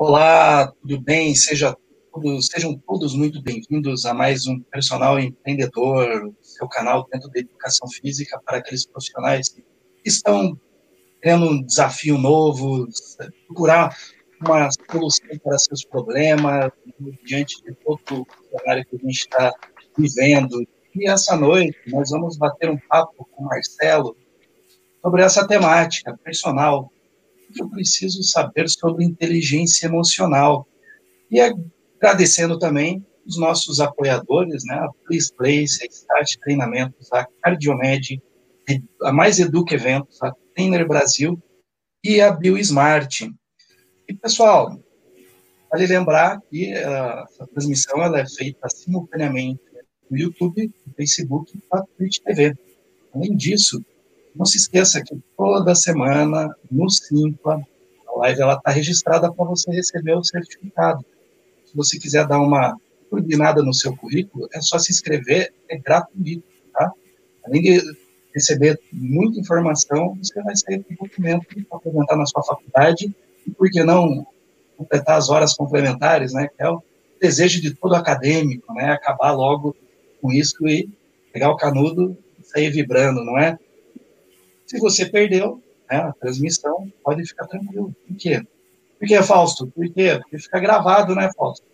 Olá, tudo bem? Seja todos, sejam todos muito bem-vindos a mais um Personal Empreendedor, seu canal dentro da educação física para aqueles profissionais que estão tendo um desafio novo, procurar uma solução para seus problemas, diante de todo o cenário que a gente está vivendo. E essa noite nós vamos bater um papo com o Marcelo sobre essa temática personal, que eu preciso saber sobre inteligência emocional. E agradecendo também os nossos apoiadores, né, a Please Place, a Start Treinamentos, a Cardiomed, a Mais Educa Eventos, a Trainer Brasil e a BioSmart. E, pessoal, vale lembrar que uh, essa transmissão ela é feita simultaneamente no YouTube, no Facebook e na Twitch TV. Além disso, não se esqueça que toda semana, no Simpla, a live está registrada para você receber o certificado. Se você quiser dar uma turbinada no seu currículo, é só se inscrever, é gratuito, tá? Além de receber muita informação, você vai sair com documento para apresentar na sua faculdade e, por que não, completar as horas complementares, né? Que é o desejo de todo acadêmico, né? Acabar logo com isso e pegar o canudo e sair vibrando, não é? Se você perdeu né, a transmissão, pode ficar tranquilo. Por quê? Por quê, Fausto? Por quê? Porque fica gravado, né, Fausto?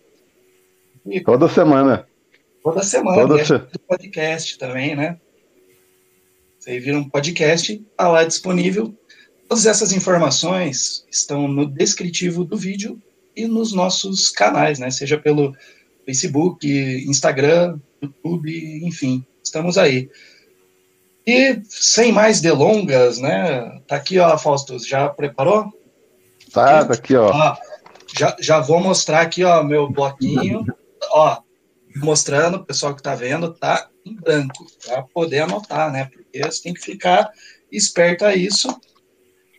E, toda semana. Toda semana. Toda se... podcast também, né? Você vira um podcast, está lá disponível. Todas essas informações estão no descritivo do vídeo e nos nossos canais, né? Seja pelo Facebook, Instagram, YouTube, enfim, estamos aí. E sem mais delongas, né? Tá aqui, ó, Fausto, já preparou? Tá, tá aqui, ó. ó já, já vou mostrar aqui, ó, meu bloquinho. ó, mostrando, o pessoal que tá vendo, tá em branco, para poder anotar, né? Porque você tem que ficar esperto a isso.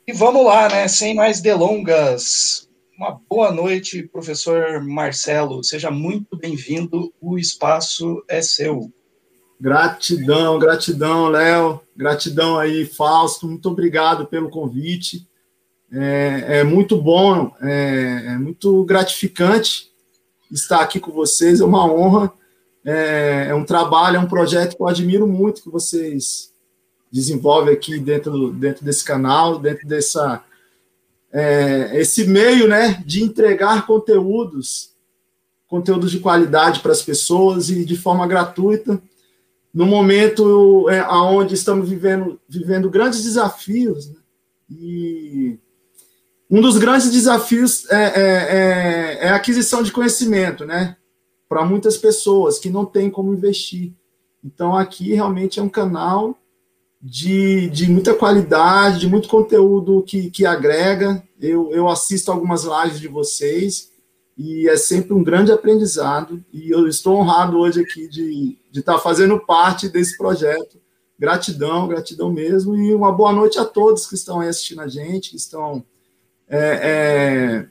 E vamos lá, né? Sem mais delongas. Uma boa noite, professor Marcelo. Seja muito bem-vindo. O espaço é seu. Gratidão, gratidão, Léo. Gratidão aí, Fausto. Muito obrigado pelo convite. É, é muito bom, é, é, muito gratificante estar aqui com vocês. É uma honra. É, é, um trabalho, é um projeto que eu admiro muito que vocês desenvolvem aqui dentro, dentro desse canal, dentro dessa é, esse meio, né, de entregar conteúdos, conteúdos de qualidade para as pessoas e de forma gratuita no momento é, onde estamos vivendo, vivendo grandes desafios, né? e um dos grandes desafios é, é, é, é a aquisição de conhecimento, né? Para muitas pessoas que não têm como investir. Então, aqui realmente é um canal de, de muita qualidade, de muito conteúdo que, que agrega. Eu, eu assisto algumas lives de vocês e é sempre um grande aprendizado. E eu estou honrado hoje aqui de, de estar fazendo parte desse projeto. Gratidão, gratidão mesmo. E uma boa noite a todos que estão aí assistindo a gente, que estão é, é,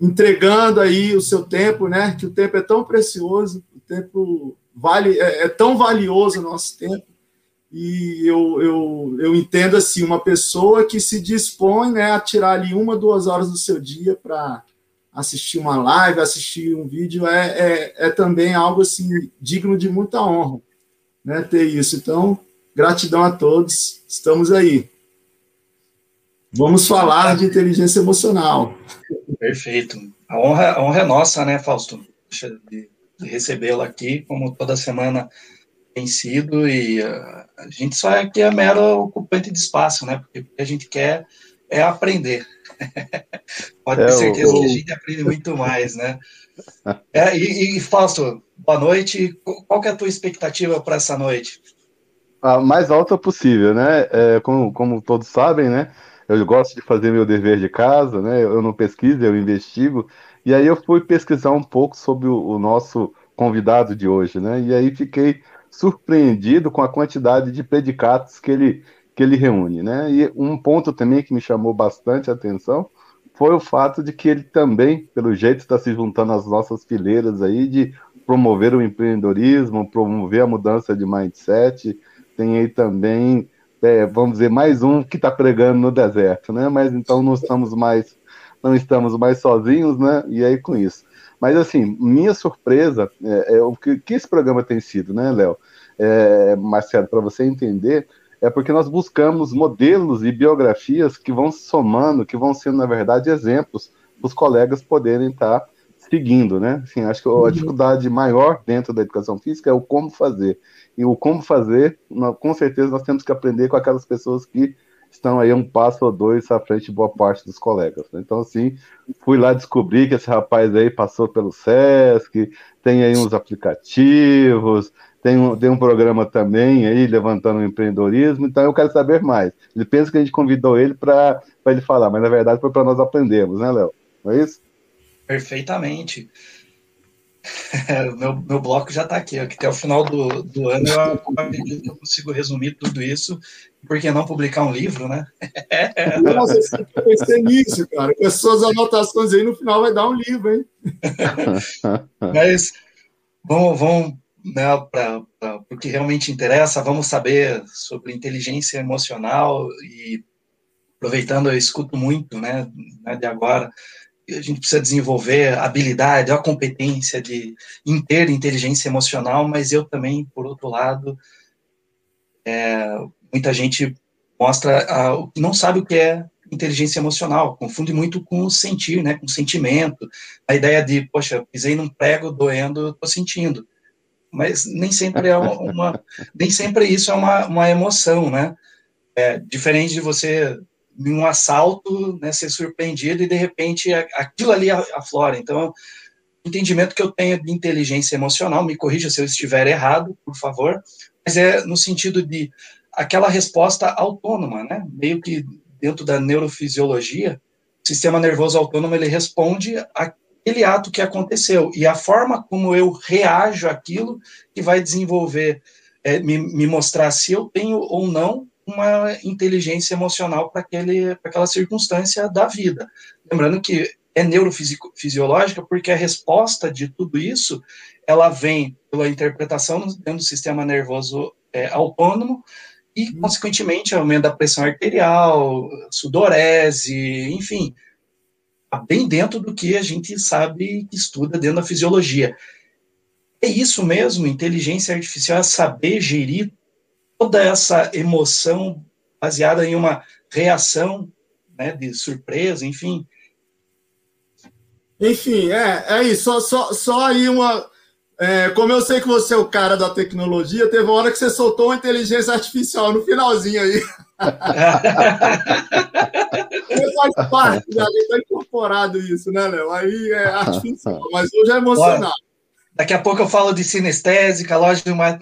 entregando aí o seu tempo, né? Que o tempo é tão precioso, o tempo vale, é, é tão valioso o nosso tempo. E eu, eu, eu entendo assim, uma pessoa que se dispõe né, a tirar ali uma, duas horas do seu dia para assistir uma live, assistir um vídeo, é, é, é, também algo assim digno de muita honra, né, ter isso. Então, gratidão a todos, estamos aí. Vamos falar de inteligência emocional. Perfeito. A honra, a honra é nossa, né, Fausto? De, de recebê-lo aqui, como toda semana tem sido, e uh, a gente só é aqui é mero ocupante de espaço, né? Porque o que a gente quer é aprender. Pode ter é, certeza o... que a gente aprende muito mais, né? É, e, e, Fausto, boa noite. Qual que é a tua expectativa para essa noite? A mais alta possível, né? É, como, como todos sabem, né? Eu gosto de fazer meu dever de casa, né? Eu não pesquiso, eu investigo. E aí eu fui pesquisar um pouco sobre o, o nosso convidado de hoje, né? E aí fiquei surpreendido com a quantidade de predicados que ele que ele reúne, né? E um ponto também que me chamou bastante a atenção foi o fato de que ele também, pelo jeito, está se juntando às nossas fileiras aí de promover o empreendedorismo, promover a mudança de mindset. Tem aí também, é, vamos dizer, mais um que está pregando no deserto, né? Mas então não estamos mais não estamos mais sozinhos, né? E aí com isso. Mas assim, minha surpresa é, é o que, que, esse programa tem sido, né, Léo? É, Marcelo, para você entender, é porque nós buscamos modelos e biografias que vão somando, que vão sendo, na verdade, exemplos para os colegas poderem estar tá seguindo, né? Assim, acho que a uhum. dificuldade maior dentro da educação física é o como fazer. E o como fazer, com certeza, nós temos que aprender com aquelas pessoas que estão aí um passo ou dois à frente de boa parte dos colegas. Né? Então, assim, fui lá descobrir que esse rapaz aí passou pelo SESC, tem aí uns aplicativos, tem um, tem um programa também aí levantando o empreendedorismo, então eu quero saber mais. Ele pensa que a gente convidou ele para ele falar, mas na verdade foi para nós aprendermos, né, Léo? Não é isso? Perfeitamente. meu, meu bloco já está aqui, que até o final do, do ano eu acredito que eu consigo resumir tudo isso, porque não publicar um livro, né? Nossa, eu pensei nisso, cara. Com as suas anotações aí, no final vai dar um livro, hein? Mas vamos, vamos né, para o que realmente interessa, vamos saber sobre inteligência emocional e aproveitando, eu escuto muito, né, né de agora, a gente precisa desenvolver habilidade, a competência de ter inteligência emocional, mas eu também, por outro lado, é, muita gente mostra a, não sabe o que é inteligência emocional, confunde muito com sentir, né, com sentimento, a ideia de, poxa, pisei num prego doendo, estou sentindo, mas nem sempre é uma, nem sempre isso é uma, uma emoção, né, é, diferente de você em um assalto, né, ser surpreendido e de repente aquilo ali aflora. Então, o entendimento que eu tenho de inteligência emocional, me corrija se eu estiver errado, por favor, mas é no sentido de aquela resposta autônoma, né? Meio que dentro da neurofisiologia, o sistema nervoso autônomo ele responde aquele ato que aconteceu e a forma como eu reajo àquilo que vai desenvolver, é, me, me mostrar se eu tenho ou não uma inteligência emocional para aquela circunstância da vida. Lembrando que é neurofisiológica porque a resposta de tudo isso ela vem pela interpretação dentro do sistema nervoso é, autônomo e, uhum. consequentemente, aumento da pressão arterial, sudorese, enfim, bem dentro do que a gente sabe que estuda dentro da fisiologia. É isso mesmo, inteligência artificial é saber gerir toda essa emoção baseada em uma reação né, de surpresa, enfim. Enfim, é, é isso. Só, só, só aí uma. É, como eu sei que você é o cara da tecnologia, teve uma hora que você soltou uma inteligência artificial no finalzinho aí. Faz parte, já está incorporado isso, né, Léo? Aí é artificial, mas hoje é emocional. Daqui a pouco eu falo de sinestésica,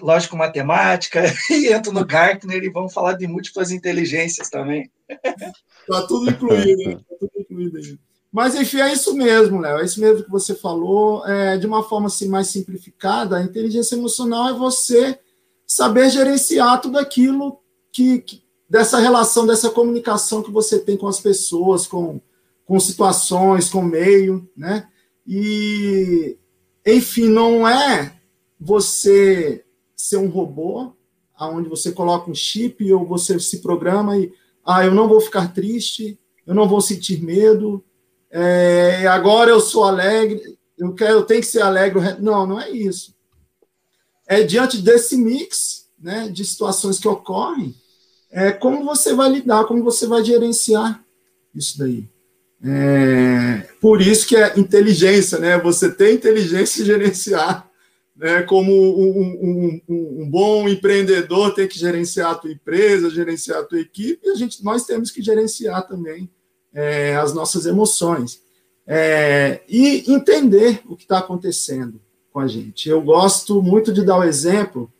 lógico-matemática, e entro no Gartner e vamos falar de múltiplas inteligências também. Está tudo incluído, né? tá tudo incluído aí. Mas, enfim, é isso mesmo, Léo, é isso mesmo que você falou. É, de uma forma assim, mais simplificada, a inteligência emocional é você saber gerenciar tudo aquilo que, que dessa relação, dessa comunicação que você tem com as pessoas, com, com situações, com meio, né? E enfim, não é você ser um robô, aonde você coloca um chip ou você se programa e, ah, eu não vou ficar triste, eu não vou sentir medo, é, agora eu sou alegre, eu quero, eu tenho que ser alegre. Não, não é isso. É diante desse mix, né, de situações que ocorrem, é como você vai lidar, como você vai gerenciar isso daí. É, por isso que é inteligência, né? Você tem inteligência e gerenciar, né? Como um, um, um, bom empreendedor tem que gerenciar a tua empresa, gerenciar a tua equipe, e a gente, nós temos que gerenciar também é, as nossas emoções é, e entender o que está acontecendo com a gente. Eu gosto muito de dar o exemplo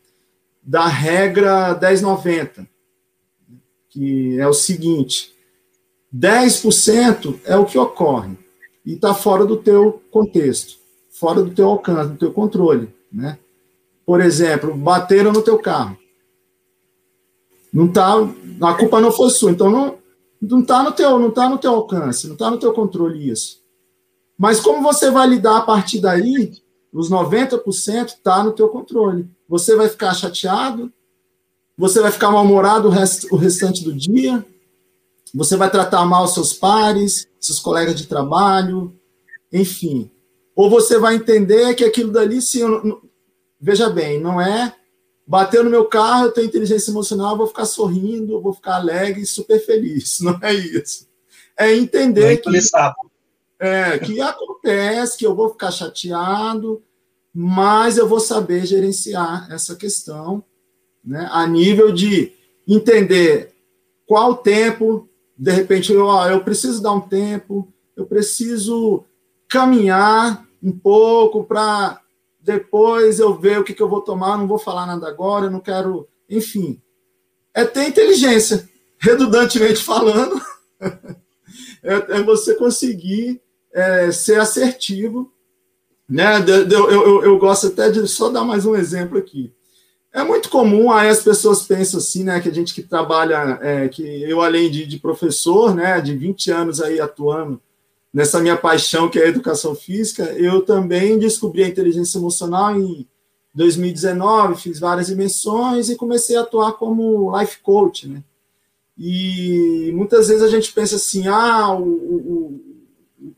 da regra 1090, que é o seguinte: 10% é o que ocorre e está fora do teu contexto, fora do teu alcance, do teu controle, né? Por exemplo, bateram no teu carro. Não tá, a culpa não foi sua, então não não está no teu, não tá no teu alcance, não está no teu controle isso. Mas como você vai lidar a partir daí? Os 90% está no teu controle. Você vai ficar chateado, você vai ficar mal-humorado o, rest, o restante do dia, você vai tratar mal seus pares, seus colegas de trabalho, enfim. Ou você vai entender que aquilo dali, se eu, veja bem, não é bater no meu carro, eu tenho inteligência emocional, eu vou ficar sorrindo, eu vou ficar alegre, super feliz. Não é isso. É entender é que, é, que acontece, que eu vou ficar chateado, mas eu vou saber gerenciar essa questão, né, a nível de entender qual tempo, de repente, eu, eu preciso dar um tempo, eu preciso caminhar um pouco para depois eu ver o que, que eu vou tomar, não vou falar nada agora, não quero. Enfim. É ter inteligência, redundantemente falando, é, é, você conseguir é, ser assertivo. Né? Eu, eu, eu gosto até de só dar mais um exemplo aqui. É muito comum, aí as pessoas pensam assim, né, que a gente que trabalha, é, que eu além de, de, professor, né, de 20 anos aí atuando nessa minha paixão que é a educação física, eu também descobri a inteligência emocional em 2019, fiz várias imersões e comecei a atuar como life coach, né. E muitas vezes a gente pensa assim, ah, o, o,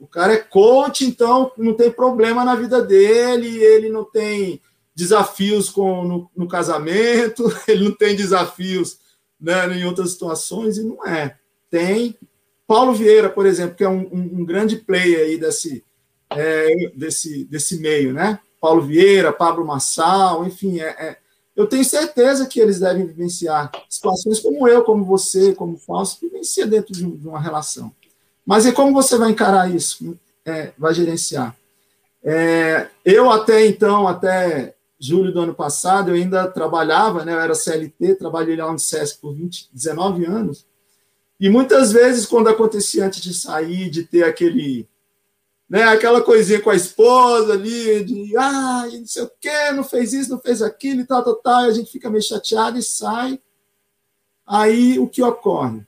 o cara é coach, então não tem problema na vida dele, ele não tem desafios com, no, no casamento, ele não tem desafios né, em outras situações, e não é. Tem. Paulo Vieira, por exemplo, que é um, um, um grande player aí desse, é, desse, desse meio, né? Paulo Vieira, Pablo Massal, enfim, é, é, eu tenho certeza que eles devem vivenciar situações como eu, como você, como Fausto, vivencia dentro de, de uma relação. Mas e como você vai encarar isso? É, vai gerenciar? É, eu até então, até julho do ano passado, eu ainda trabalhava, né, eu era CLT, trabalhei lá no SESC por 20, 19 anos, e muitas vezes, quando acontecia antes de sair, de ter aquele, né, aquela coisinha com a esposa ali, de, ah, não sei o quê, não fez isso, não fez aquilo e tal, tal, tal, e a gente fica meio chateado e sai. Aí, o que ocorre?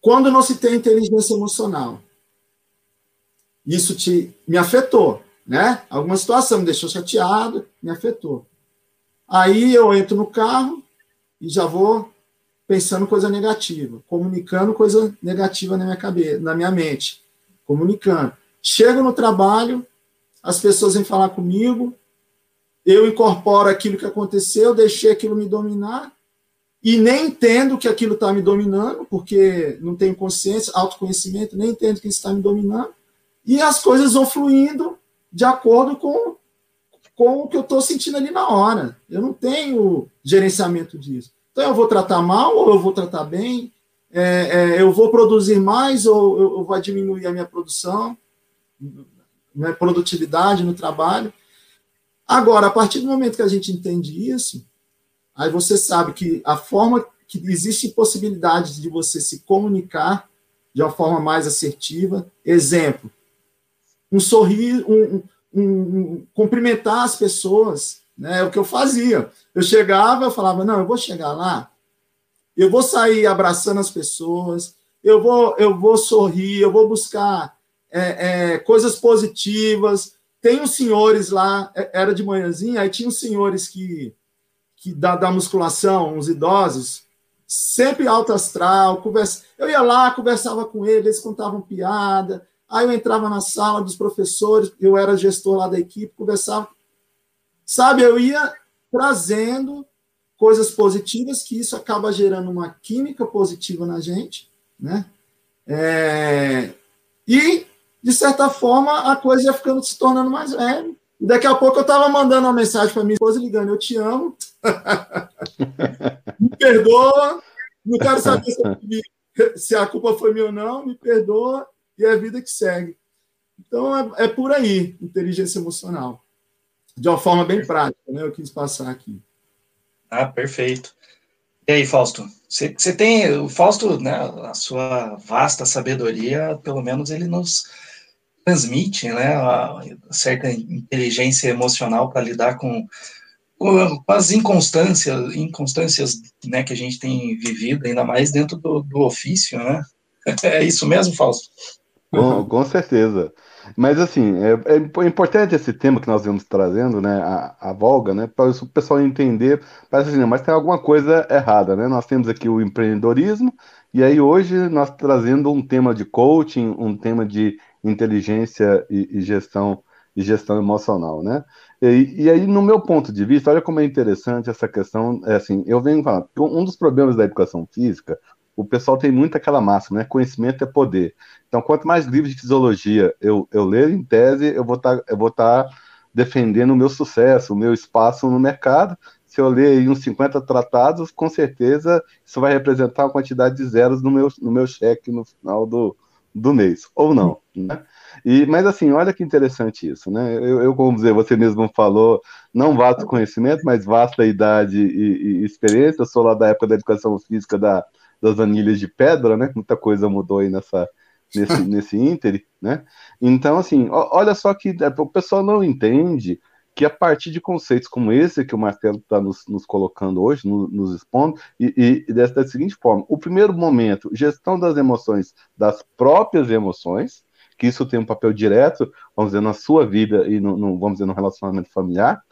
Quando não se tem inteligência emocional, isso te, me afetou né? Alguma situação me deixou chateado, me afetou. Aí eu entro no carro e já vou pensando coisa negativa, comunicando coisa negativa na minha cabeça, na minha mente, comunicando. Chego no trabalho, as pessoas vêm falar comigo, eu incorporo aquilo que aconteceu, deixei aquilo me dominar e nem entendo que aquilo está me dominando, porque não tenho consciência, autoconhecimento, nem entendo que está me dominando, e as coisas vão fluindo de acordo com, com o que eu estou sentindo ali na hora. Eu não tenho gerenciamento disso. Então, eu vou tratar mal ou eu vou tratar bem? É, é, eu vou produzir mais ou eu, eu vou diminuir a minha produção, minha produtividade no trabalho? Agora, a partir do momento que a gente entende isso, aí você sabe que a forma que existe possibilidades de você se comunicar de uma forma mais assertiva. Exemplo, um sorriso, um, um, um, cumprimentar as pessoas, né? É o que eu fazia. Eu chegava, eu falava, não, eu vou chegar lá, eu vou sair abraçando as pessoas, eu vou, eu vou sorrir, eu vou buscar é, é, coisas positivas. Tem os senhores lá, é, era de manhãzinha, aí tinha os senhores que, que da, da musculação, uns idosos, sempre alto astral, conversa, eu ia lá, conversava com eles, eles contavam piada, Aí eu entrava na sala dos professores, eu era gestor lá da equipe, conversava. Sabe, eu ia trazendo coisas positivas, que isso acaba gerando uma química positiva na gente, né? É... E, de certa forma, a coisa ia ficando se tornando mais leve. E daqui a pouco eu estava mandando uma mensagem para minha esposa ligando: Eu te amo, me perdoa, não quero saber se a culpa foi minha ou não, me perdoa, e é a vida que segue. Então, é, é por aí, inteligência emocional. De uma forma bem prática, né? Eu quis passar aqui. Ah, perfeito. E aí, Fausto? Você, tem, o Fausto, né, a sua vasta sabedoria, pelo menos ele nos transmite, né, certa inteligência emocional para lidar com, com, as inconstâncias, inconstâncias, né, que a gente tem vivido, ainda mais dentro do, do ofício, né? É isso mesmo, Fausto? Com, com certeza. Mas, assim, é, é, importante esse tema que nós vamos trazendo, né, a, a Volga, né, para o pessoal entender, parece assim, mas tem alguma coisa errada, né? Nós temos aqui o empreendedorismo, e aí hoje nós trazendo um tema de coaching, um tema de inteligência e, e gestão e gestão emocional, né? E, e, aí, no meu ponto de vista, olha como é interessante essa questão, é assim, eu venho falando, um dos problemas da educação física, o pessoal tem muito aquela máxima, né? Conhecimento é poder. Então, quanto mais livros de fisiologia eu, eu ler em tese, eu vou estar tá, vou tá defendendo o meu sucesso, o meu espaço no mercado. Se eu ler uns 50 tratados, com certeza isso vai representar uma quantidade de zeros no meu, no meu cheque no final do, do mês, ou não, né? E, mas assim, olha que interessante isso, né? Eu, eu como dizer, você mesmo falou, não vasto conhecimento, mas vasta idade e, e experiência. Eu sou lá da época da educação física da, das anilhas de pedra, né? Muita coisa mudou aí nessa, nesse, nesse ínter, né? Então, assim, olha só que é, o pessoal não entende que a partir de conceitos como esse que o Marcelo está nos, nos, colocando hoje, no, nos expondo, e, e dessa da seguinte forma: o primeiro momento, gestão das emoções, das próprias emoções, que isso tem um papel direto, vamos dizer, na sua vida e no, no vamos dizer, no relacionamento familiar.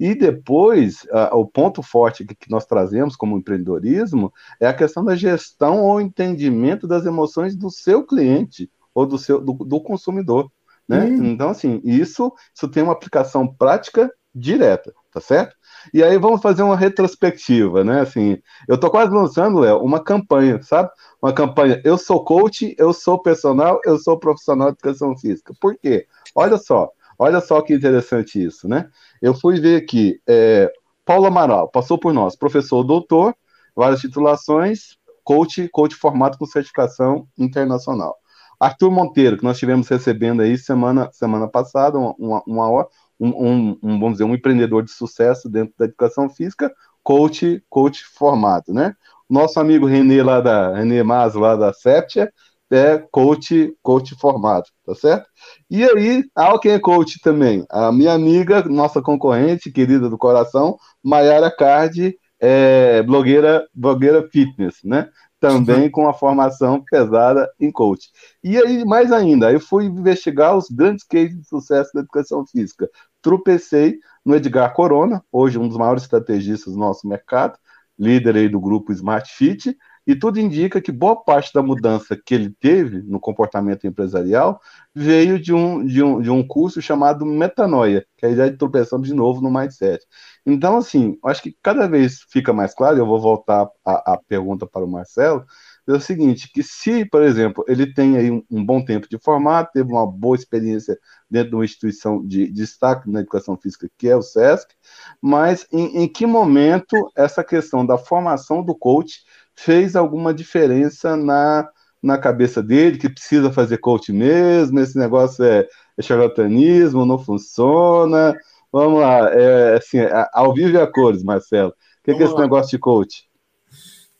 E depois, o ponto forte que, que, nós trazemos como empreendedorismo é a questão da gestão ou entendimento das emoções do seu cliente ou do seu do, do consumidor. Né? Hum. Então, assim, isso, isso tem uma aplicação prática direta, tá certo? E aí vamos fazer uma retrospectiva, né? Assim, eu tô quase lançando, Léo, uma campanha, sabe? Uma campanha, eu sou coach, eu sou personal, eu sou profissional de educação física. Por quê? Olha só, olha só que interessante isso, né? Eu fui ver aqui, é, Paulo Amaral, passou por nós, professor doutor, várias titulações, coach, coach formado com certificação internacional. Arthur Monteiro, que nós tivemos recebendo aí semana, semana passada, uma, uma hora, um, um, um, vamos dizer, um empreendedor de sucesso dentro da educação física, coach, coach formado, né? Nosso amigo Renê lá da Renê Mas lá da Septia é coach, coach formado, tá certo? E aí, há quem é coach também? A minha amiga, nossa concorrente, querida do coração, Mayara Card, é blogueira, blogueira fitness, né? também com a formação pesada em coach. E aí, mais ainda, eu fui investigar os grandes cases de sucesso da educação física. Tropecei no Edgar Corona, hoje um dos maiores estrategistas do nosso mercado, líder aí do grupo Smart Fit, e tudo indica que boa parte da mudança que ele teve no comportamento empresarial veio de um, de um, de um curso chamado Metanoia, que aí já tropeçamos de novo no Mindset. Então, assim, acho que cada vez fica mais claro, eu vou voltar a, a pergunta para o Marcelo, é o seguinte, que se, por exemplo, ele tem aí um, um, bom tempo de formato, teve uma boa experiência dentro de uma instituição de, de destaque na educação física, que é o SESC, mas em, em que momento essa questão da formação do coach fez alguma diferença na, na cabeça dele, que precisa fazer coach mesmo, esse negócio é, é charlatanismo, não funciona. Vamos lá, é, assim, é, ao vivo e a cores, Marcelo. O que, que é esse lá. negócio de coach?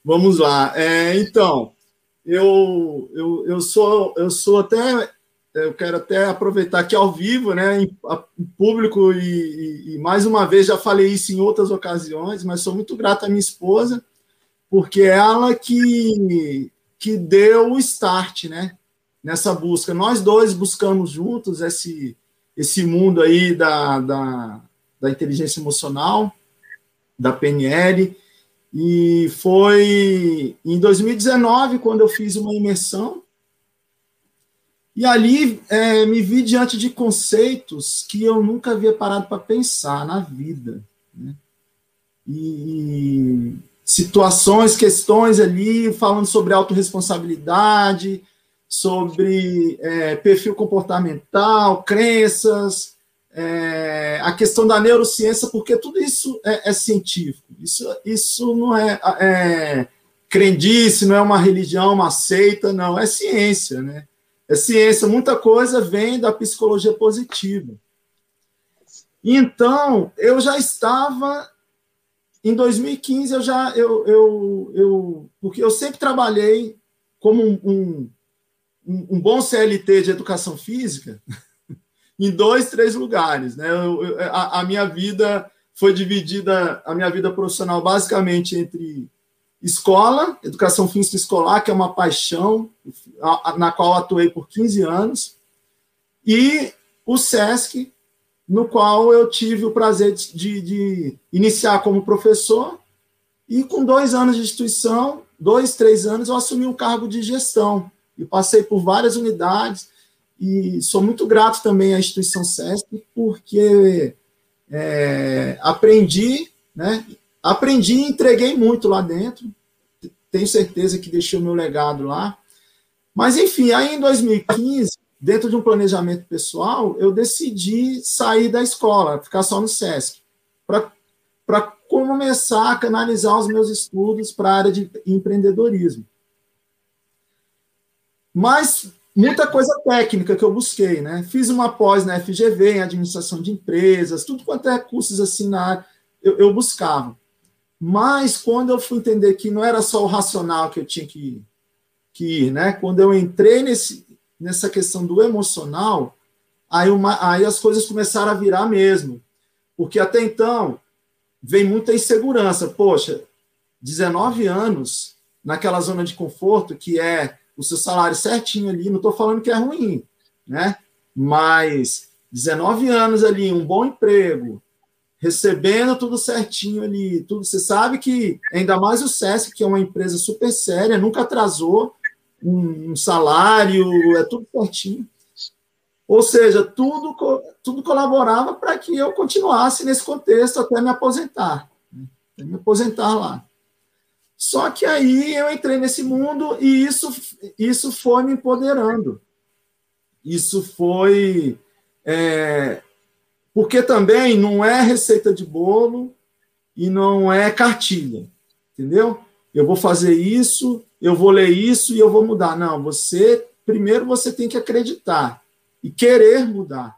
Vamos lá. É, então, eu, eu, eu, sou, eu sou até. Eu quero até aproveitar aqui ao vivo, né, em, em público, e, e, e, mais uma vez já falei isso em outras ocasiões, mas sou muito grato à minha esposa, porque ela que, que deu o start, né? Nessa busca. Nós dois buscamos juntos esse, esse mundo aí da, da, da inteligência emocional, da PNL, e foi em 2019 quando eu fiz uma imersão. E ali é, me vi diante de conceitos que eu nunca havia parado para pensar na vida. Né? E situações, questões ali, falando sobre autorresponsabilidade, sobre é, perfil comportamental, crenças, é, a questão da neurociência, porque tudo isso é, é científico. Isso, isso não é, é crendice, não é uma religião, uma seita, não, é ciência, né? É ciência, muita coisa vem da psicologia positiva. Então, eu já estava em 2015 eu já eu, eu, eu porque eu sempre trabalhei como um, um, um bom CLT de educação física em dois três lugares né? Eu, eu, a, a, minha vida foi dividida a minha vida profissional basicamente entre escola educação física escolar que é uma paixão na qual atuei por 15 anos e o SESC, no qual eu tive o prazer de, de iniciar como professor, e com dois anos de instituição, dois, três anos, eu assumi um cargo de gestão, e passei por várias unidades, e sou muito grato também à instituição SESC, porque é, aprendi, né, aprendi e entreguei muito lá dentro, tenho certeza que deixei o meu legado lá, mas, enfim, aí em 2015, dentro de um planejamento pessoal, eu decidi sair da escola, ficar só no SESC, para começar a canalizar os meus estudos para a área de empreendedorismo. Mas muita coisa técnica que eu busquei, né? Fiz uma pós na FGV, em administração de empresas, tudo quanto é cursos assim na área, eu, eu buscava. Mas quando eu fui entender que não era só o racional que eu tinha que que, né, quando eu entrei nesse, nessa questão do emocional, aí, uma, aí as coisas começaram a virar mesmo. Porque até então vem muita insegurança. Poxa, 19 anos naquela zona de conforto, que é o seu salário certinho ali, não estou falando que é ruim, né? Mas 19 anos ali, um bom emprego, recebendo tudo certinho ali, tudo. Você sabe que ainda mais o SESC, que é uma empresa super séria, nunca atrasou, um, salário, é tudo certinho. Ou seja, tudo, tudo colaborava para que eu continuasse nesse contexto até me aposentar. Né? Até me aposentar lá. Só que aí eu entrei nesse mundo e isso, isso foi me empoderando. Isso foi. É, porque também não é receita de bolo e não é cartilha, entendeu? Eu vou fazer isso, eu vou ler isso e eu vou mudar. Não, você primeiro você tem que acreditar e querer mudar.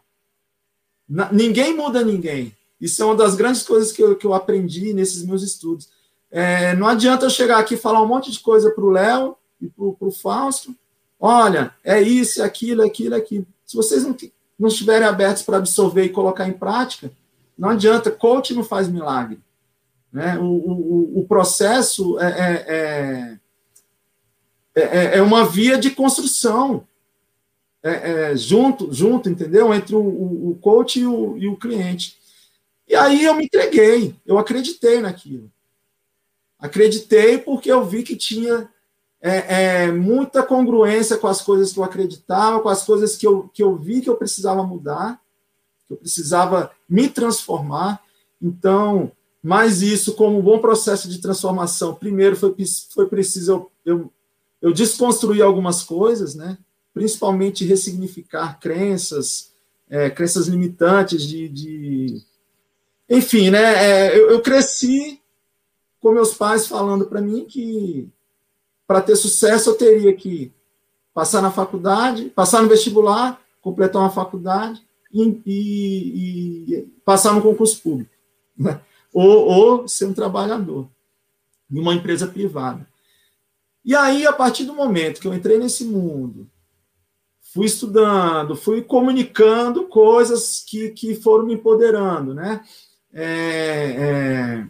ninguém muda ninguém. Isso é uma das grandes coisas que eu, que eu aprendi nesses meus estudos. É, não adianta eu chegar aqui e falar um monte de coisa para o Léo e para o Fausto. Olha, é isso, é aquilo, é aquilo, é aquilo. Se vocês não, não estiverem abertos para absorver e colocar em prática, não adianta. Coach não faz milagre. Né? O, o, o processo é, é, é é, é, é uma via de construção é, é, junto, junto, entendeu? Entre o, o coach e o, e o cliente. E aí eu me entreguei, eu acreditei naquilo. Acreditei porque eu vi que tinha é, é, muita congruência com as coisas que eu acreditava, com as coisas que eu, que eu vi que eu precisava mudar, que eu precisava me transformar. Então, mais isso, como um bom processo de transformação, primeiro foi, foi preciso eu, eu eu desconstruí algumas coisas, né? principalmente ressignificar crenças, é, crenças limitantes de, de... enfim, né? É, eu, eu, cresci com meus pais falando para mim que para ter sucesso eu teria que passar na faculdade, passar no vestibular, completar uma faculdade e, e, e passar no concurso público, né? Ou, ou ser um trabalhador em uma empresa privada. E aí, a partir do momento que eu entrei nesse mundo, fui estudando, fui comunicando coisas que, que foram me empoderando, né? É, é,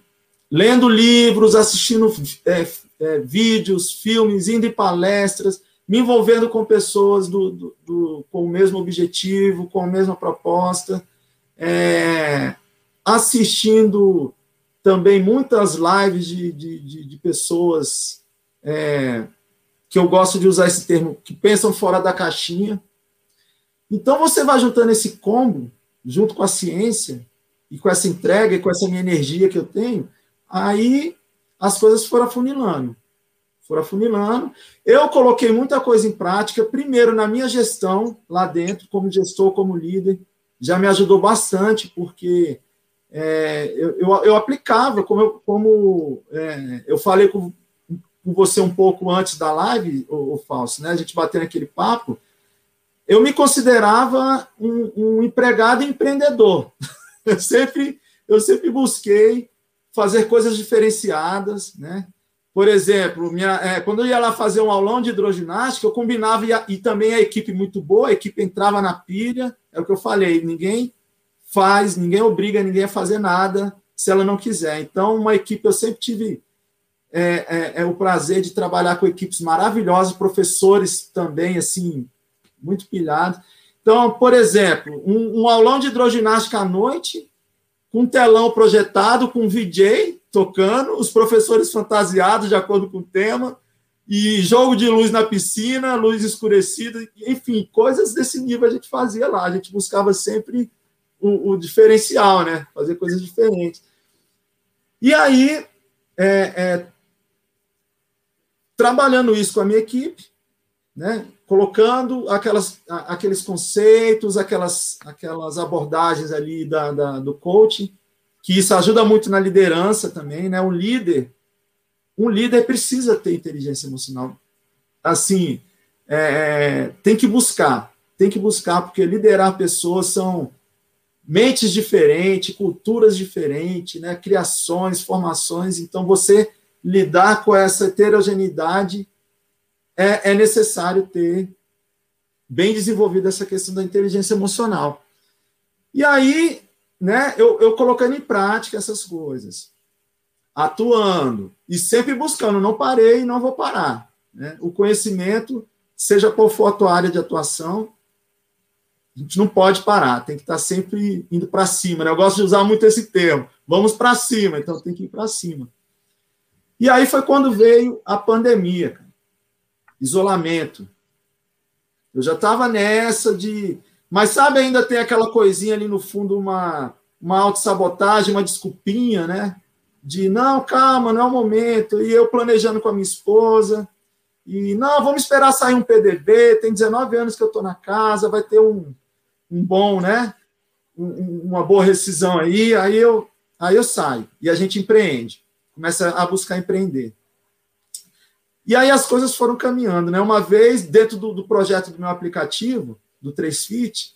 lendo livros, assistindo é, é vídeos, filmes, indo em palestras, me envolvendo com pessoas do, do, do, com o mesmo objetivo, com a mesma proposta, é, assistindo também muitas lives de, de, de, de pessoas é, que eu gosto de usar esse termo, que pensam fora da caixinha. Então você vai juntando esse combo, junto com a ciência, e com essa entrega, e com essa minha energia que eu tenho, aí as coisas foram afunilando. Foram afunilando. Eu coloquei muita coisa em prática, primeiro na minha gestão, lá dentro, como gestor, como líder, já me ajudou bastante, porque é, eu, eu, eu, aplicava, como, eu, como é, eu falei com, com você um pouco antes da live, o, o né? A gente batendo aquele papo. Eu me considerava um, um empregado empreendedor. Eu sempre, eu sempre busquei fazer coisas diferenciadas, né? Por exemplo, minha, é, quando eu ia lá fazer um aulão de hidroginástica, eu combinava, e, a, e, também a equipe muito boa, a equipe entrava na pilha, é o que eu falei, ninguém faz, ninguém obriga ninguém a fazer nada se ela não quiser. Então, uma equipe, eu sempre tive é, é, é, o prazer de trabalhar com equipes maravilhosas, professores também, assim, muito pilhados. Então, por exemplo, um, um aulão de hidroginástica à noite, com telão projetado, com VJ tocando, os professores fantasiados de acordo com o tema, e jogo de luz na piscina, luz escurecida, enfim, coisas desse nível a gente fazia lá. A gente buscava sempre o, diferencial, né? Fazer coisas diferentes. E aí, é, é, trabalhando isso com a minha equipe, né? colocando aquelas, aqueles conceitos, aquelas, aquelas abordagens ali da, da, do coaching, que isso ajuda muito na liderança também, né? Um líder, um líder precisa ter inteligência emocional. Assim, é, é, tem que buscar, tem que buscar, porque liderar pessoas são mentes diferentes, culturas diferentes, né? criações, formações. Então, você lidar com essa heterogeneidade é, é necessário ter bem desenvolvida essa questão da inteligência emocional. E aí, né, eu, eu colocando em prática essas coisas, atuando e sempre buscando, não parei e não vou parar. Né? O conhecimento, seja qual for a tua área de atuação, a gente não pode parar, tem que estar sempre indo para cima. Né? Eu gosto de usar muito esse termo, vamos para cima, então tem que ir para cima. E aí foi quando veio a pandemia isolamento. Eu já estava nessa de. Mas sabe, ainda tem aquela coisinha ali no fundo, uma, uma autossabotagem, uma desculpinha, né? De não, calma, não é o momento. E eu planejando com a minha esposa. E não, vamos esperar sair um PDB. Tem 19 anos que eu estou na casa, vai ter um, um bom, né? Um, uma boa rescisão aí. Aí eu, aí eu saio. E a gente empreende. Começa a buscar empreender. E aí as coisas foram caminhando, né? Uma vez, dentro do, do projeto do meu aplicativo, do 3Fit,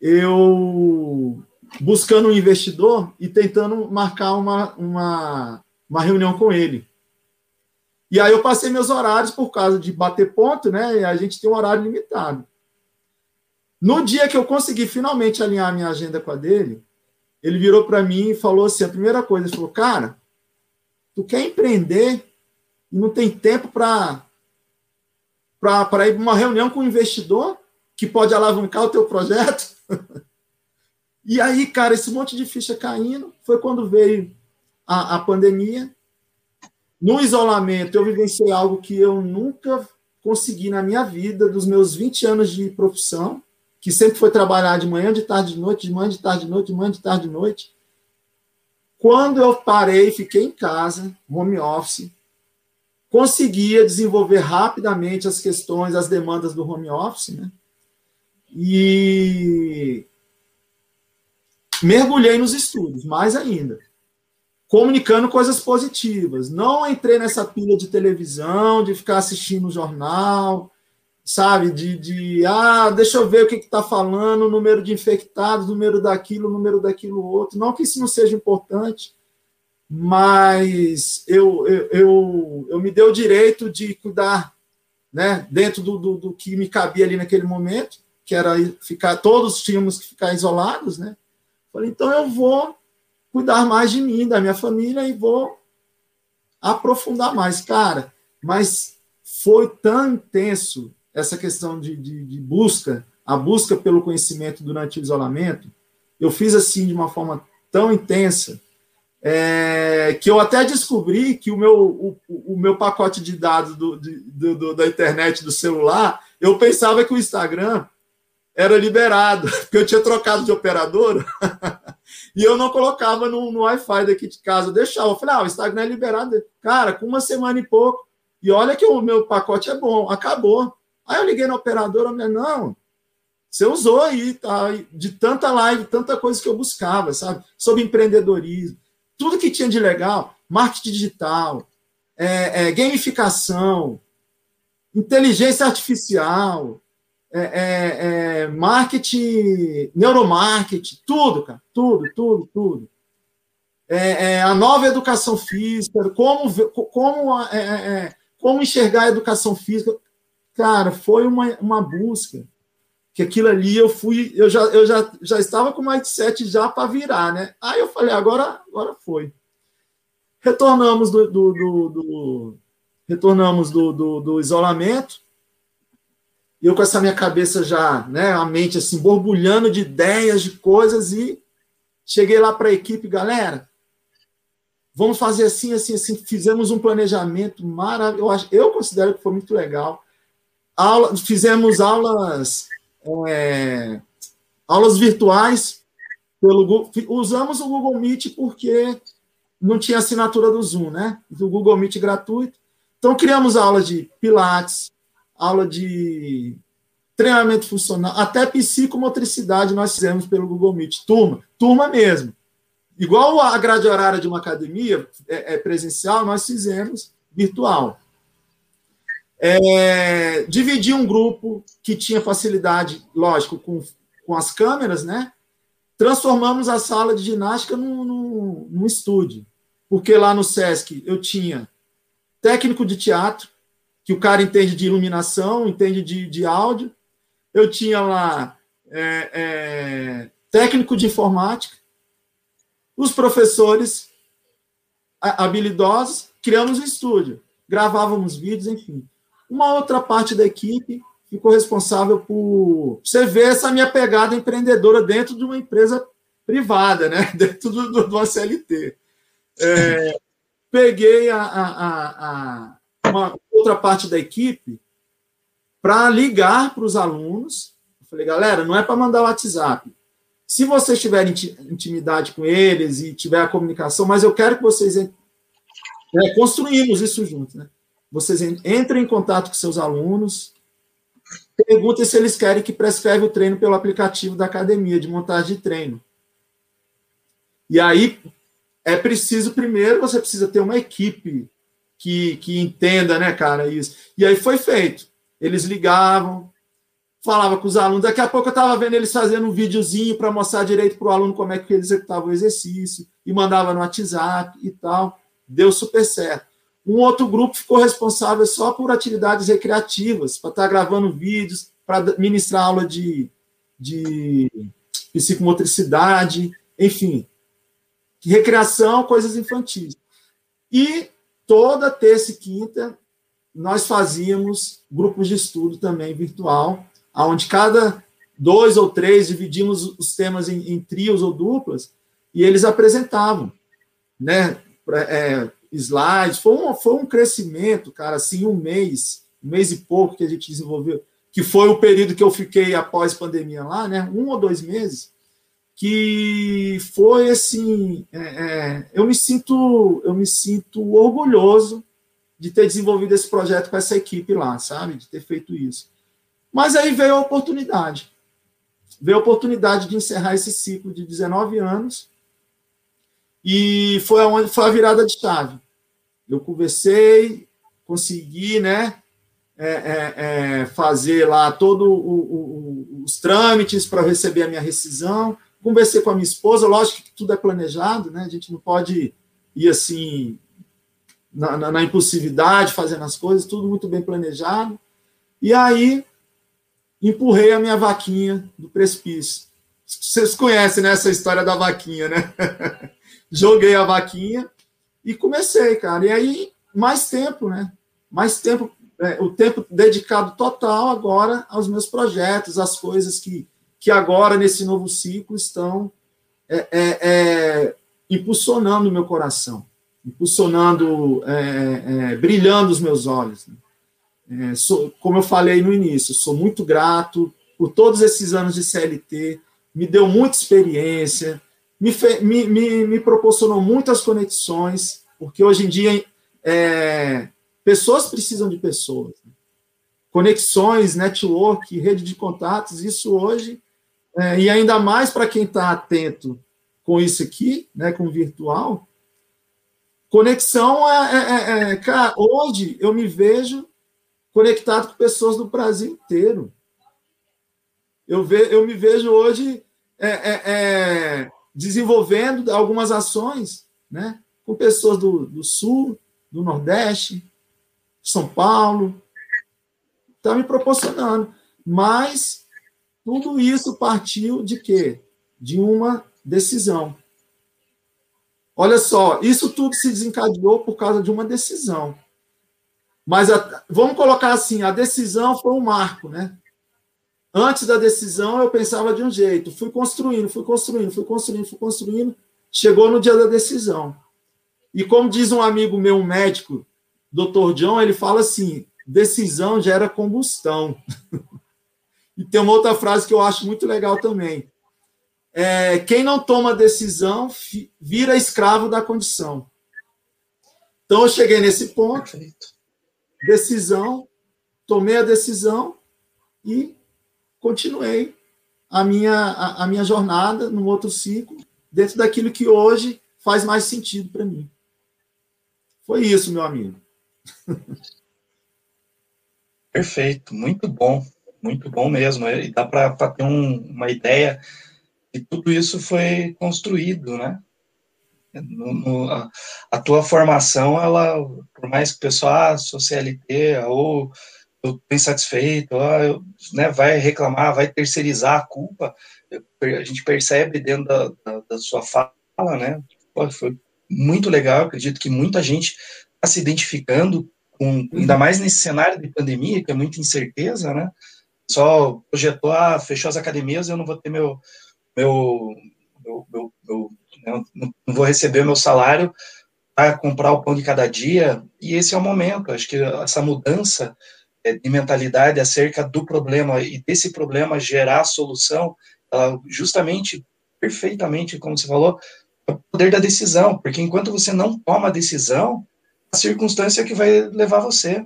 eu buscando um investidor e tentando marcar uma, uma, uma reunião com ele. E aí eu passei meus horários por causa de bater ponto, né? E a gente tem um horário limitado. No dia que eu consegui finalmente alinhar a minha agenda com a dele, ele virou para mim e falou assim: a primeira coisa, ele falou, cara, tu quer empreender e não tem tempo para para ir para uma reunião com um investidor que pode alavancar o teu projeto. e aí, cara, esse monte de ficha caindo, foi quando veio a, a pandemia. No isolamento, eu vivenciei algo que eu nunca consegui na minha vida, dos meus 20 anos de profissão, que sempre foi trabalhar de manhã, de tarde, de noite, de manhã, de tarde, de noite, de manhã, de tarde, de noite. Quando eu parei, fiquei em casa, home office, conseguia desenvolver rapidamente as questões, as demandas do home office, né? E mergulhei nos estudos, mais ainda. Comunicando coisas positivas. Não entrei nessa pilha de televisão, de ficar assistindo o jornal, sabe? De, de ah, deixa eu ver o que está falando, número de infectados, número daquilo, número daquilo outro. Não que isso não seja importante, mas eu, eu, eu, eu me dei o direito de cuidar né, dentro do, do, do, que me cabia ali naquele momento, que era ficar, todos tínhamos que ficar isolados, né? Falei, então eu vou cuidar mais de mim, da minha família, e vou aprofundar mais. Cara, mas foi tão intenso essa questão de, de, de busca, a busca pelo conhecimento durante o isolamento, eu fiz assim de uma forma tão intensa é, que eu até descobri que o meu, o, o meu pacote de dados do, de, do, da internet do celular, eu pensava que o Instagram era liberado, porque eu tinha trocado de operadora e eu não colocava no, no Wi-Fi daqui de casa, eu deixava. Eu falei, ah, o Instagram é liberado. Cara, com uma semana e pouco, e olha que o meu pacote é bom, acabou. Aí eu liguei na operadora, eu não, você usou aí, tá? De tanta live, tanta coisa que eu buscava, sabe? Sobre empreendedorismo tudo que tinha de legal, marketing digital, é, é, gamificação, inteligência artificial, é, é, é marketing, neuromarketing, tudo, cara, tudo, tudo, tudo. É, a nova educação física, como, como, como enxergar a educação física. Cara, foi uma, uma busca que aquilo ali eu fui, eu já, eu já, já estava com o mindset já para virar, né? Aí eu falei, agora, agora foi. Retornamos do, do, do, do retornamos do, do, do, isolamento eu com essa minha cabeça já, né, a mente assim, borbulhando de ideias, de coisas, e cheguei lá para a equipe, galera, vamos fazer assim, assim, assim. Fizemos um planejamento maravilhoso, eu, eu considero que foi muito legal. Aula, fizemos aulas, é, aulas virtuais, pelo, usamos o Google Meet porque não tinha assinatura do Zoom, né? Do Google Meet gratuito. Então, criamos aula de Pilates, aula de treinamento funcional, até psicomotricidade nós fizemos pelo Google Meet. Turma, turma mesmo. Igual a grade horária de uma academia é, é presencial, nós fizemos virtual. É, dividi um grupo que tinha facilidade, lógico, com, com as câmeras, né? Transformamos a sala de ginástica num, num, num estúdio. Porque lá no SESC eu tinha técnico de teatro, que o cara entende de iluminação, entende de, de áudio. Eu tinha lá é, é, técnico de informática, os professores habilidosos, criamos um estúdio, gravávamos vídeos, enfim. Uma outra parte da equipe ficou responsável por você ver essa minha pegada empreendedora dentro de uma empresa privada, né? dentro do, do, do CLT. É, peguei a, a, a, uma outra parte da equipe para ligar para os alunos. Falei, galera, não é para mandar WhatsApp. Se vocês tiverem intimidade com eles e tiver a comunicação, mas eu quero que vocês é, construímos isso juntos, né? Vocês entrem em contato com seus alunos, perguntem se eles querem que prescreve o treino pelo aplicativo da academia de montagem de treino. E aí é preciso primeiro você precisa ter uma equipe que, que entenda, né, cara, isso. E aí foi feito. Eles ligavam, falava com os alunos. Daqui a pouco eu estava vendo eles fazendo um videozinho para mostrar direito para o aluno como é que eles executavam o exercício, e mandava no WhatsApp e tal. Deu super certo. Um outro grupo ficou responsável só por atividades recreativas, para estar tá gravando vídeos, para ministrar aula de, de psicomotricidade, enfim. Recreação, coisas infantis. E toda terça e quinta nós fazíamos grupos de estudo também virtual, onde cada dois ou três dividimos os temas em, em trios ou duplas e eles apresentavam, né? É, slides. Foi um, foi um crescimento, cara, assim, um mês, um mês e pouco que a gente desenvolveu, que foi o período que eu fiquei após pandemia lá, né? Um ou dois meses que foi assim, é, é, eu me sinto, eu me sinto orgulhoso de ter desenvolvido esse projeto com essa equipe lá, sabe, de ter feito isso. Mas aí veio a oportunidade, veio a oportunidade de encerrar esse ciclo de 19 anos e foi aonde foi a virada de chave. Eu conversei, consegui, né, é, é, é fazer lá todos os trâmites para receber a minha rescisão Conversei com a minha esposa, lógico que tudo é planejado, né? A gente não pode ir assim na, na, na impulsividade, fazendo as coisas, tudo muito bem planejado. E aí empurrei a minha vaquinha do precipício. Vocês conhecem né, essa história da vaquinha, né? Joguei a vaquinha e comecei, cara. E aí, mais tempo, né? Mais tempo, é, o tempo dedicado total agora aos meus projetos, às coisas que, que agora, nesse novo ciclo, estão é, é, é impulsionando o meu coração, impulsionando, é, é, brilhando os meus olhos. Né? Sou, como eu falei no início, sou muito grato por todos esses anos de CLT, me deu muita experiência, me, me, me, me proporcionou muitas conexões, porque hoje em dia é, pessoas precisam de pessoas. Né? Conexões, network, rede de contatos, isso hoje é, e ainda mais para quem está atento com isso aqui, né, com o virtual, conexão é, é, é, é, cara, hoje eu me vejo conectado com pessoas do Brasil inteiro. Eu, ve, eu me vejo hoje é, é, desenvolvendo algumas ações né, com pessoas do, do Sul, do Nordeste, São Paulo. Está me proporcionando. Mas tudo isso partiu de quê? De uma decisão. Olha só, isso tudo se desencadeou por causa de uma decisão. Mas a, vamos colocar assim, a decisão foi um marco, né? Antes da decisão, eu pensava de um jeito. Fui construindo, fui construindo, fui construindo, fui construindo. Chegou no dia da decisão. E como diz um amigo meu, um médico, Dr. John, ele fala assim: decisão gera combustão. e tem uma outra frase que eu acho muito legal também. É, quem não toma decisão vira escravo da condição. Então eu cheguei nesse ponto, decisão, tomei a decisão e continuei a minha, a, a minha jornada num outro ciclo, dentro daquilo que hoje faz mais sentido para mim. Foi isso, meu amigo. Perfeito, muito bom, muito bom mesmo. E dá para ter um, uma ideia de tudo isso foi construído, né? No, no, a, a, tua formação, ela, por mais que o pessoal, ah, sou CLT, ou eu estou insatisfeito, ou, eu, né, vai reclamar, vai terceirizar a culpa, a gente percebe dentro da, da, da sua fala, né? Pô, foi muito legal, acredito que muita gente está se identificando com, ainda mais nesse cenário de pandemia, que é muita incerteza, né? Só projetou, ah, fechou as academias, eu não vou ter meu, meu, meu, meu, meu né, não vou receber meu salário para comprar o pão de cada dia, e esse é o momento, acho que essa mudança de mentalidade acerca do problema e desse problema gerar a solução, ela justamente, perfeitamente, como você falou, é o poder da decisão, porque enquanto você não toma a decisão, a circunstância que vai levar você.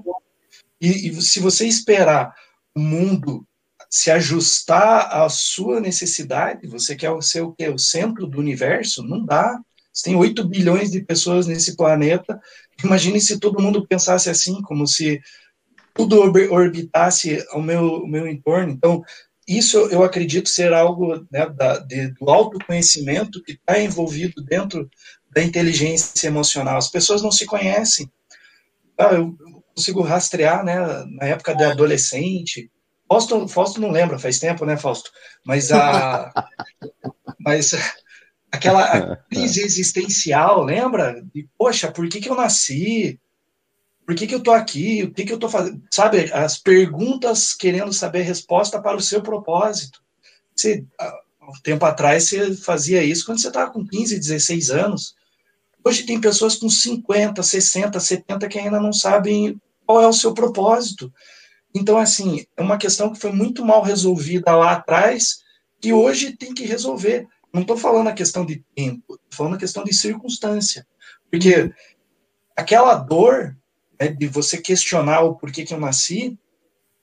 E, e se você esperar o mundo se ajustar à sua necessidade, você quer ser o que? O centro do universo? Não dá. Você tem 8 bilhões de pessoas nesse planeta. Imagine se todo mundo pensasse assim, como se tudo orbitasse ao meu, ao meu entorno. Então, isso eu acredito ser algo né, da, de, do autoconhecimento que está envolvido dentro da inteligência emocional. As pessoas não se conhecem. Ah, eu consigo rastrear, né, na época de adolescente. Fausto, Fausto não lembra, faz tempo, né, Fausto? Mas a, mas aquela crise existencial, lembra? De, poxa, por que, que eu nasci? Por que, que eu tô aqui? O que, que eu tô fazendo? Sabe, as perguntas querendo saber a resposta para o seu propósito. Você, um tempo atrás, você fazia isso quando você estava com 15, 16 anos. Hoje tem pessoas com 50, 60, 70 que ainda não sabem qual é o seu propósito. Então, assim, é uma questão que foi muito mal resolvida lá atrás, que hoje tem que resolver. Não estou falando a questão de tempo, estou falando a questão de circunstância. Porque aquela dor né, de você questionar o porquê que eu nasci,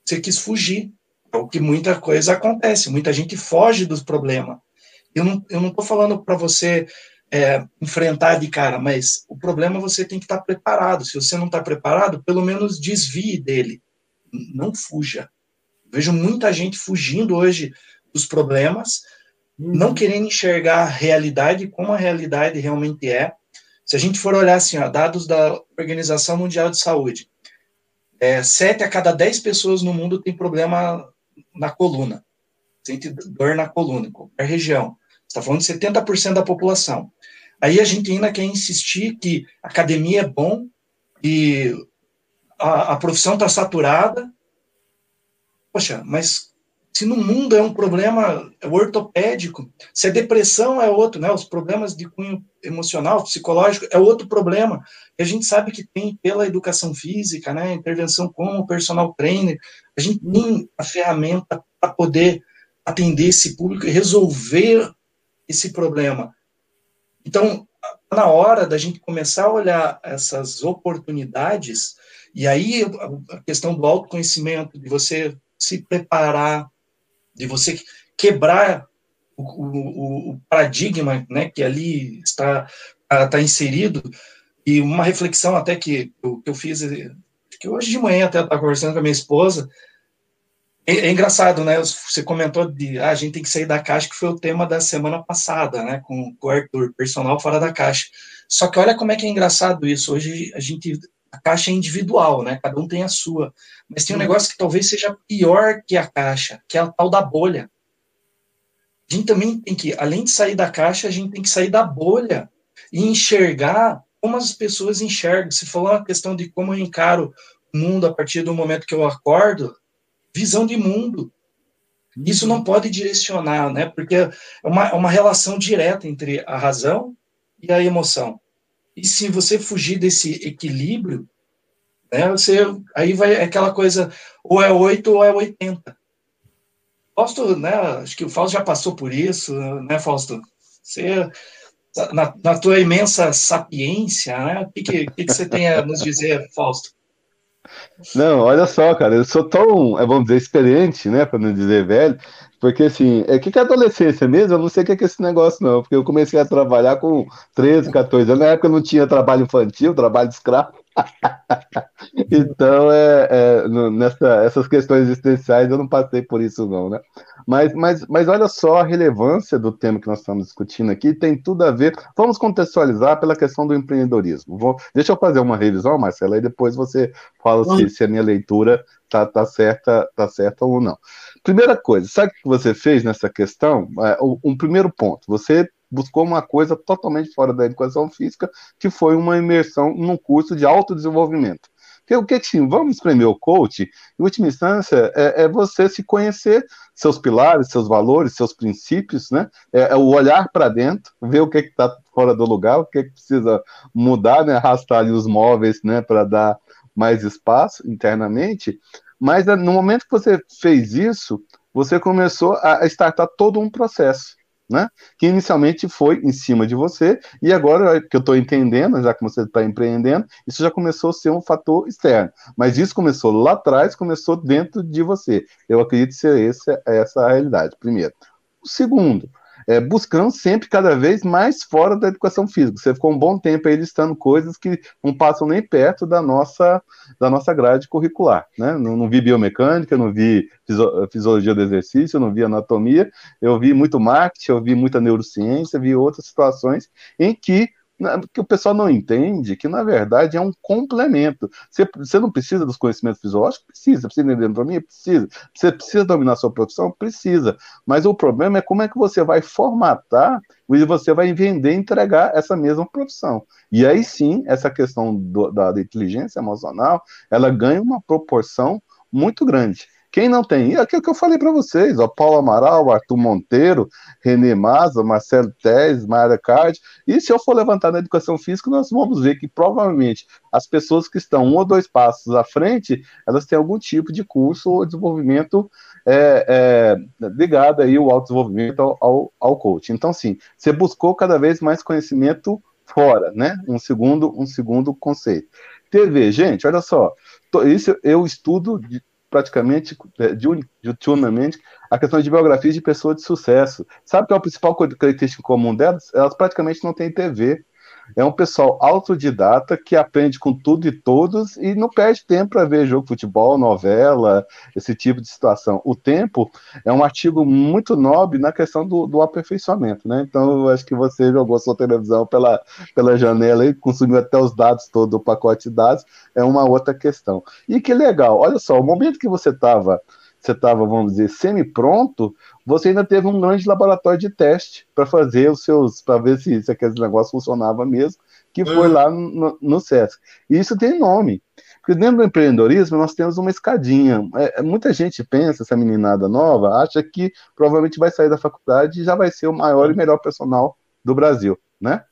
você quis fugir. É o que muita coisa acontece, muita gente foge dos problemas. Eu não estou não falando para você é, enfrentar de cara, mas o problema você tem que estar tá preparado. Se você não está preparado, pelo menos desvie dele, não fuja. Vejo muita gente fugindo hoje dos problemas, uhum. não querendo enxergar a realidade como a realidade realmente é. Se a gente for olhar assim, ó, dados da Organização Mundial de Saúde, é, sete a cada dez pessoas no mundo tem problema na coluna, sente dor na coluna, em qualquer região. Está falando de 70% da população. Aí a gente ainda quer insistir que academia é bom e a, a profissão está saturada. Poxa, mas se no mundo é um problema ortopédico, se a depressão é outro, né, os problemas de cunho emocional, psicológico, é outro problema. E a gente sabe que tem pela educação física, né, intervenção como personal trainer, a gente tem a ferramenta para poder atender esse público e resolver esse problema. Então, na hora da gente começar a olhar essas oportunidades, e aí a questão do autoconhecimento, de você se preparar, de você quebrar o, o, o paradigma né, que ali está, está inserido, e uma reflexão até que, que eu fiz, que hoje de manhã até estava conversando com a minha esposa, é, é, engraçado, né? Você comentou de ah, a gente tem que sair da caixa, que foi o tema da semana passada, né? Com, com o Arthur, personal fora da caixa. Só que olha como é que é engraçado isso. Hoje a gente. A caixa é individual, né? Cada um tem a sua. Mas tem um uhum. negócio que talvez seja pior que a caixa, que é a tal da bolha. A gente também tem que, além de sair da caixa, a gente tem que sair da bolha e enxergar como as pessoas enxergam. Se falou a questão de como eu encaro o mundo a partir do momento que eu acordo, visão de mundo. Isso não pode direcionar, né? Porque é uma, é uma relação direta entre a razão e a emoção. E se você fugir desse equilíbrio, né, você, aí vai aquela coisa, ou é 8 ou é 80. Fausto, né, acho que o Fausto já passou por isso, né, Fausto? Você, na, na tua imensa sapiência, né, o que, que, que você tem a nos dizer, Fausto? Não, olha só, cara, eu sou tão, é, vamos dizer, experiente, né, para não dizer velho, porque assim, é que que é adolescência mesmo, eu não sei o que é esse negócio não, porque eu comecei a trabalhar com 13, 14 anos, na época não tinha trabalho infantil, trabalho de escravo, então, é, é, nessa, essas questões existenciais eu não passei por isso, não, né? Mas, mas, mas olha só a relevância do tema que nós estamos discutindo aqui, tem tudo a ver. Vamos contextualizar pela questão do empreendedorismo. Vou, deixa eu fazer uma revisão, Marcela, e depois você fala se, se a minha leitura tá, tá, certa, tá certa ou não. Primeira coisa, sabe o que você fez nessa questão? É, um primeiro ponto, você buscou uma coisa totalmente fora da educação física, que foi uma imersão num curso de autodesenvolvimento. Porque o que sim, vamos espremer o coach, em última instância, é, é, você se conhecer seus pilares, seus valores, seus princípios, né? É, é o olhar para dentro, ver o que está fora do lugar, o que, que precisa mudar, né? Arrastar ali os móveis, né? Para dar mais espaço internamente. Mas no momento que você fez isso, você começou a startar todo um processo né? Que inicialmente foi em cima de você, e agora que eu estou entendendo, já que você está empreendendo, isso já começou a ser um fator externo. Mas isso começou lá atrás, começou dentro de você. Eu acredito ser esse, essa a realidade, primeiro. O segundo, é, buscando sempre cada vez mais fora da educação física. Você ficou um bom tempo aí listando coisas que não passam nem perto da nossa, da nossa grade curricular. Né? Não, não vi biomecânica, não vi fisiologia do exercício, não vi anatomia, eu vi muito marketing, eu vi muita neurociência, vi outras situações em que que o pessoal não entende que, na verdade, é um complemento. Você, você não precisa dos conhecimentos fisiológicos? Precisa. Precisa entender anatomia? Precisa. Você precisa dominar sua profissão? Precisa. Mas o problema é como é que você vai formatar e você vai vender e entregar essa mesma profissão. E aí sim, essa questão do, da, da inteligência emocional, ela ganha uma proporção muito grande. Quem não tem? E é aquilo que eu falei para vocês, ó, Paulo Amaral, Arthur Monteiro, René Maza, Marcelo Tez, Mayra Card. E se eu for levantar na educação física, nós vamos ver que provavelmente as pessoas que estão um ou dois passos à frente, elas têm algum tipo de curso ou desenvolvimento é, é, ligado aí ao autodesenvolvimento, ao, ao, ao coaching. Então, sim, você buscou cada vez mais conhecimento fora, né? Um segundo, um segundo conceito. TV, gente, olha só, isso eu estudo de, praticamente, é, diuturnamente, a questão de biografias de pessoas de sucesso. Sabe qual é a principal característica comum delas? Elas praticamente não têm TV. É um pessoal autodidata que aprende com tudo e todos e não perde tempo para ver jogo de futebol, novela, esse tipo de situação. O tempo é um artigo muito nobre na questão do, do aperfeiçoamento, né? Então, eu acho que você jogou sua televisão pela, pela janela e consumiu até os dados todos do pacote de dados, é uma outra questão. E que legal, olha só, o momento que você estava você estava, vamos dizer, semi-pronto, você ainda teve um grande laboratório de teste para fazer os seus, para ver se, se aquele negócio funcionava mesmo, que foi lá no, no SESC. E isso tem nome. Porque dentro do empreendedorismo nós temos uma escadinha. É, é, muita gente pensa, essa meninada nova, acha que provavelmente vai sair da faculdade e já vai ser o maior e melhor personal do Brasil, né?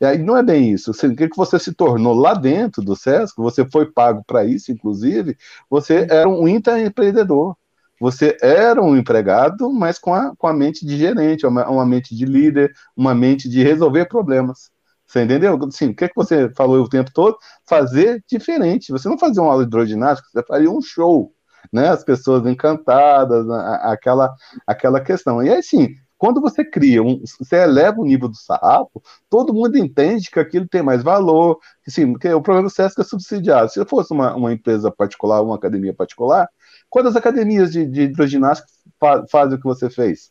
E aí não é bem isso. O que você se tornou lá dentro do SESC, você foi pago para isso, inclusive, você era um intraempreendedor. Você era um empregado, mas com a, com a mente de gerente, uma, uma mente de líder, uma mente de resolver problemas. Você entendeu? Sim, o que, é que você falou o tempo todo? Fazer diferente. Você não fazia uma aula de hidroginástica, você faria um show, né? As pessoas encantadas, aquela, aquela questão. E aí, sim, quando você cria, um, você eleva o nível do sarrafo, todo mundo entende que aquilo tem mais valor, que, sim, porque o problema do SESC é subsidiado. Se fosse uma, uma empresa particular, uma academia particular, Quantas academias de, de hidroginástica fa fazem o que você fez?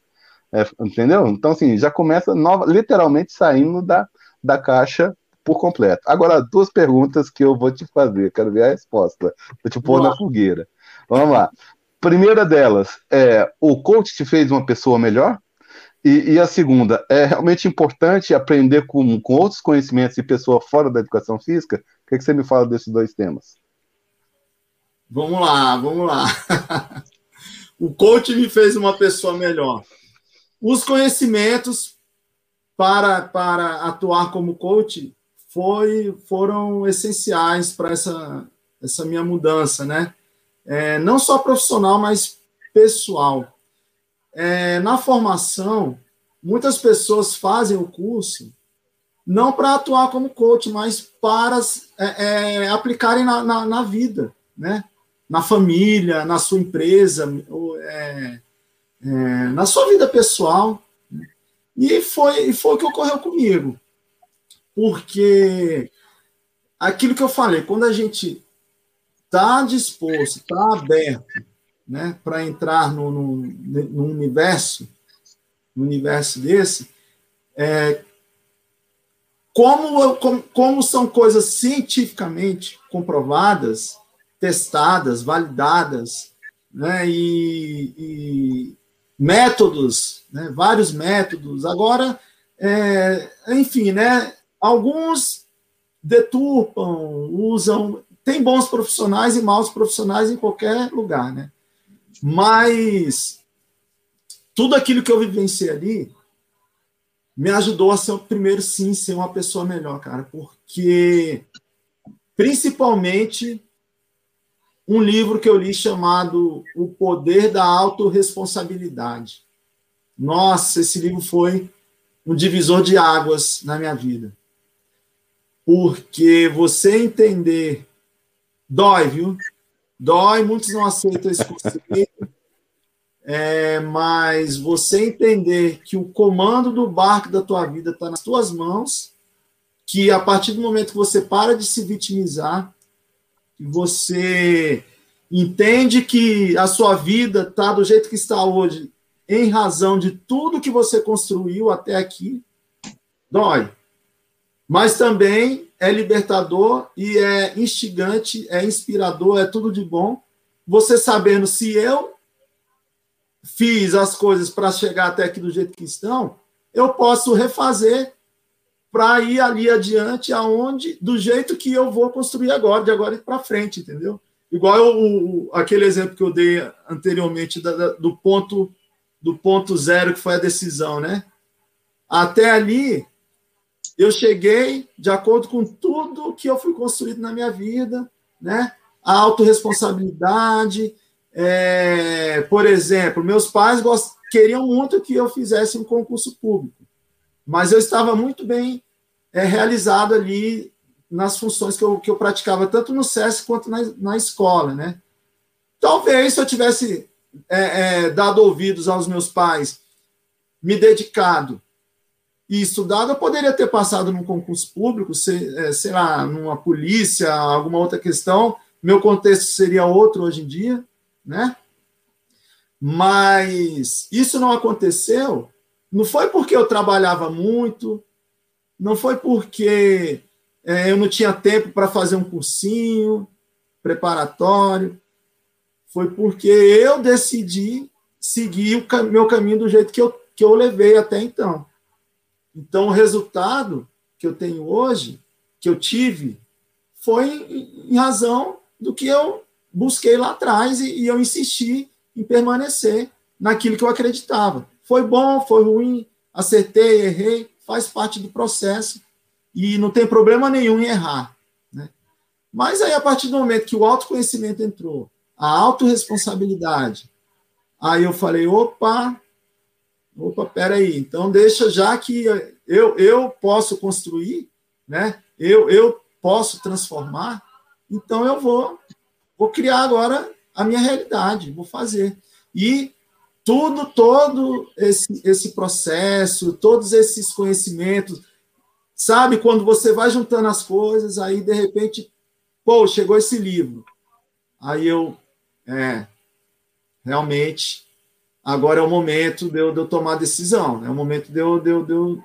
É, entendeu? Então, assim, já começa nova, literalmente saindo da, da caixa por completo. Agora, duas perguntas que eu vou te fazer, quero ver a resposta. Vou te pôr na fogueira. Vamos lá. Primeira delas, é, o coach te fez uma pessoa melhor? E, e, a segunda, é realmente importante aprender com, com outros conhecimentos de pessoa fora da educação física? O que, que você me fala desses dois temas? Vamos lá, vamos lá. o coach me fez uma pessoa melhor. Os conhecimentos para, para atuar como coach foi, foram essenciais para essa, essa minha mudança, né? É, não só profissional, mas pessoal. É, na formação, muitas pessoas fazem o curso não para atuar como coach, mas para é, é, aplicarem na, na, na, vida, né? Na família, na sua empresa, é, é, na sua vida pessoal. E foi, foi o que ocorreu comigo. Porque aquilo que eu falei, quando a gente está disposto, está aberto né, para entrar no, no, no, universo, no universo desse, é, como, como, como são coisas cientificamente comprovadas, testadas, validadas, né, e, e métodos, né, vários métodos. Agora, é, enfim, né, alguns deturpam, usam. Tem bons profissionais e maus profissionais em qualquer lugar, né? Mas tudo aquilo que eu vivenciei ali me ajudou a ser, primeiro, sim, ser uma pessoa melhor, cara, porque principalmente um livro que eu li chamado O Poder da Autoresponsabilidade. Nossa, esse livro foi um divisor de águas na minha vida. Porque você entender dói, viu? Dói, muitos não aceitam esse conceito. É, mas você entender que o comando do barco da tua vida está nas tuas mãos, que a partir do momento que você para de se vitimizar, você entende que a sua vida está do jeito que está hoje, em razão de tudo que você construiu até aqui, dói. Mas também é libertador e é instigante, é inspirador, é tudo de bom. Você sabendo se eu fiz as coisas para chegar até aqui do jeito que estão, eu posso refazer para ir ali adiante aonde do jeito que eu vou construir agora, de agora para frente, entendeu? Igual o, aquele exemplo que eu dei anteriormente da, da, do ponto do ponto zero que foi a decisão, né? Até ali eu cheguei de acordo com tudo que eu fui construído na minha vida, né? A autorresponsabilidade, é, por exemplo, meus pais gost... queriam muito que eu fizesse um concurso público, mas eu estava muito bem é, realizado ali nas funções que eu, que eu praticava, tanto no SESC quanto na, na escola, né? Talvez se eu tivesse é, é, dado ouvidos aos meus pais, me dedicado e estudado, eu poderia ter passado num concurso público, sei, é, sei lá, numa polícia, alguma outra questão, meu contexto seria outro hoje em dia, né? Mas isso não aconteceu, não foi porque eu trabalhava muito, não foi porque é, eu não tinha tempo para fazer um cursinho preparatório, foi porque eu decidi seguir o cam meu caminho do jeito que eu, que eu levei até então. Então, o resultado que eu tenho hoje, que eu tive, foi em razão do que eu busquei lá atrás e, e eu insisti em permanecer naquilo que eu acreditava. Foi bom, foi ruim, acertei, errei, faz parte do processo e não tem problema nenhum em errar. Né? Mas aí, a partir do momento que o autoconhecimento entrou, a autorresponsabilidade, aí eu falei, opa, opa, peraí, então deixa, já que eu, eu posso construir, né? eu, eu posso transformar, então eu vou, vou criar agora a minha realidade, vou fazer. E tudo, todo esse, esse processo, todos esses conhecimentos, sabe? Quando você vai juntando as coisas, aí de repente, pô, chegou esse livro. Aí eu, é, realmente, agora é o momento de eu, de eu tomar decisão, é o momento de eu, de, eu, de eu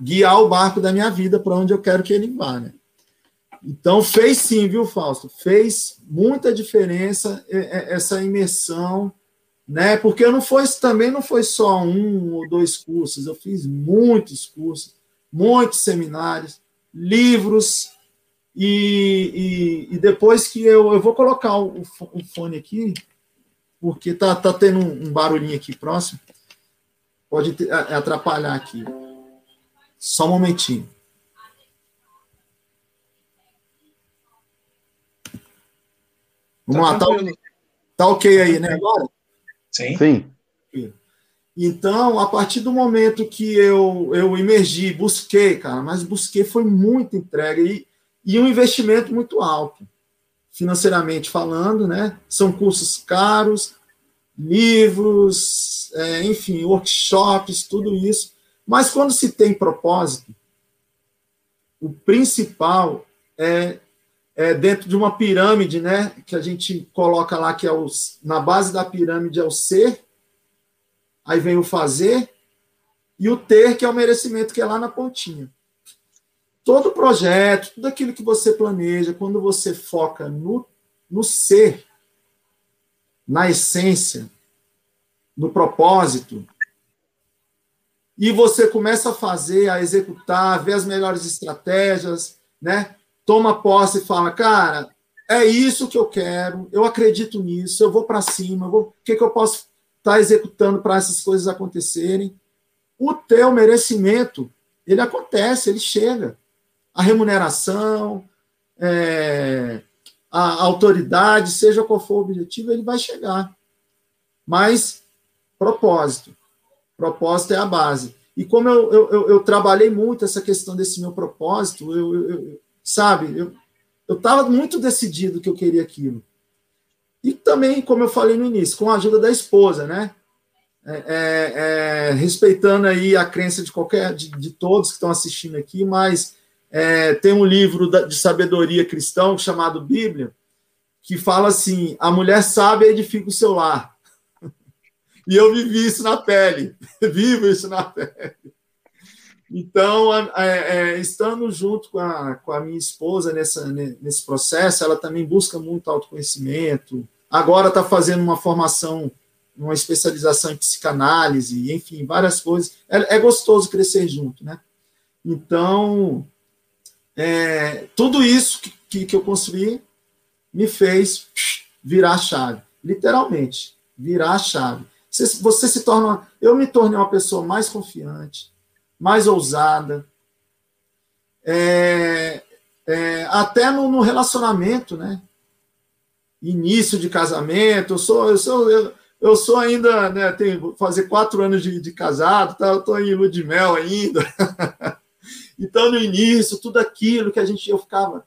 guiar o barco da minha vida para onde eu quero que ele vá, né? Então, fez sim, viu, Fausto? Fez muita diferença essa imersão, né? Porque não foi, também não foi só um ou dois cursos, eu fiz muitos cursos, muitos seminários, livros, e, e, e depois que eu, eu vou colocar o, o fone aqui, porque tá, tá tendo um, barulhinho aqui próximo. Pode ter, atrapalhar aqui. Só um momentinho. Vamos tá lá, tá, tá ok aí, né? Agora? Sim. Sim. Então, a partir do momento que eu, eu emergi, busquei, cara, mas busquei foi muito entrega e, e um investimento muito alto, financeiramente falando, né? São cursos caros, livros, é, enfim, workshops, tudo isso. Mas quando se tem propósito, o principal é, é dentro de uma pirâmide, né? Que a gente coloca lá que é os, na base da pirâmide é o ser aí vem o fazer e o ter, que é o merecimento, que é lá na pontinha. Todo projeto, tudo aquilo que você planeja, quando você foca no, no ser, na essência, no propósito, e você começa a fazer, a executar, ver as melhores estratégias, né? Toma posse e fala, cara, é isso que eu quero, eu acredito nisso, eu vou para cima, vou, o que, que eu posso está executando para essas coisas acontecerem. O teu merecimento, ele acontece, ele chega. A remuneração, é, a autoridade, seja qual for o objetivo, ele vai chegar. Mas, propósito. Propósito é a base. E como eu, eu, eu trabalhei muito essa questão desse meu propósito, eu, eu sabe, eu estava muito decidido que eu queria aquilo. E também, como eu falei no início, com a ajuda da esposa, né? É, é, é, respeitando aí a crença de qualquer de, de todos que estão assistindo aqui, mas é, tem um livro de sabedoria cristão chamado Bíblia que fala assim: a mulher sábia edifica o seu lar. E eu vivi isso na pele, vivo isso na pele. Então, é, estando junto com a, com a minha esposa nessa, nesse processo, ela também busca muito autoconhecimento, agora está fazendo uma formação, uma especialização em psicanálise, enfim, várias coisas. É, é gostoso crescer junto, né? Então, é, tudo isso que, que, que eu construí me fez virar a chave, literalmente, virar a chave. Você, você se torna, eu me tornei uma pessoa mais confiante, mais ousada, é, é, até no, no, relacionamento, né? início de casamento, eu sou, eu sou, eu, eu sou ainda, né, tenho fazer quatro anos de, de casado, tá, eu estou em lua de mel ainda. então, no início, tudo aquilo que a gente, eu ficava,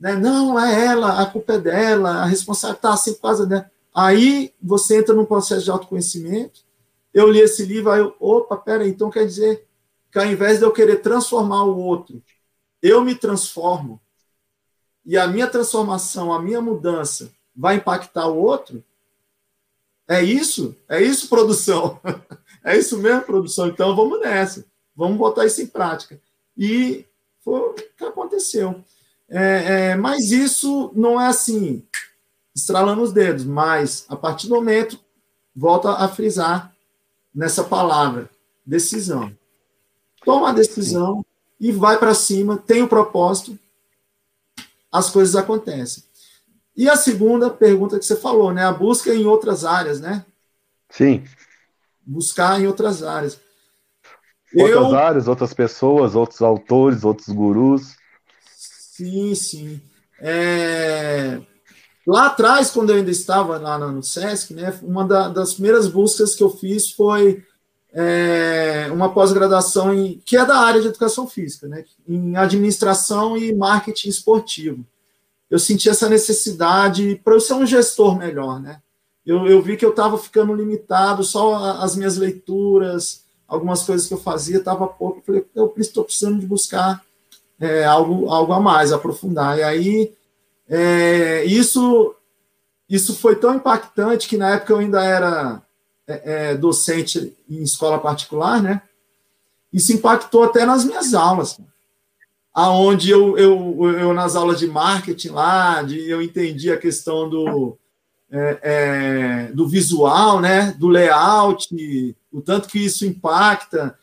né, não, é ela, a culpa é dela, a responsabilidade está assim causa dela. Aí você entra num processo de autoconhecimento, eu li esse livro, aí eu, opa, peraí, então quer dizer que ao invés de eu querer transformar o outro, eu me transformo, e a minha transformação, a minha mudança, vai impactar o outro? É isso? É isso, produção? É isso mesmo, produção? Então vamos nessa. Vamos botar isso em prática. E foi o que aconteceu. É, é, mas isso não é assim, estralando os dedos, mas a partir do momento, volta a frisar nessa palavra, decisão. Toma a decisão e vai para cima, tem o um propósito, as coisas acontecem. E a segunda pergunta que você falou, né? A busca em outras áreas, né? Sim. Buscar em outras áreas. Outras eu... áreas, outras pessoas, outros autores, outros gurus. Sim, sim. É... Lá atrás, quando eu ainda estava lá no SESC, né, uma da, das primeiras buscas que eu fiz foi é, uma pós-graduação que é da área de educação física, né, em administração e marketing esportivo eu senti essa necessidade para eu ser um gestor melhor, né? Eu, eu vi que eu estava ficando limitado, só as minhas leituras, algumas coisas que eu fazia, estava pouco. Eu falei, eu estou precisando de buscar é, algo, algo a mais, aprofundar. E aí, é, isso, isso foi tão impactante que na época eu ainda era é, é docente em escola particular, né? Isso impactou até nas minhas aulas aonde eu, eu, eu, nas aulas de marketing lá, de, eu entendi a questão do, é, é, do visual, né, do layout, o tanto que isso impacta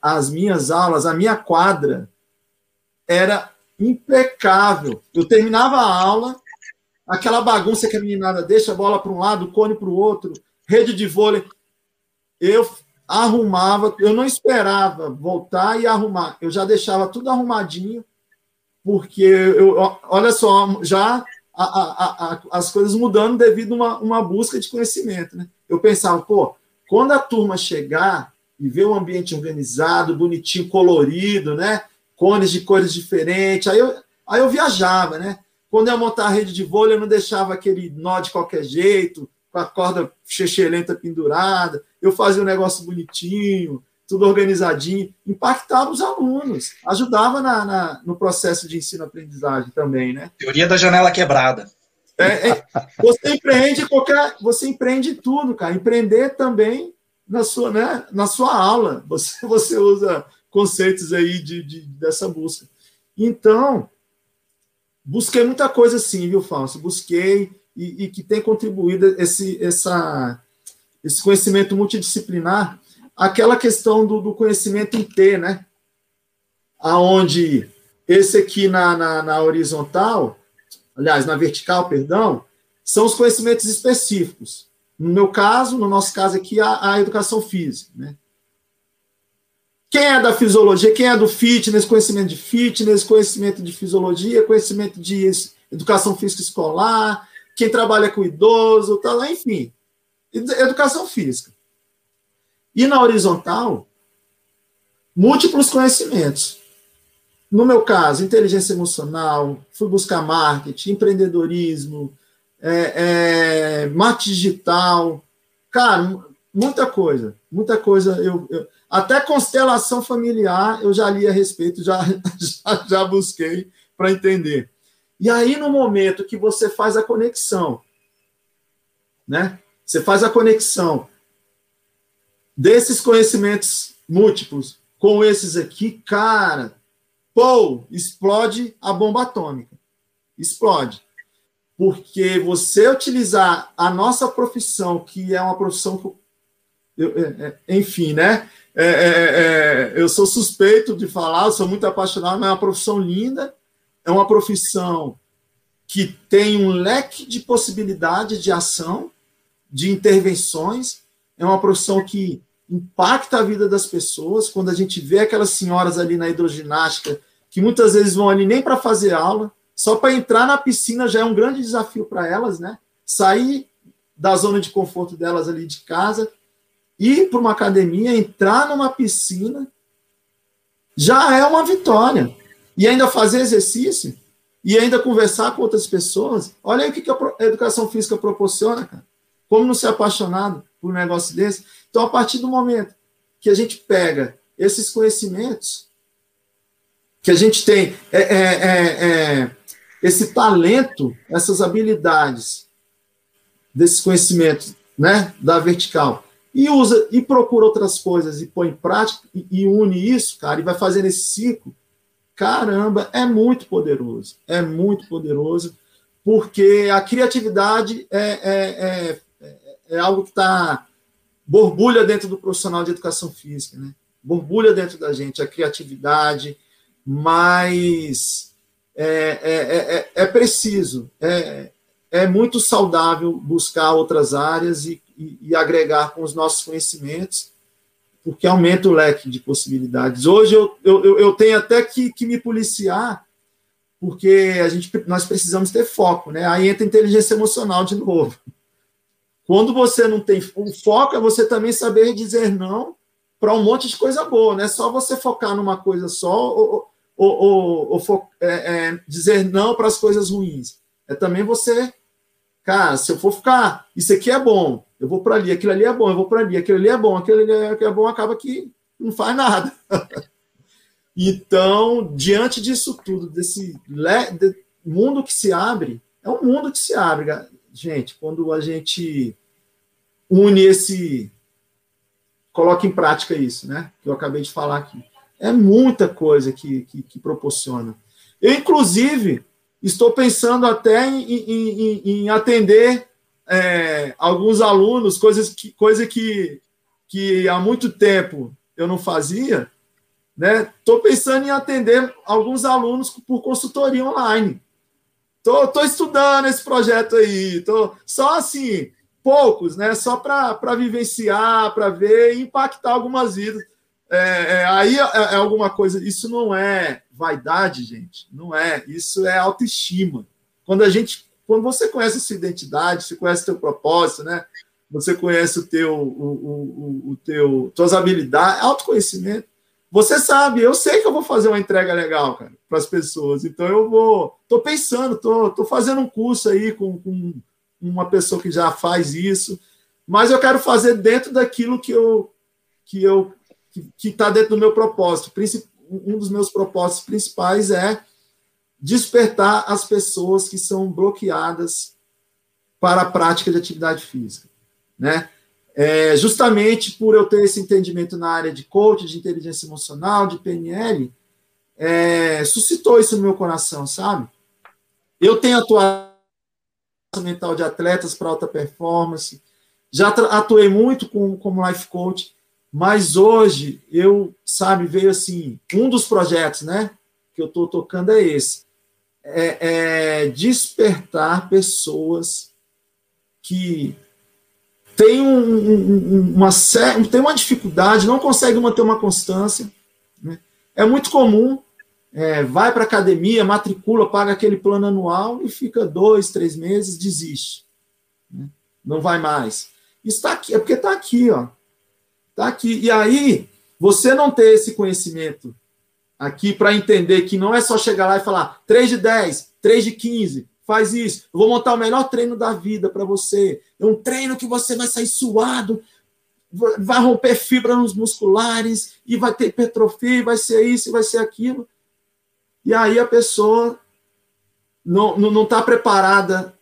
as minhas aulas, a minha quadra era impecável. Eu terminava a aula, aquela bagunça que a meninada deixa, a bola para um lado, cone para o outro, rede de vôlei. Eu arrumava, eu não esperava voltar e arrumar, eu já deixava tudo arrumadinho, porque eu, olha só, já a, a, a, as coisas mudando devido a uma, uma busca de conhecimento. Né? Eu pensava, pô, quando a turma chegar e ver o ambiente organizado, bonitinho, colorido, né? Cones de cores diferentes, aí eu, aí eu viajava, né? Quando eu ia montar a rede de vôlei, eu não deixava aquele nó de qualquer jeito, com a corda chechelenta pendurada, eu fazia um negócio bonitinho, tudo organizadinho, impactava os alunos, ajudava na, na no processo de ensino-aprendizagem também, né? Teoria da janela quebrada. É, é, você empreende qualquer, você empreende tudo, cara. Empreender também na sua, né, na sua aula. Você, você usa conceitos aí de, de dessa busca. Então, busquei muita coisa assim, viu, Fausto? Busquei e, e, que tem contribuído esse, essa, esse conhecimento multidisciplinar, aquela questão do, do conhecimento em T, né? Aonde esse aqui na, na, na horizontal, aliás, na vertical, perdão, são os conhecimentos específicos. No meu caso, no nosso caso aqui, a, a educação física, né? Quem é da fisiologia, quem é do fitness, conhecimento de fitness, conhecimento de fisiologia, conhecimento de educação física escolar, quem trabalha com idoso, tá lá, enfim. Educação física. E na horizontal, múltiplos conhecimentos. No meu caso, inteligência emocional, fui buscar marketing, empreendedorismo, é, é, marketing digital, cara, muita coisa, muita coisa. Eu, eu, até constelação familiar eu já li a respeito, já, já, já busquei para entender. E aí, no momento que você faz a conexão, né? Você faz a conexão desses conhecimentos múltiplos com esses aqui, cara, pô, explode a bomba atômica. Explode. Porque você utilizar a nossa profissão, que é uma profissão que eu, é, é, enfim, né? É, é, é, eu sou suspeito de falar, sou muito apaixonado, mas é uma profissão linda, é uma profissão que tem um leque de possibilidades de ação, de intervenções, é uma profissão que impacta a vida das pessoas. Quando a gente vê aquelas senhoras ali na hidroginástica, que muitas vezes vão ali nem para fazer aula, só para entrar na piscina já é um grande desafio para elas, né? Sair da zona de conforto delas ali de casa ir para uma academia, entrar numa piscina, já é uma vitória. E ainda fazer exercício, e ainda conversar com outras pessoas. Olha aí o que a educação física proporciona, cara. Como não ser apaixonado por um negócio desse? Então, a partir do momento que a gente pega esses conhecimentos, que a gente tem é, é, é, é esse talento, essas habilidades, desses conhecimentos né, da vertical, e usa e procura outras coisas e põe em prática e, e une isso, cara, e vai fazendo esse ciclo. Caramba, é muito poderoso, é muito poderoso, porque a criatividade é, é, é, é algo que está borbulha dentro do profissional de educação física, né? Borbulha dentro da gente a criatividade, mas é, é, é, é preciso, é, é muito saudável buscar outras áreas e e, e agregar com os nossos conhecimentos, porque aumenta o leque de possibilidades. Hoje eu, eu, eu tenho até que, que me policiar, porque a gente, nós precisamos ter foco, né? Aí entra inteligência emocional de novo. Quando você não tem um foco, é você também saber dizer não para um monte de coisa boa, não é só você focar numa coisa só ou, ou, ou, ou é, é, dizer não para as coisas ruins. É também você, cara, se eu for ficar, isso aqui é bom, eu vou para ali, aquilo ali é bom, eu vou para ali, aquilo ali é bom, aquilo ali é, é bom, acaba que não faz nada. então, diante disso tudo, desse mundo que se abre, é um mundo que se abre, gente, quando a gente une esse. coloca em prática isso, né? Que eu acabei de falar aqui. É muita coisa que, que, que proporciona. Eu, inclusive, estou pensando até em, em, em, em atender é, alguns alunos, coisas que, coisa que, que há muito tempo eu não fazia, né? Estou pensando em atender alguns alunos por consultoria online. tô, tô estudando esse projeto aí, tô só assim, poucos, né? Só para vivenciar, para ver e impactar algumas vidas. É, é, aí é, é, alguma coisa. Isso não é vaidade, gente. Não é. Isso é autoestima. Quando a gente, quando você conhece a sua identidade, você conhece o teu propósito, né? Você conhece o teu, o, o, o teu, tuas habilidades, autoconhecimento. Você sabe, eu sei que eu vou fazer uma entrega legal, cara, para as pessoas. Então eu vou, tô pensando, tô, tô fazendo um curso aí com, com uma pessoa que já faz isso, mas eu quero fazer dentro daquilo que eu que eu que está dentro do meu propósito. Um dos meus propósitos principais é despertar as pessoas que são bloqueadas para a prática de atividade física, né? É, justamente por eu ter esse entendimento na área de coaching, de inteligência emocional, de PNL, é, suscitou isso no meu coração, sabe? Eu tenho atuado mental de atletas para alta performance, já atuei muito com, como life coach, mas hoje eu, sabe, veio assim, um dos projetos, né, que eu estou tocando é esse, é, é despertar pessoas que têm um, um, uma, tem uma dificuldade, não conseguem manter uma constância, né? é muito comum é, vai para academia, matricula, paga aquele plano anual e fica dois, três meses, desiste. Né? Não vai mais. Está aqui, é porque está aqui, ó. Está aqui. E aí, você não ter esse conhecimento aqui para entender que não é só chegar lá e falar 3 de 10, 3 de 15, faz isso. Eu vou montar o melhor treino da vida para você. É um treino que você vai sair suado, vai romper fibras musculares e vai ter hipertrofia, vai ser isso, vai ser aquilo. E aí a pessoa não está não, não tá preparada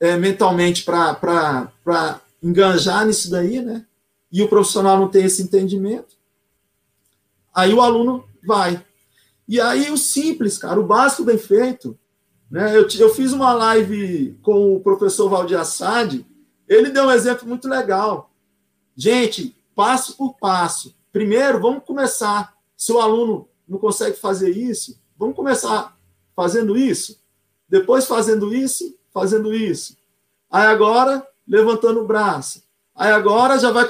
é, mentalmente para enganjar nisso daí, né? E o profissional não tem esse entendimento. Aí o aluno vai. E aí o simples, cara, o básico bem feito. Né? Eu, eu fiz uma live com o professor Valdir Assad, ele deu um exemplo muito legal. Gente, passo por passo. Primeiro, vamos começar. Se o aluno não consegue fazer isso, Vamos começar fazendo isso, depois fazendo isso, fazendo isso. Aí agora, levantando o braço. Aí agora já vai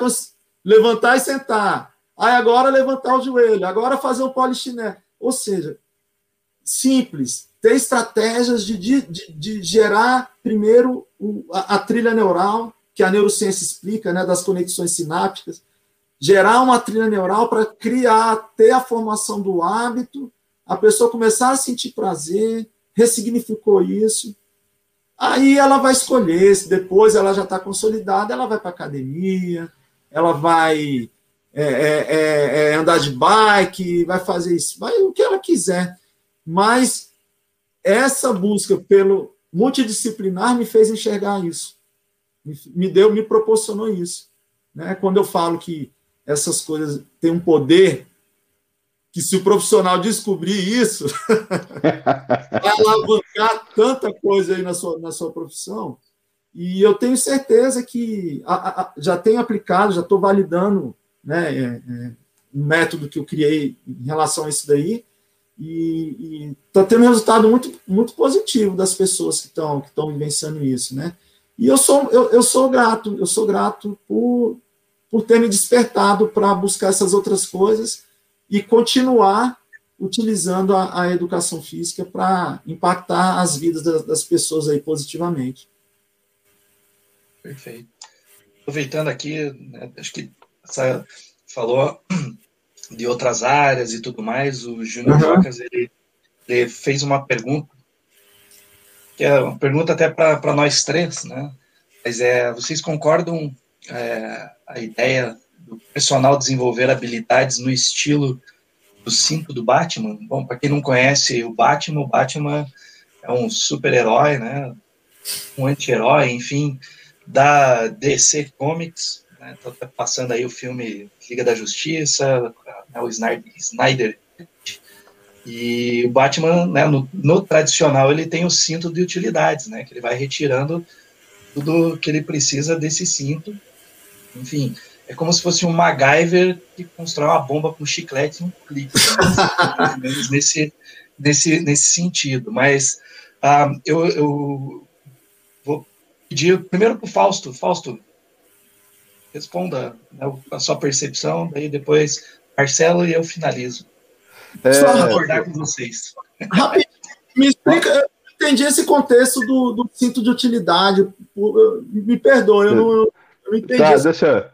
levantar e sentar. Aí agora levantar o joelho. Agora fazer um polichiné. Ou seja, simples. Ter estratégias de, de, de gerar, primeiro, a, a trilha neural, que a neurociência explica, né, das conexões sinápticas. Gerar uma trilha neural para criar, ter a formação do hábito a pessoa começar a sentir prazer, ressignificou isso, aí ela vai escolher, se depois ela já está consolidada, ela vai para academia, ela vai é, é, é, é, andar de bike, vai fazer isso, vai o que ela quiser. Mas essa busca pelo multidisciplinar me fez enxergar isso, me deu, me proporcionou isso. Né? Quando eu falo que essas coisas têm um poder que se o profissional descobrir isso, vai alavancar tanta coisa aí na sua, na sua profissão. E eu tenho certeza que a, a, já tenho aplicado, já estou validando né, é, é, um método que eu criei em relação a isso daí, e está tendo um resultado muito, muito positivo das pessoas que estão que estão vivenciando isso, né? E eu sou eu, eu sou grato, eu sou grato por, por ter me despertado para buscar essas outras coisas e continuar utilizando a, a educação física para impactar as vidas das, das, pessoas aí positivamente. Perfeito. Aproveitando aqui, né, acho que você falou de outras áreas e tudo mais, o Júnior uhum. Jocas, ele, ele, fez uma pergunta, que é uma pergunta até para nós três, né? Mas é, vocês concordam é, a ideia do personal desenvolver habilidades no estilo do cinto do Batman. Bom, para quem não conhece o Batman, o Batman é um super-herói, né? Um anti-herói, enfim, da DC Comics. Né? Tá passando aí o filme Liga da Justiça, né? o Snyder. E o Batman, né, no, no, tradicional, ele tem o cinto de utilidades, né? Que ele vai retirando tudo que ele precisa desse cinto. Enfim, é como se fosse um MacGyver que constrói uma bomba com chiclete e um clique. Nesse, nesse, nesse sentido. Mas Ah, eu, eu vou pedir primeiro para o Fausto. Fausto, responda né, a sua percepção, daí depois Marcelo e eu finalizo. É... Só recordar com vocês. Rapidinho, me explica, eu entendi esse contexto do, do cinto de utilidade. Me perdoe, eu não, eu não entendi. Tá, deixa,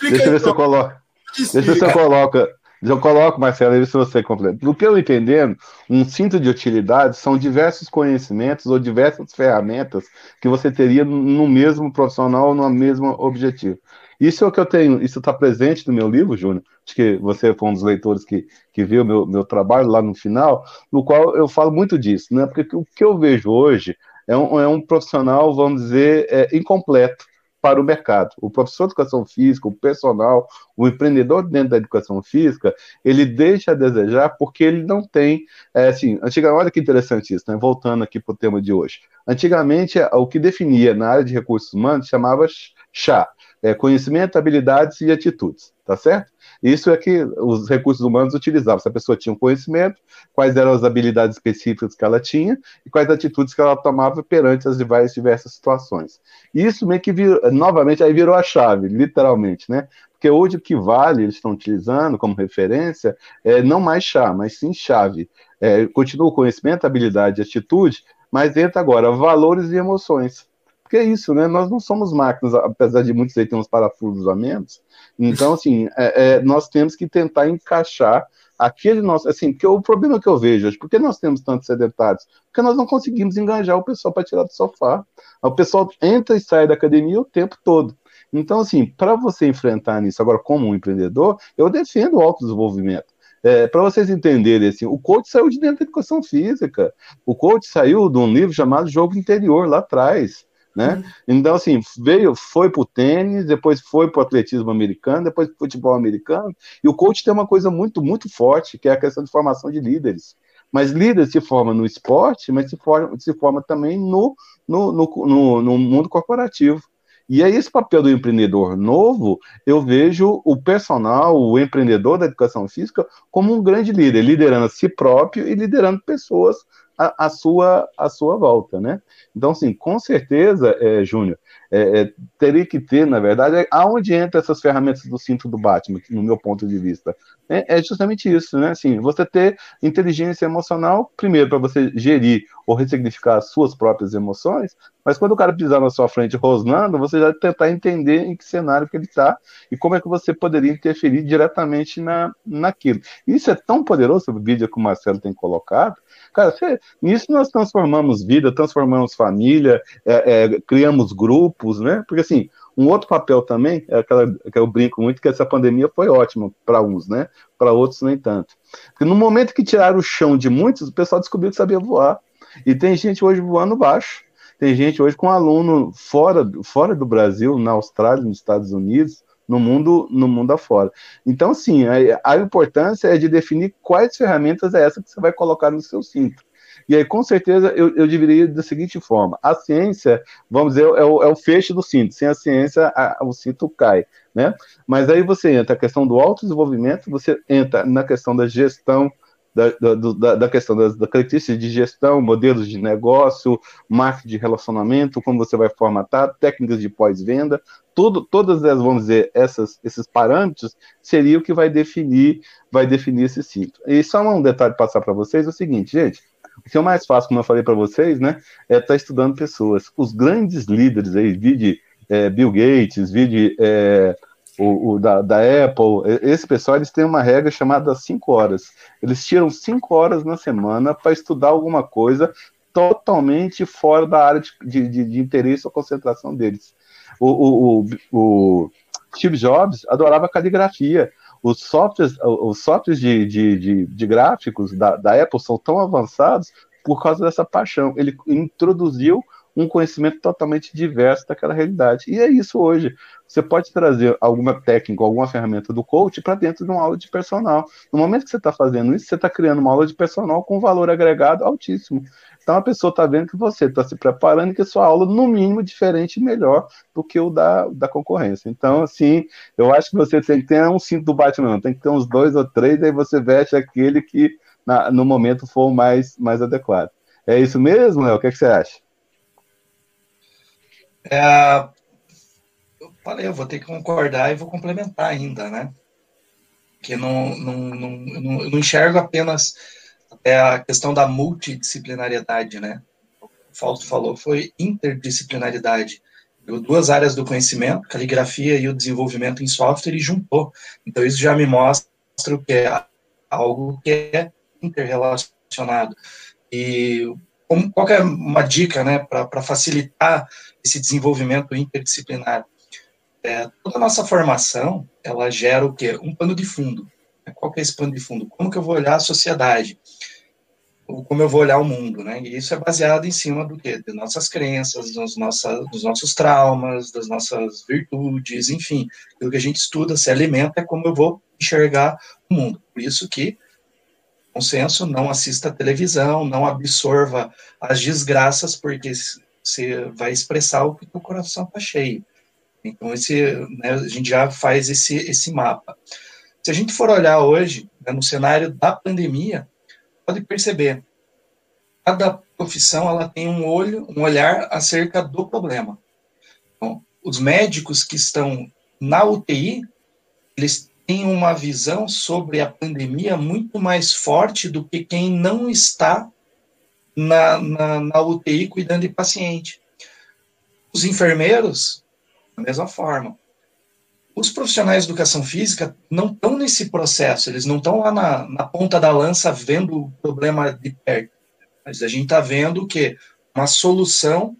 deixa eu ver se eu coloco. Deixa eu ver se eu coloco. Eu coloco, Marcelo, aí se você completa. Do que eu entendendo, um cinto de utilidade são diversos conhecimentos ou diversas ferramentas que você teria no mesmo profissional, no mesmo objetivo. Isso é o que eu tenho, isso está presente no meu livro, Júnior. Acho que você foi um dos leitores que, que viu meu, meu trabalho lá no final, no qual eu falo muito disso, né? Porque o que eu vejo hoje é um, é um profissional, vamos dizer, é, incompleto para o mercado. O professor de educação física, o personal, o empreendedor dentro da educação física, ele deixa a desejar porque ele não tem, é, assim, antigamente, olha que interessante isso, né? voltando aqui para o tema de hoje. Antigamente, o que definia na área de recursos humanos chamava chá, é, conhecimento, habilidades e atitudes, tá certo? Isso é que os recursos humanos utilizavam. Se a pessoa tinha um conhecimento, quais eram as habilidades específicas que ela tinha e quais atitudes que ela tomava perante as diversas, situações. E isso meio que virou, novamente, aí virou a chave, literalmente, né? Porque hoje o que vale, eles estão utilizando como referência, é não mais chá, mas sim chave. É, continua o conhecimento, habilidade e atitude, mas entra agora valores e emoções. Porque é isso, né? Nós não somos máquinas, apesar de muitos aí terem uns parafusos a menos. Então, assim, é, é, nós temos que tentar encaixar aquele nosso. Assim, porque o problema que eu vejo hoje, por que nós temos tantos sedentários? Porque nós não conseguimos engajar o pessoal para tirar do sofá. O pessoal entra e sai da academia o tempo todo. Então, assim, para você enfrentar isso agora como um empreendedor, eu defendo o autodesenvolvimento. É, para vocês entenderem, assim, o coach saiu de dentro da educação física. O coach saiu de um livro chamado Jogo Interior, lá atrás né? Uhum. Então, assim, veio, foi pro tênis, depois foi pro atletismo americano, depois pro futebol americano, e o coach tem uma coisa muito, muito forte, que é a questão de formação de líderes. Mas líder se forma no esporte, mas se forma, se forma também no, no, no, no, no mundo corporativo. E aí, esse papel do empreendedor novo, eu vejo o personal, o empreendedor da educação física, como um grande líder, liderando a si próprio e liderando pessoas a, a, sua, a sua volta, né? Então, assim, com certeza, é, Júnior, é, é, teria que ter, na verdade, é, aonde entra essas ferramentas do cinto do Batman, no meu ponto de vista? É, é justamente isso, né? Assim, você ter inteligência emocional, primeiro, para você gerir ou ressignificar as suas próprias emoções, mas quando o cara pisar na sua frente rosnando, você já tentar entender em que cenário que ele está e como é que você poderia interferir diretamente na, naquilo. Isso é tão poderoso, o vídeo que o Marcelo tem colocado, Cara, nisso nós transformamos vida, transformamos família, é, é, criamos grupos, né? Porque assim, um outro papel também, é aquela que eu brinco muito, que essa pandemia foi ótima para uns, né? Para outros nem tanto. Porque no momento que tiraram o chão de muitos, o pessoal descobriu que sabia voar. E tem gente hoje voando baixo. Tem gente hoje com aluno fora, fora do Brasil, na Austrália, nos Estados Unidos, no mundo, no mundo afora. Então, sim, a, a importância é de definir quais ferramentas é essa que você vai colocar no seu cinto. E aí, com certeza, eu, eu dividiria da seguinte forma: a ciência, vamos dizer, é o, é o feixe do cinto. Sem a ciência, a, o cinto cai. Né? Mas aí você entra na questão do autodesenvolvimento, você entra na questão da gestão da, da, da questão das da características de gestão, modelos de negócio, marketing de relacionamento, como você vai formatar, técnicas de pós-venda, tudo, todas as, vamos dizer, essas, esses parâmetros seria o que vai definir, vai definir esse ciclo. E só um detalhe passar para vocês é o seguinte, gente, o que é mais fácil, como eu falei para vocês, né, é estar tá estudando pessoas. Os grandes líderes aí, vide é, Bill Gates, vide é, o, o da, da, Apple, esse pessoal eles têm uma regra chamada 5 horas. Eles tiram 5 horas na semana para estudar alguma coisa totalmente fora da área de, de, de interesse ou concentração deles. O, o, o, Steve Jobs adorava caligrafia. Os softwares, os softwares de, de, de, de gráficos da, da Apple são tão avançados por causa dessa paixão. Ele introduziu um conhecimento totalmente diverso daquela realidade. E é isso hoje. Você pode trazer alguma técnica, alguma ferramenta do coach para dentro de uma aula de personal. No momento que você está fazendo isso, você está criando uma aula de personal com valor agregado altíssimo. Então a pessoa está vendo que você está se preparando e que a sua aula, no mínimo, diferente e melhor do que o da, da concorrência. Então, assim, eu acho que você tem que ter um cinto do Batman, tem que ter uns dois ou três, aí você veste aquele que na, no momento for mais, mais adequado. É isso mesmo, Léo? O que, é que você acha? É, eu falei, eu vou ter que concordar e vou complementar ainda, né? Que não, não, não, não, não enxergo apenas até a questão da multidisciplinariedade, né? O Fausto falou, foi interdisciplinaridade. Duas áreas do conhecimento, caligrafia e o desenvolvimento em software, e juntou. Então, isso já me mostra que é algo que é interrelacionado. E como, qual é uma dica, né, para facilitar esse desenvolvimento interdisciplinar? É, toda a nossa formação, ela gera o quê? Um pano de fundo. Qual que é esse pano de fundo? Como que eu vou olhar a sociedade? como eu vou olhar o mundo, né? E isso é baseado em cima do quê? De nossas crenças, dos, nossa, dos nossos traumas, das nossas virtudes, enfim, aquilo que a gente estuda, se alimenta, é como eu vou enxergar o mundo. Por isso que, consenso, não assista televisão, não absorva as desgraças, porque você vai expressar o que o coração está cheio. Então, esse, né, a gente já faz esse, esse mapa. Se a gente for olhar hoje, né, no cenário da pandemia, pode perceber, cada profissão ela tem um olho, um olhar acerca do problema. Então, os médicos que estão na UTI, eles têm uma visão sobre a pandemia muito mais forte do que quem não está na, na, na UTI cuidando de paciente. Os enfermeiros, da mesma forma os profissionais de educação física não estão nesse processo, eles não estão lá na, na, ponta da lança vendo o problema de perto. Mas a gente está vendo que uma solução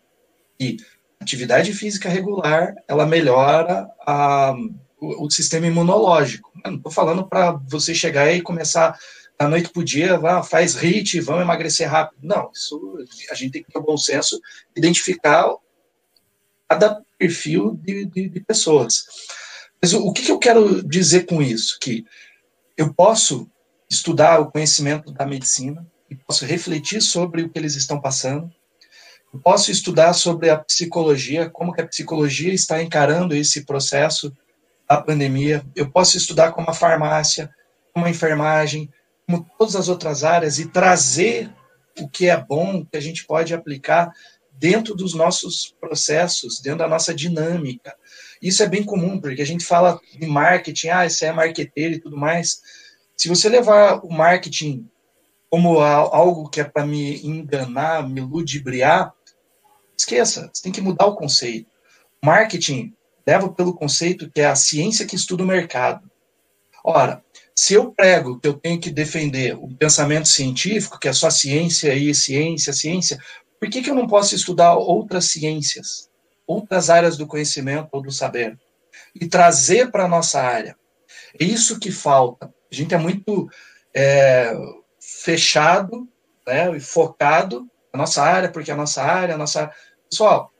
e atividade física regular, ela melhora a, o, o sistema imunológico. Eu não estou falando para você chegar e começar da noite para o dia, vá, faz HIT, vamos emagrecer rápido. Não, isso a gente tem que ter o bom senso, identificar cada perfil de, de, de pessoas. Mas o, o que, que eu quero dizer com isso? Que eu posso estudar o conhecimento da medicina e posso refletir sobre o que eles estão passando. Eu posso estudar sobre a psicologia, como que a psicologia está encarando esse processo da pandemia. Eu posso estudar como a farmácia, como a enfermagem, como todas as outras áreas e trazer o que é bom, que a gente pode aplicar dentro dos nossos processos, dentro da nossa dinâmica. Isso é bem comum, porque a gente fala de marketing, ah, isso é marqueteiro e tudo mais. Se você levar o marketing como algo que é para me enganar, me ludibriar, esqueça, você tem que mudar o conceito. Marketing leva pelo conceito que é a ciência que estuda o mercado. Ora, se eu prego que eu tenho que defender o pensamento científico, que é só ciência e ciência, ciência, por que, que eu não posso estudar outras ciências? outras áreas do conhecimento ou do saber e trazer para a nossa área. É isso que falta. A gente é muito é, fechado né, e focado na nossa área, porque a nossa área, a nossa. Pessoal,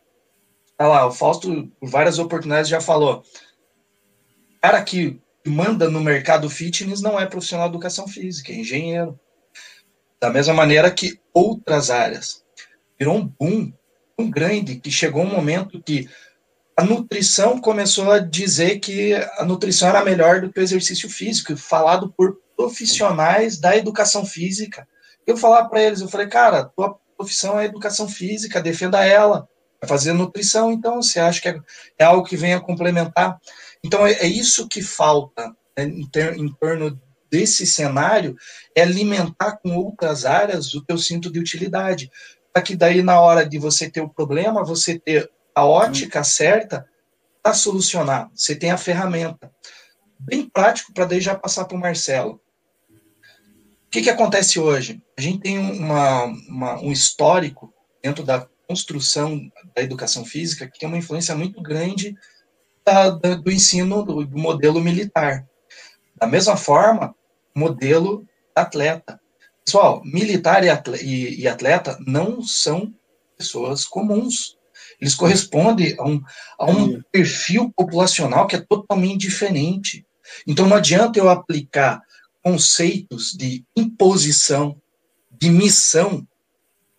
tá lá, o Fausto, por várias oportunidades, já falou. cara que manda no mercado fitness não é profissional de educação física, é engenheiro. Da mesma maneira que outras áreas. Virou um boom tão grande que chegou um momento que a nutrição começou a dizer que a nutrição era melhor do que o exercício físico, falado por profissionais da educação física. Eu falava para eles, eu falei, cara, tua profissão é educação física, defenda ela, fazer nutrição, então você acha que é, é algo que venha complementar? Então é, é isso que falta né, em, ter, em torno desse cenário, é alimentar com outras áreas o teu cinto de utilidade para que daí na hora de você ter o problema, você ter a ótica uhum. certa para solucionar. Você tem a ferramenta. Bem prático para daí já passar para o Marcelo. O que, que acontece hoje? A gente tem uma, uma, um histórico dentro da construção da educação física que tem uma influência muito grande da, da, do ensino do, do modelo militar. Da mesma forma, modelo atleta. Pessoal, militar e atleta não são pessoas comuns. Eles correspondem a um, a um perfil populacional que é totalmente diferente. Então, não adianta eu aplicar conceitos de imposição, de missão,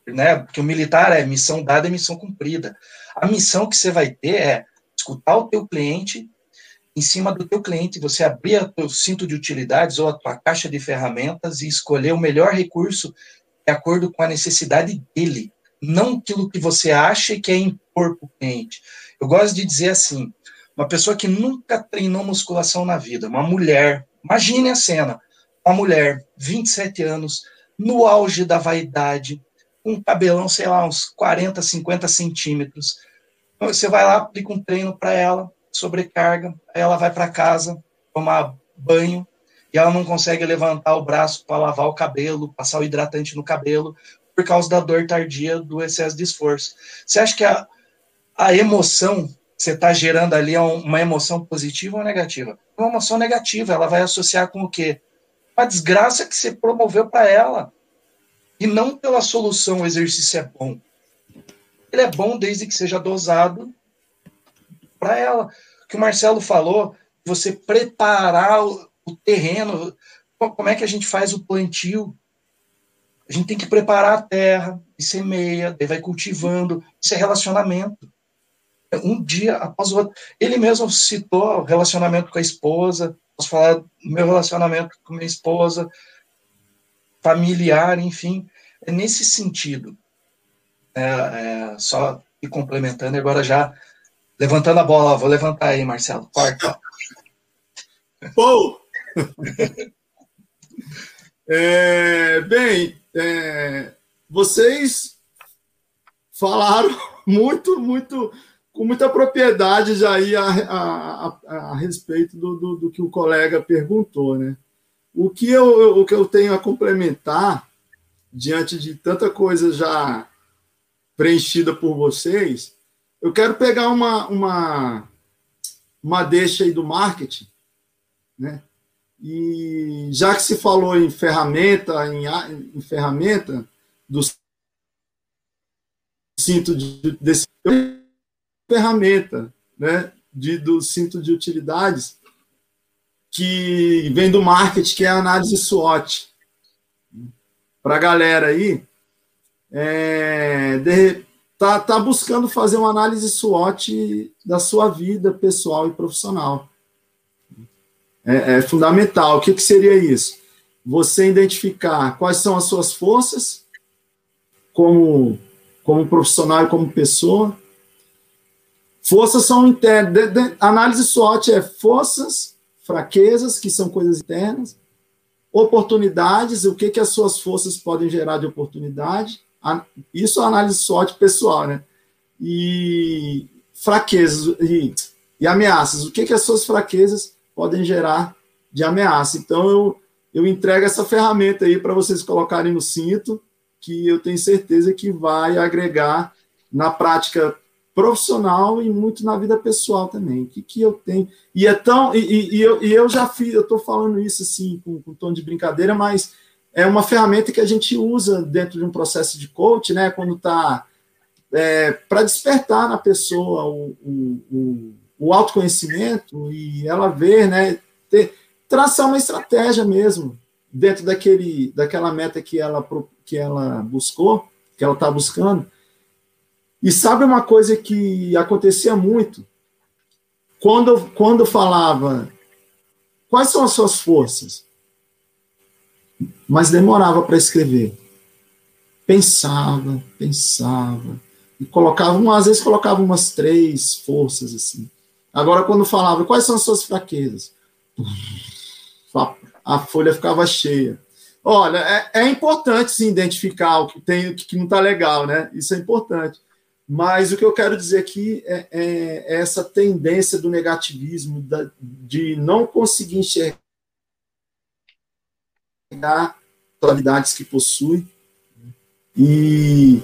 né? Porque o militar é missão dada e missão cumprida. A missão que você vai ter é escutar o teu cliente, em cima do teu cliente, você abrir o teu cinto de utilidades ou a tua caixa de ferramentas e escolher o melhor recurso de acordo com a necessidade dele, não aquilo que você acha que é impor para o cliente. Eu gosto de dizer assim, uma pessoa que nunca treinou musculação na vida, uma mulher, imagine a cena, uma mulher, 27 anos, no auge da vaidade, um cabelão, sei lá, uns 40, 50 centímetros. Você vai lá, aplica um treino para ela, sobrecarga, aí ela vai para casa, tomar banho, e ela não consegue levantar o braço para lavar o cabelo, passar o hidratante no cabelo, por causa da dor tardia do excesso de esforço. Você acha que a, a emoção que você está gerando ali é uma emoção positiva ou negativa? Uma emoção negativa, ela vai associar com o quê? Uma desgraça que você promoveu para ela. E não pela solução o exercício é bom. Ele é bom desde que seja dosado para ela. O que o Marcelo falou, você preparar o, o terreno, como é que a gente faz o plantio? A gente tem que preparar a terra, e semeia, daí vai cultivando. Isso é relacionamento. Um dia após o outro. Ele mesmo citou o relacionamento com a esposa. Posso falar do meu relacionamento com minha esposa, familiar, enfim. É nesse sentido. É, é, só e complementando, agora já levantando a bola. Vou levantar aí, Marcelo. Corta. Pô! é, bem, é, vocês falaram muito, muito, com muita propriedade já aí a, a, a, a respeito do, do, do, que o colega perguntou, né? O que eu, o que eu tenho a complementar, diante de tanta coisa já preenchida por vocês, eu quero pegar uma, uma, uma deixa aí do marketing, né? E já que se falou em ferramenta, em, em ferramenta do cinto de desse ferramenta, né, de, do cinto de utilidades que vem do marketing, que é a análise SWOT. Para a galera aí, é, de, tá, tá buscando fazer uma análise SWOT da sua vida pessoal e profissional é, é fundamental. O que, que seria isso? Você identificar quais são as suas forças como, como profissional e como pessoa. Forças são internas. Análise SWOT é forças, fraquezas, que são coisas internas, oportunidades, o que, que as suas forças podem gerar de oportunidade. Isso é análise SWOT pessoal, né? E fraquezas e, e ameaças. O que, que as suas fraquezas podem gerar de ameaça. Então, eu, eu entrego essa ferramenta aí para vocês colocarem no cinto, que eu tenho certeza que vai agregar na prática profissional e muito na vida pessoal também. O que, que eu tenho? E é tão. E, e, eu, e eu já fiz, eu estou falando isso assim, com, com tom de brincadeira, mas é uma ferramenta que a gente usa dentro de um processo de coach, né? Quando está. É, para despertar na pessoa o, o, o o autoconhecimento e ela ver, né, ter, traçar uma estratégia mesmo dentro daquele, daquela meta que ela, que ela buscou, que ela está buscando. E sabe uma coisa que acontecia muito? Quando, quando falava quais são as suas forças, mas demorava para escrever. Pensava, pensava, e colocava, às vezes colocava umas três forças assim. Agora, quando falava, quais são as suas fraquezas? A folha ficava cheia. Olha, é, é importante se identificar o que tem o que não está legal, né? Isso é importante. Mas o que eu quero dizer aqui é, é, é essa tendência do negativismo, da, de não conseguir enxergar qualidades que possui e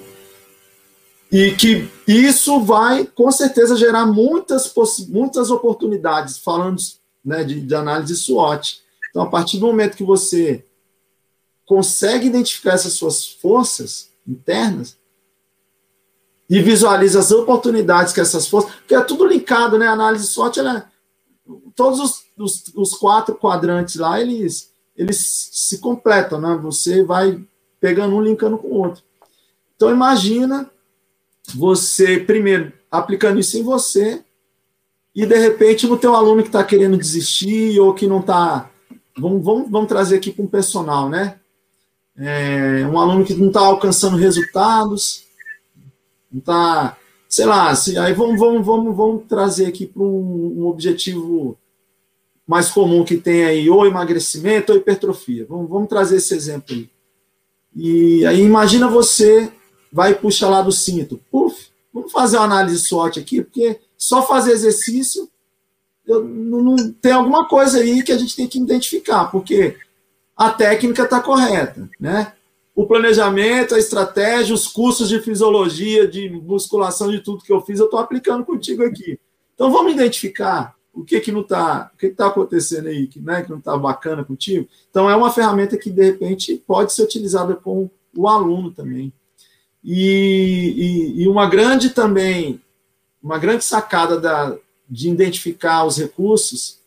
e que isso vai, com certeza, gerar muitas, muitas oportunidades, falando né, de, de análise SWOT. Então, a partir do momento que você consegue identificar essas suas forças internas e visualiza as oportunidades que essas forças, porque é tudo linkado, né? A análise SWOT, ela, é, todos os, os, os, quatro quadrantes lá, eles, eles se completam, né? Você vai pegando um, linkando com o outro. Então, imagina você, primeiro, aplicando isso em você, e de repente no teu aluno que está querendo desistir ou que não está. Vamos, vamos, vamos trazer aqui para um personal, né? é, um aluno que não está alcançando resultados, não está, sei lá, se, aí vamos, vamos, vamos, vamos trazer aqui para um, um, objetivo mais comum que tem aí, ou emagrecimento ou hipertrofia. Vamos, vamos trazer esse exemplo aí. E aí imagina você vai puxar lá do cinto. Puf, vamos fazer uma análise SWOT aqui, porque só fazer exercício eu, não, não, tem alguma coisa aí que a gente tem que identificar, porque a técnica está correta, né? O planejamento, a estratégia, os cursos de fisiologia, de musculação, de tudo que eu fiz, eu estou aplicando contigo aqui. Então vamos identificar o que que não está, o que está acontecendo aí, que, né, que não está bacana contigo. Então é uma ferramenta que de repente pode ser utilizada com o aluno também. E, e, e uma grande também, uma grande sacada da, de identificar os recursos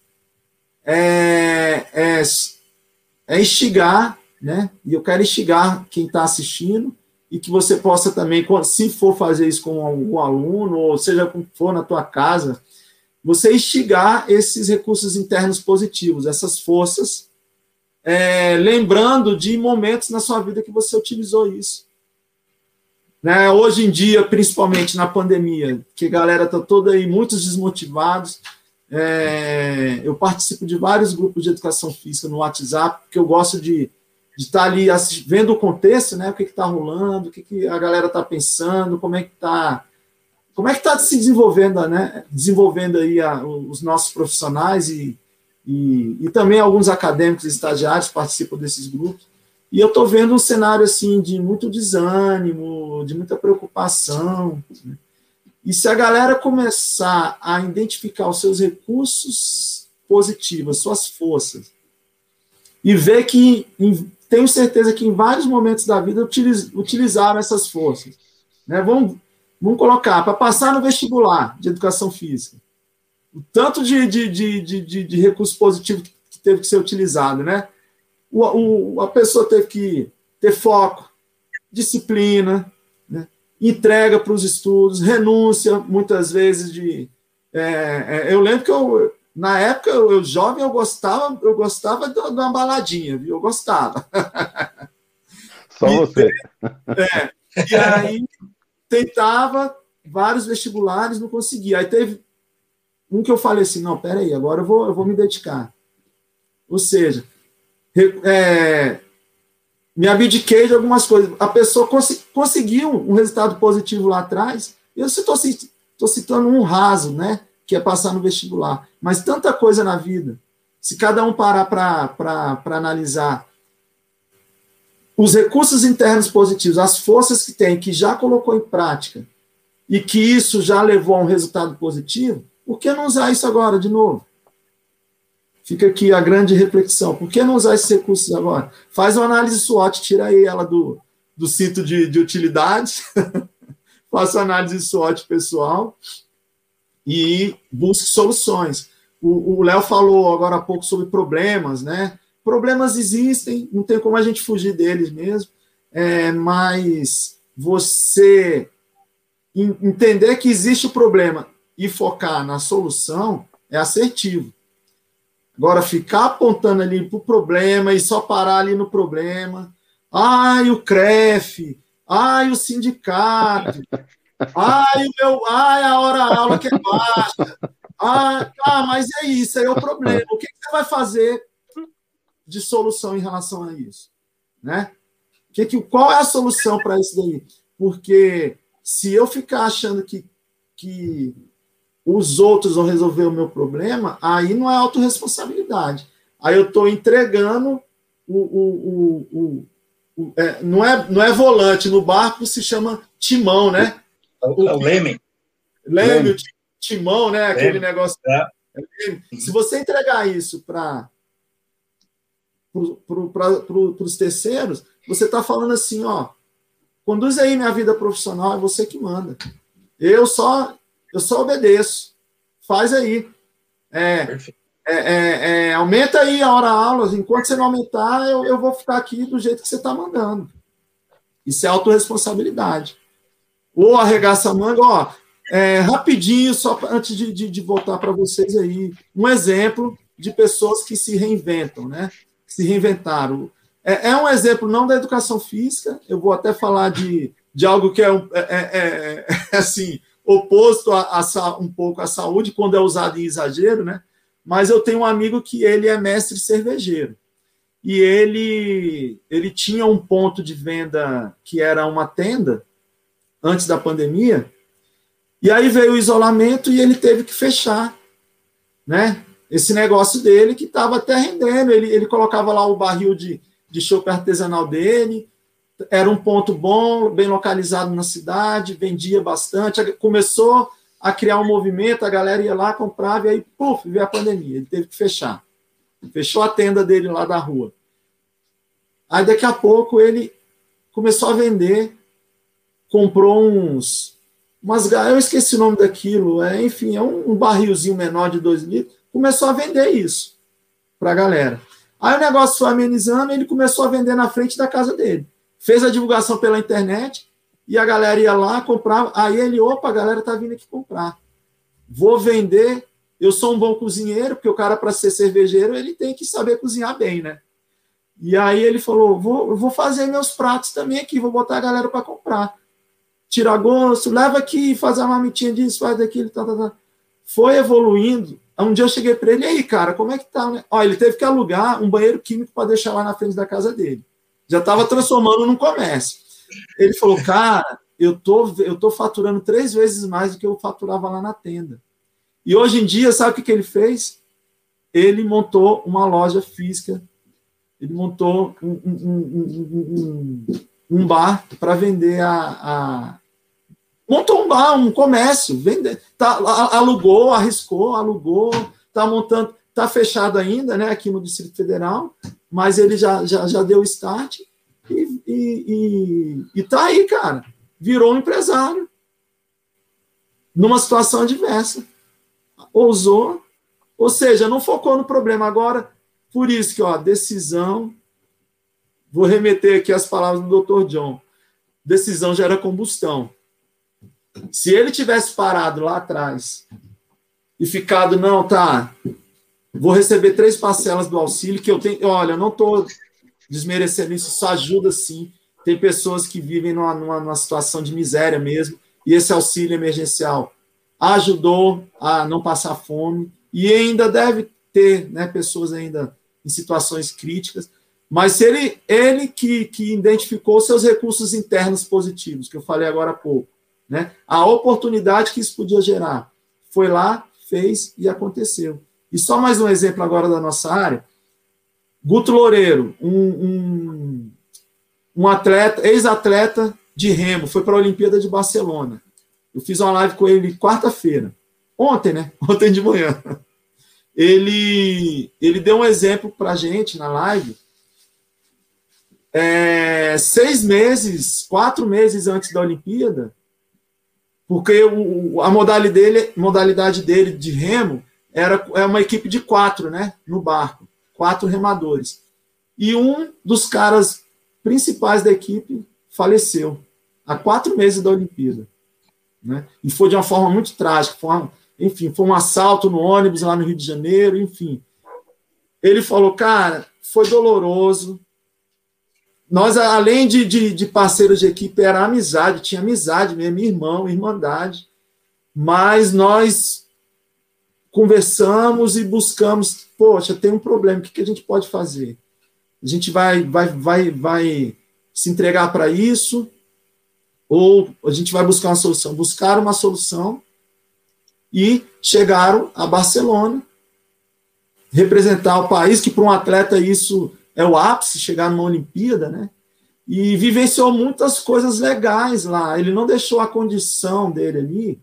é, é, é instigar, né? E eu quero instigar quem está assistindo e que você possa também, se for fazer isso com algum aluno, ou seja, como for na tua casa, você instigar esses recursos internos positivos, essas forças, é, lembrando de momentos na sua vida que você utilizou isso. Né? Hoje em dia, principalmente na pandemia, que a galera está toda aí, muitos desmotivados. É, eu participo de vários grupos de educação física no WhatsApp, porque eu gosto de, de estar tá ali vendo o contexto, né? O que está rolando, o que, que a galera está pensando, como é que está como é que está se desenvolvendo, né? Desenvolvendo aí a, os nossos profissionais e, e, e, também alguns acadêmicos e estagiários participam desses grupos. E eu estou vendo um cenário assim de muito desânimo, de muita preocupação. Né? E se a galera começar a identificar os seus recursos positivos, suas forças, e ver que, tenho certeza que em vários momentos da vida utilizaram essas forças. Né? Vamos, vamos colocar, para passar no vestibular de educação física, o tanto de, de, de, de, de recurso positivo que teve que ser utilizado, né? o, o, a pessoa teve que ter foco, disciplina, né? entrega para os estudos, renúncia, muitas vezes, de. É, é, eu lembro que eu, na época, eu, eu, jovem, eu gostava, eu gostava de uma baladinha, viu? Eu gostava. Só e, você. É, e aí tentava vários vestibulares, não conseguia. Aí teve um que eu falei assim: não, peraí, agora eu vou, eu vou me dedicar. Ou seja, é, me abdiquei de algumas coisas. A pessoa cons conseguiu um resultado positivo lá atrás, eu estou citando um raso, né? Que é passar no vestibular. Mas tanta coisa na vida. Se cada um parar para analisar os recursos internos positivos, as forças que tem, que já colocou em prática, e que isso já levou a um resultado positivo, por que não usar isso agora de novo? Fica aqui a grande reflexão. Por que não usar esses recursos agora? Faz uma análise SWOT, tira aí ela do, do cinto de, de utilidades, faça análise SWOT pessoal e busque soluções. O Léo falou agora há pouco sobre problemas, né? Problemas existem, não tem como a gente fugir deles mesmo, é, mas você entender que existe o problema e focar na solução é assertivo. Agora, ficar apontando ali para o problema e só parar ali no problema. Ai, o CREF. Ai, o sindicato. Ai, o meu. Ai, a hora-aula que é baixa. Ah, ah, mas é isso, aí é o problema. O que você vai fazer de solução em relação a isso? Né? Que, que, qual é a solução para isso daí? Porque se eu ficar achando que, que os outros vão resolver o meu problema, aí não é autorresponsabilidade. Aí eu estou entregando o. o, o, o, o é, não, é, não é volante, no barco se chama timão, né? É o, é o leme. Leme, o timão, né? Aquele leme. negócio. É. é se você entregar isso para pro, os terceiros, você está falando assim, ó, conduz aí minha vida profissional, é você que manda. Eu só eu só obedeço. Faz aí. É, é, é, é, aumenta aí a hora aula. Enquanto você não aumentar, eu, eu vou ficar aqui do jeito que você está mandando. Isso é autorresponsabilidade. Ou arregaça a manga, ó. É, rapidinho, só antes de, de, de voltar para vocês aí, um exemplo de pessoas que se reinventam, né? Se reinventaram. É, é, um exemplo não da educação física, eu vou até falar de, de algo que é, um, é, é, é assim, oposto a, a, um pouco à saúde, quando é usado em exagero, né? Mas eu tenho um amigo que ele é mestre cervejeiro. E ele, ele tinha um ponto de venda que era uma tenda, antes da pandemia, e aí veio o isolamento e ele teve que fechar, né? Esse negócio dele que estava até rendendo. Ele, ele colocava lá o barril de, de chopp artesanal dele, era um ponto bom, bem localizado na cidade, vendia bastante. Começou a criar um movimento, a galera ia lá, comprava, e aí, puf, veio a pandemia. Ele teve que fechar. Fechou a tenda dele lá da rua. Aí, daqui a pouco, ele começou a vender, comprou uns. Umas, eu esqueci o nome daquilo, é, enfim, é um, barrilzinho menor de 2 litros. Começou a vender isso para a galera. Aí o negócio foi amenizando, ele começou a vender na frente da casa dele fez a divulgação pela internet e a galera ia lá, comprava. Aí ele, opa, a galera tá vindo aqui comprar. Vou vender. Eu sou um bom cozinheiro, porque o cara, para ser cervejeiro, ele tem que saber cozinhar bem, né? E aí ele falou: vou, vou fazer meus pratos também aqui, vou botar a galera para comprar. Tira gosto, leva aqui, faz a marmitinha disso, faz daquilo, tá, tá, tá. Foi evoluindo. Um dia eu cheguei para ele, e aí, cara, como é que tá? Né? Ó, ele teve que alugar um banheiro químico para deixar lá na frente da casa dele já estava transformando num comércio. Ele falou, cara, eu tô, eu tô faturando três vezes mais do que eu faturava lá na tenda. E hoje em dia, sabe o que, que ele fez? Ele montou uma loja física, ele montou um, um, um, um bar para vender a, a, Montou um bar, um comércio, vender, tá, alugou, arriscou, alugou, está montando, está fechado ainda, né, aqui no Distrito Federal, mas ele já, já, já deu start e, e, e, e tá aí, cara. Virou um empresário numa situação adversa. Ousou, ou seja, não focou no problema. Agora, por isso que, ó, decisão. Vou remeter aqui as palavras do Dr. John. Decisão gera combustão. Se ele tivesse parado lá atrás e ficado, não, tá, Vou receber três parcelas do auxílio que eu tenho. Olha, eu não estou desmerecendo isso, isso ajuda sim. Tem pessoas que vivem numa, numa, numa situação de miséria mesmo, e esse auxílio emergencial ajudou a não passar fome, e ainda deve ter né, pessoas ainda em situações críticas, mas ele, ele que, que identificou seus recursos internos positivos, que eu falei agora há pouco, né, a oportunidade que isso podia gerar, foi lá, fez e aconteceu. E só mais um exemplo agora da nossa área. Guto Loureiro, um, um, um atleta, ex-atleta de remo, foi para a Olimpíada de Barcelona. Eu fiz uma live com ele quarta-feira. Ontem, né? Ontem de manhã. Ele, ele deu um exemplo para a gente na live. É, seis meses, quatro meses antes da Olimpíada, porque o, a modalidade dele, modalidade dele de remo era é uma equipe de quatro, né, no barco, quatro remadores. E um dos caras principais da equipe faleceu há quatro meses da Olimpíada, né? E foi de uma forma muito trágica, foi uma, enfim, foi um assalto no ônibus lá no Rio de Janeiro, enfim. Ele falou, cara, foi doloroso. Nós, além de, de, de parceiros de equipe, era amizade, tinha amizade mesmo, irmão, irmandade. Mas nós conversamos e buscamos, poxa, tem um problema, o que, que a gente pode fazer? A gente vai, vai, vai, vai se entregar para isso ou a gente vai buscar uma solução? Buscar uma solução e chegaram a Barcelona, representar o país, que para um atleta isso é o ápice, chegar numa Olimpíada, né? E vivenciou muitas coisas legais lá. Ele não deixou a condição dele ali,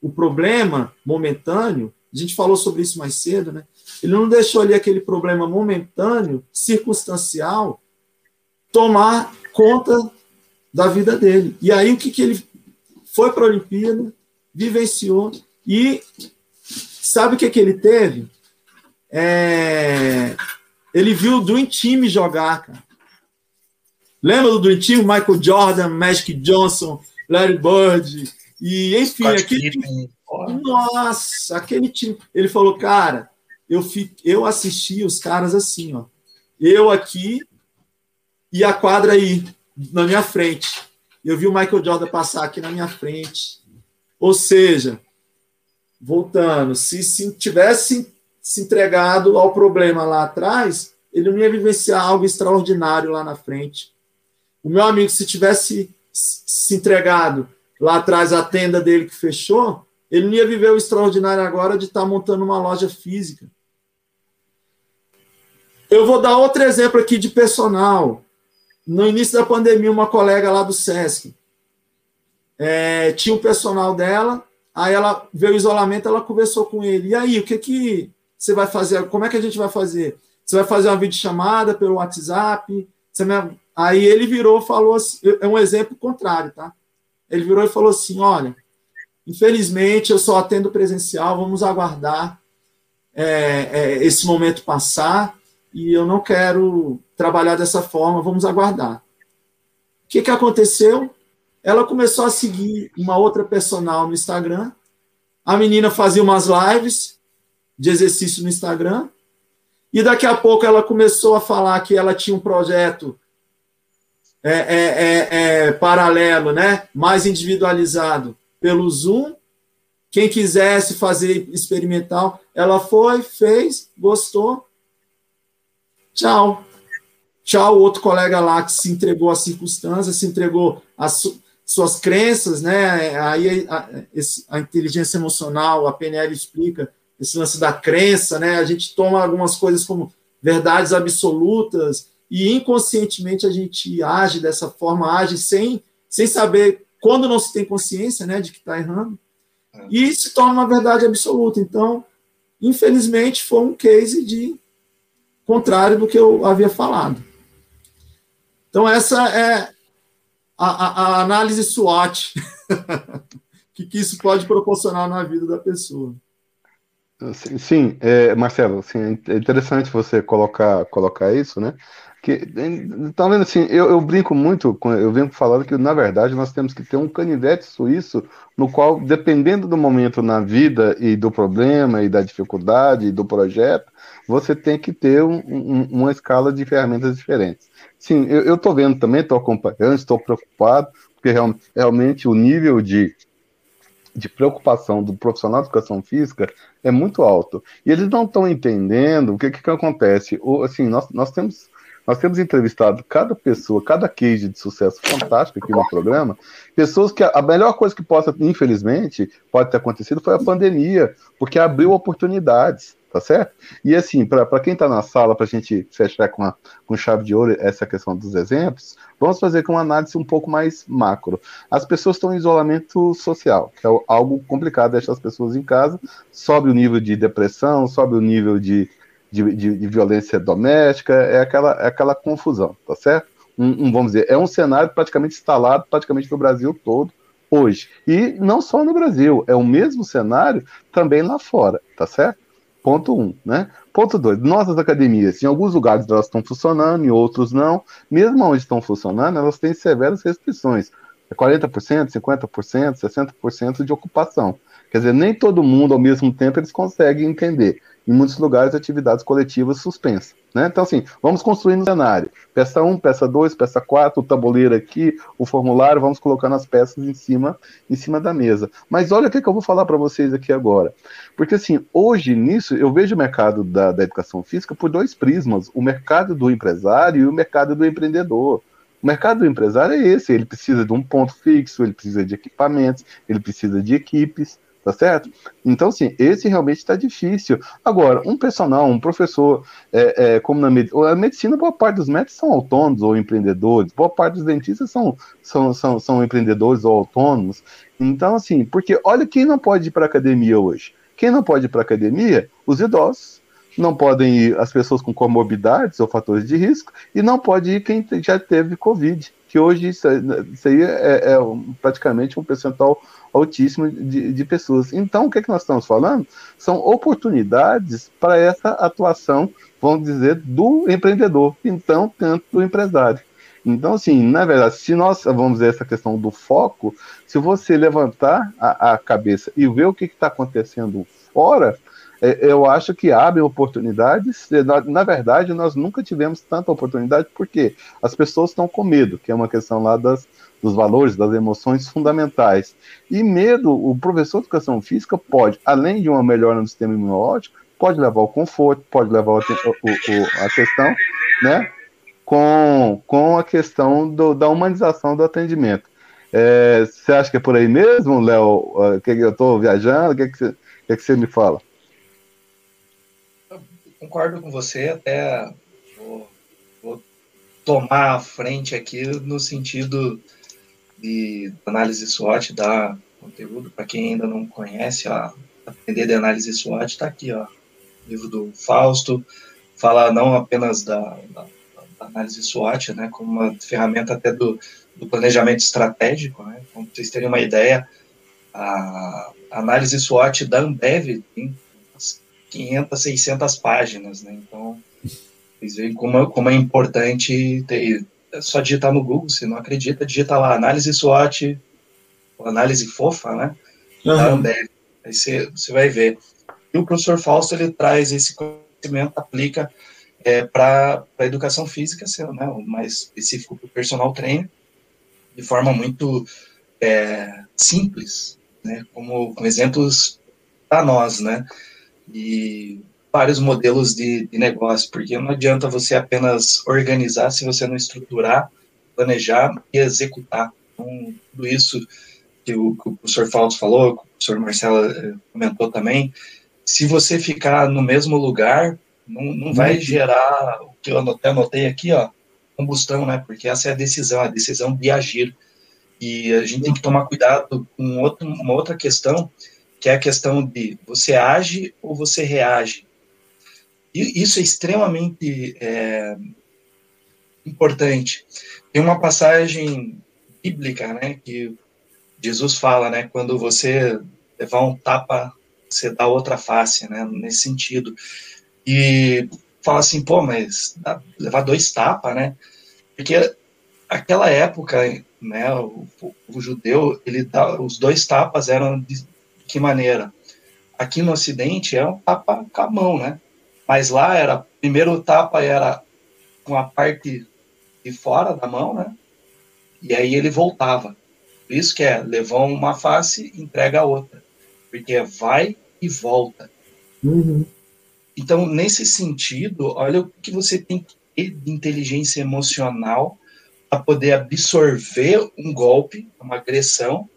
o problema momentâneo, a gente falou sobre isso mais cedo, né? Ele não deixou ali aquele problema momentâneo, circunstancial, tomar conta da vida dele. E aí o que, que ele foi para a Olimpíada, vivenciou e sabe o que, que ele teve? É... Ele viu o Dream Team jogar, cara. Lembra do Dream Team? Michael Jordan, Magic Johnson, Larry Bird, e enfim, aquele, nossa, aquele time. Ele falou, cara, eu, fico, eu assisti os caras assim, ó. Eu aqui, e a quadra aí, na minha frente. Eu vi o Michael Jordan passar aqui na minha frente. Ou seja, voltando, se, se tivesse se entregado ao problema lá atrás, ele não ia vivenciar algo extraordinário lá na frente. O meu amigo, se tivesse se entregado lá atrás à tenda dele que fechou, ele não ia viver o extraordinário agora de estar montando uma loja física. Eu vou dar outro exemplo aqui de personal. No início da pandemia, uma colega lá do SESC é, tinha um personal dela, aí ela veio o isolamento, ela conversou com ele. E aí, o que, que você vai fazer? Como é que a gente vai fazer? Você vai fazer uma videochamada pelo WhatsApp? Aí ele virou falou assim, é um exemplo contrário, tá? Ele virou e falou assim: olha, infelizmente eu só atendo presencial, vamos aguardar é, é, esse momento passar e eu não quero trabalhar dessa forma, vamos aguardar. O que, que aconteceu? Ela começou a seguir uma outra personal no Instagram. A menina fazia umas lives de exercício no Instagram. E daqui a pouco ela começou a falar que ela tinha um projeto é, é, é, é, paralelo, né? mais individualizado pelo Zoom. Quem quisesse fazer experimental, ela foi, fez, gostou. Tchau. Tchau, outro colega lá que se entregou às circunstâncias, se entregou às su suas crenças, né? Aí a, a, a inteligência emocional, a PNL explica esse lance da crença, né? A gente toma algumas coisas como verdades absolutas e inconscientemente a gente age dessa forma, age sem, sem saber quando não se tem consciência, né, de que está errando, é. e se torna uma verdade absoluta. Então, infelizmente, foi um case de contrário do que eu havia falado. Então, essa é a, a, a análise SWOT que, que isso pode proporcionar na vida da pessoa. Sim, sim é, Marcelo, assim, é interessante você colocar, colocar isso, né? Que, então, vendo assim, eu, eu, brinco muito, eu venho falando que, na verdade, nós temos que ter um canivete suíço no qual, dependendo do momento na vida e do problema e da dificuldade e do projeto, você tem que ter um, um, uma escala de ferramentas diferentes. Sim, eu estou vendo também, estou acompanhando, estou preocupado, porque real, realmente o nível de, de preocupação do profissional de educação física é muito alto. E eles não estão entendendo o que, que, que acontece. Ou, assim, nós, nós temos nós temos entrevistado cada pessoa, cada case de sucesso fantástico aqui no programa, pessoas que a, melhor coisa que possa, infelizmente, pode ter acontecido foi a pandemia, porque abriu oportunidades, tá certo? E assim, para quem está na sala, para a gente fechar com, a, com chave de ouro essa questão dos exemplos, vamos fazer com uma análise um pouco mais macro. As pessoas estão em isolamento social, que é algo complicado deixar as pessoas em casa, sobe o nível de depressão, sobe o nível de de, de, de, violência doméstica, é aquela, é aquela confusão, tá certo? Um, um, vamos dizer, é um cenário praticamente instalado praticamente no Brasil todo hoje. E não só no Brasil, é o mesmo cenário também lá fora, tá certo? Ponto um, né? Ponto dois, nossas academias, em alguns lugares elas estão funcionando, em outros não. Mesmo onde estão funcionando, elas têm severas restrições. É 40%, 50%, 60% de ocupação. Quer dizer, nem todo mundo ao mesmo tempo eles conseguem entender em muitos lugares atividades coletivas suspensas. Né? Então, assim, vamos construindo um cenário. Peça 1, peça 2, peça 4, o tabuleiro aqui, o formulário, vamos colocando as peças em cima, em cima da mesa. Mas olha o que, que eu vou falar para vocês aqui agora. Porque, assim, hoje nisso, eu vejo o mercado da, da educação física por dois prismas: o mercado do empresário e o mercado do empreendedor. O mercado do empresário é esse, ele precisa de um ponto fixo, ele precisa de equipamentos, ele precisa de equipes, tá certo? Então, assim, esse realmente está difícil. Agora, um personal, um professor, é, é, como na medicina, a medicina, boa parte dos médicos são autônomos ou empreendedores, boa parte dos dentistas são, são, são, são empreendedores ou autônomos. Então, assim, porque olha quem não pode ir para academia hoje. Quem não pode ir para academia? Os idosos. Não podem ir as pessoas com comorbidades ou fatores de risco, e não pode ir quem já teve Covid, que hoje isso, isso aí é, é praticamente um percentual altíssimo de, de pessoas. Então, o que, é que nós estamos falando? São oportunidades para essa atuação, vamos dizer, do empreendedor, então, tanto do empresário. Então, assim, na verdade, se nós, vamos dizer, essa questão do foco, se você levantar a, a cabeça e ver o que está acontecendo fora, é, eu acho que abrem oportunidades. Na, verdade, nós nunca tivemos tanta oportunidade porque as pessoas estão com medo, que é uma questão lá das, dos valores, das emoções fundamentais. E medo, o professor de educação física pode, além de uma melhora no sistema imunológico, pode levar ao conforto, pode levar a, questão, né, com, com a questão do, da humanização do atendimento. É, você acha que é por aí mesmo, Léo? Que eu estou viajando? O que, que, você, que, que me fala? concordo com você, até vou, vou, tomar a frente aqui no sentido de análise SWOT, dar conteúdo para quem ainda não conhece, ó, aprender de análise SWOT, está aqui, ó, livro do Fausto, fala não apenas da, da, da análise SWOT, né, como uma ferramenta até do, do planejamento estratégico, né, para vocês terem uma ideia, a análise SWOT da Ambev tem 500, 600 páginas, né? Então, vocês veem como, como é importante ter, é só digitar no Google, se não acredita, digita lá, análise SWOT, análise fofa, né? Uhum. Aí você, você vai ver. E o professor Fausto, ele traz esse conhecimento, aplica é, para a educação física, sendo né, o mais específico para o personal trainer, de forma muito é, simples, né, como com exemplos para nós, né? e vários modelos de, de negócio, porque não adianta você apenas organizar se você não estruturar, planejar e executar. Então, tudo isso que o, que o professor Fausto falou, que o professor Marcelo eh, comentou também, se você ficar no mesmo lugar, não, não vai uhum. gerar o que eu até anotei aqui, ó, combustão, né? Porque essa é a decisão, a decisão de agir. E a gente tem que tomar cuidado com outro, uma outra questão, que é a questão de você age ou você reage. E isso é extremamente é, importante. Tem uma passagem bíblica, né, que Jesus fala, né, quando você levar um tapa, você dá outra face, né, nesse sentido. E fala assim, pô, mas levar dois tapas, né? Porque aquela época, né, o, o, judeu, ele dá, os dois tapas eram de, que maneira? Aqui no Ocidente é um tapa com a mão, né? Mas lá era, primeiro o tapa era com a parte de fora da mão, né? E aí ele voltava. Por isso que é, levou uma face, entrega a outra. Porque é vai e volta. Uhum. Então, nesse sentido, olha o que você tem que ter de inteligência emocional para poder absorver um golpe, uma agressão,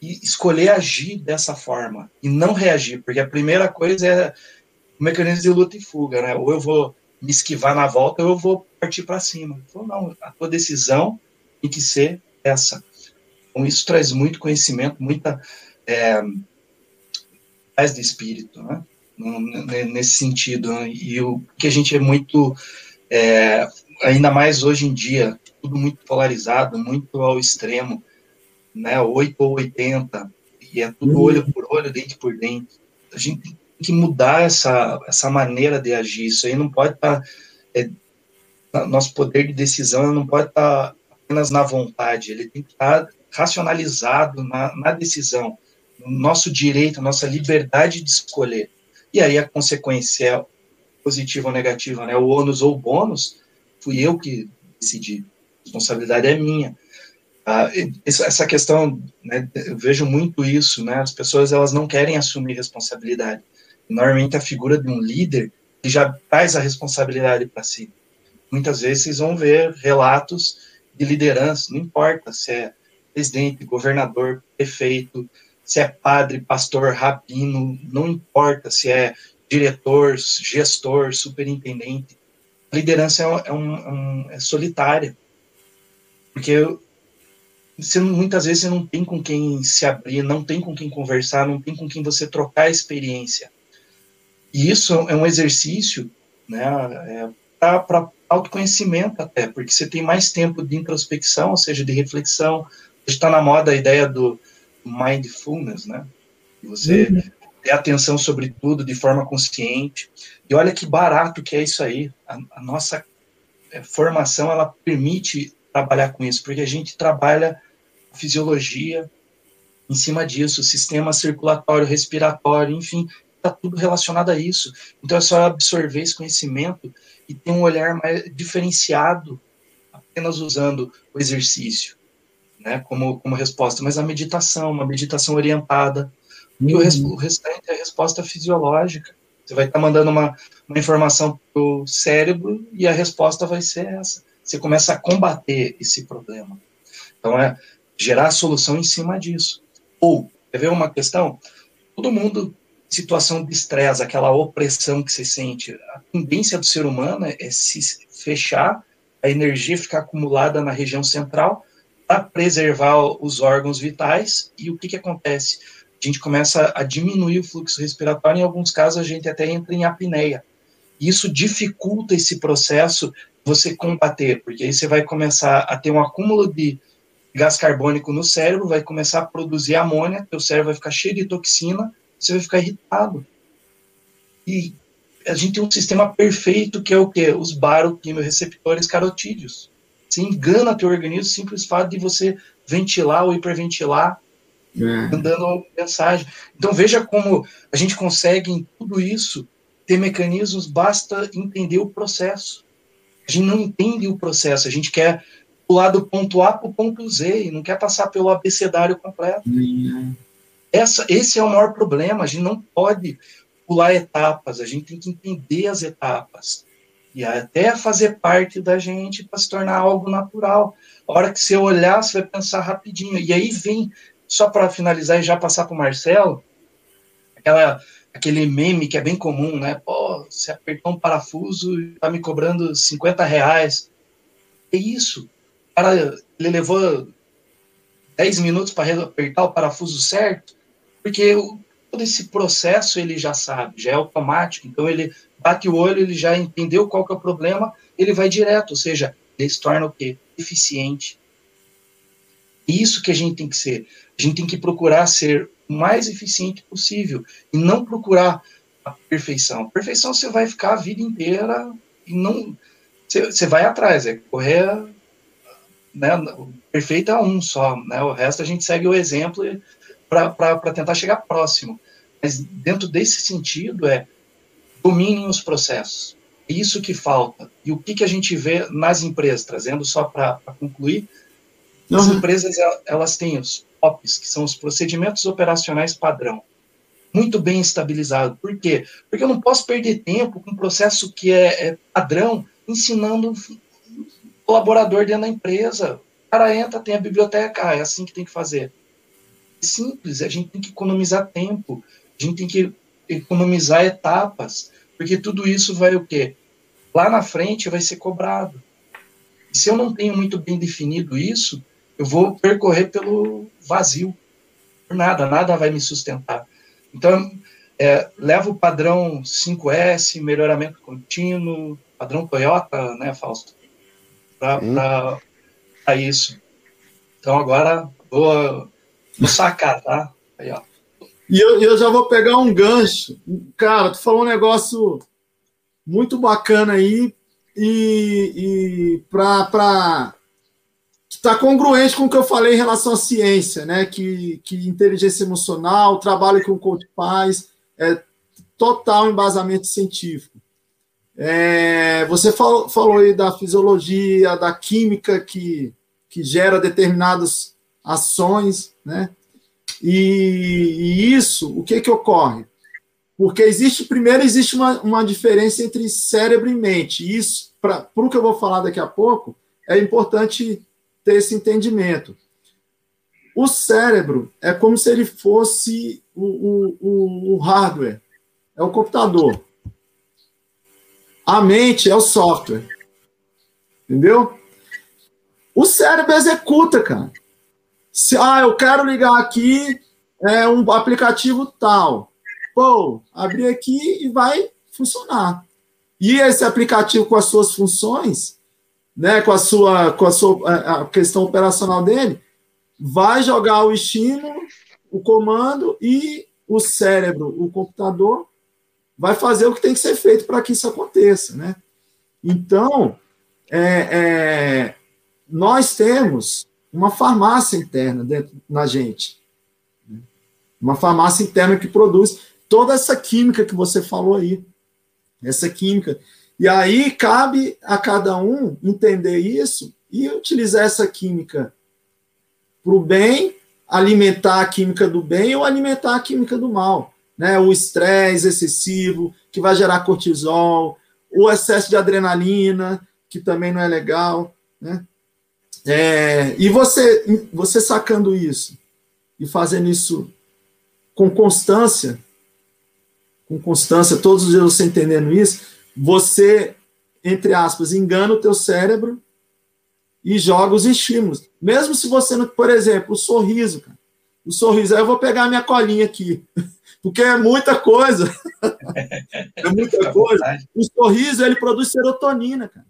e escolher agir dessa forma e não reagir, porque a primeira coisa é o mecanismo de luta e fuga, né? Ou eu vou me esquivar na volta, ou eu vou partir para cima. Então, não, a tua decisão tem que ser essa. Então, isso traz muito conhecimento, muita é, paz de espírito, né? Nesse sentido. Né? E o que a gente é muito, é, ainda mais hoje em dia, tudo muito polarizado, muito ao extremo né, 8 ou 80, e é tudo uhum. olho por olho, dente por dente. A gente tem que mudar essa, essa maneira de agir. Isso aí não pode estar. Tá, é, nosso poder de decisão não pode estar tá apenas na vontade, ele tem que estar tá racionalizado na, na decisão, no nosso direito, nossa liberdade de escolher. E aí a consequência é positiva ou negativa, né? O ônus ou o bônus, fui eu que decidi. A responsabilidade é minha. Ah, essa questão, né, eu vejo muito isso, né, as pessoas elas não querem assumir responsabilidade. Normalmente a figura de um líder que já traz a responsabilidade para si. Muitas vezes vocês vão ver relatos de liderança, não importa se é presidente, governador, prefeito, se é padre, pastor, rabino, não importa se é diretor, gestor, superintendente. A liderança é, um, é, um, é solitária, porque você muitas vezes você não tem com quem se abrir, não tem com quem conversar, não tem com quem você trocar experiência. E isso é um exercício, né, é, para autoconhecimento até, porque você tem mais tempo de introspecção, ou seja, de reflexão. Está na moda a ideia do mindfulness, né? Você uhum. ter atenção sobre tudo de forma consciente. E olha que barato que é isso aí. A, a nossa é, formação ela permite trabalhar com isso, porque a gente trabalha fisiologia, em cima disso, sistema circulatório, respiratório, enfim, está tudo relacionado a isso. Então é só absorver esse conhecimento e ter um olhar mais diferenciado, apenas usando o exercício, né, como, como resposta, mas a meditação, uma meditação orientada, e o, uhum. o restante é a resposta fisiológica. Você vai estar tá mandando uma, uma informação para o cérebro e a resposta vai ser essa. Você começa a combater esse problema. Então, é gerar a solução em cima disso. Ou, quer ver uma questão? Todo mundo, situação de estresse, aquela opressão que você sente, a tendência do ser humano é se fechar, a energia ficar acumulada na região central para preservar os órgãos vitais. E o que, que acontece? a gente começa a diminuir o fluxo respiratório, em alguns casos a gente até entra em apneia. Isso dificulta esse processo você combater, porque aí você vai começar a ter um acúmulo de gás carbônico no cérebro, vai começar a produzir amônia, teu cérebro vai ficar cheio de toxina, você vai ficar irritado. E a gente tem um sistema perfeito que é o quê? Os baroquimioreceptores carotídeos. Você engana teu organismo simples fato de você ventilar ou hiperventilar é. mandando mensagem. Então veja como a gente consegue em tudo isso ter mecanismos, basta entender o processo. A gente não entende o processo, a gente quer pular do ponto A para o ponto Z e não quer passar pelo abecedário completo. Essa, esse é o maior problema, a gente não pode pular etapas, a gente tem que entender as etapas e até fazer parte da gente para se tornar algo natural. A hora que você olhar, você vai pensar rapidinho. E aí vem só para finalizar e já passar para o Marcelo, aquela, aquele meme que é bem comum, né? Pô, você apertou um parafuso e tá me cobrando 50 reais. É isso. Cara, ele levou 10 minutos para apertar o parafuso certo, porque todo esse processo ele já sabe, já é automático. Então ele bate o olho, ele já entendeu qual que é o problema, ele vai direto, ou seja, ele se torna o quê? Eficiente. Isso que a gente tem que ser. A gente tem que procurar ser o mais eficiente possível e não procurar a perfeição. A perfeição você vai ficar a vida inteira e não. Você, você vai atrás, é correr. Né, o perfeito é um só, né, o resto a gente segue o exemplo para tentar chegar próximo. Mas dentro desse sentido é dominem os processos. É isso que falta. E o que, que a gente vê nas empresas, trazendo só para concluir, as empresas elas têm os POPs, que são os procedimentos operacionais padrão, muito bem estabilizado. Por quê? Porque eu não posso perder tempo com um processo que é, é padrão ensinando um colaborador dentro da empresa. O cara entra, tem a biblioteca, ah, é assim que tem que fazer. Simples, a gente tem que economizar tempo, a gente tem que economizar etapas, porque tudo isso vai o quê? Lá na frente vai ser cobrado. E se eu não tenho muito bem definido isso, eu vou percorrer pelo vazio, por nada, nada vai me sustentar. Então, é, leva o padrão 5S, melhoramento contínuo, padrão Toyota, né, Fausto? Para isso. Então, agora vou, vou sacar, tá? Aí, ó. E eu, eu já vou pegar um gancho. Cara, tu falou um negócio muito bacana aí e, e para está congruente com o que eu falei em relação à ciência, né? Que, que inteligência emocional, trabalho que o coach faz, é total embasamento científico. É, você falou, falou aí da fisiologia, da química que, que gera determinadas ações, né? E, e isso, o que que ocorre? Porque existe, primeiro, existe uma, uma diferença entre cérebro e mente. E isso, para o que eu vou falar daqui a pouco, é importante ter esse entendimento. O cérebro é como se ele fosse o, o, o, o hardware, é o computador. A mente é o software. Entendeu? O cérebro executa, cara. Se, ah, eu quero ligar aqui é um aplicativo tal. Pô, abrir aqui e vai funcionar. E esse aplicativo com as suas funções, né, com a sua, com a sua a questão operacional dele, vai jogar o estímulo, o comando e o cérebro, o computador, vai fazer o que tem que ser feito para que isso aconteça, né? Então, é, é, nós temos uma farmácia interna dentro na gente, né? uma farmácia interna que produz toda essa química que você falou aí. Essa química. E aí cabe a cada um entender isso e utilizar essa química para o bem, alimentar a química do bem ou alimentar a química do mal. Né? O estresse excessivo, que vai gerar cortisol, o excesso de adrenalina, que também não é legal. Né? É, e você, você sacando isso e fazendo isso com constância, com constância, todos os dias você entendendo isso, você, entre aspas, engana o teu cérebro e joga os estímulos. Mesmo se você não, por exemplo, o sorriso, cara. O sorriso, aí eu vou pegar a minha colinha aqui, porque é muita coisa. é muita coisa. O sorriso, ele produz serotonina, cara.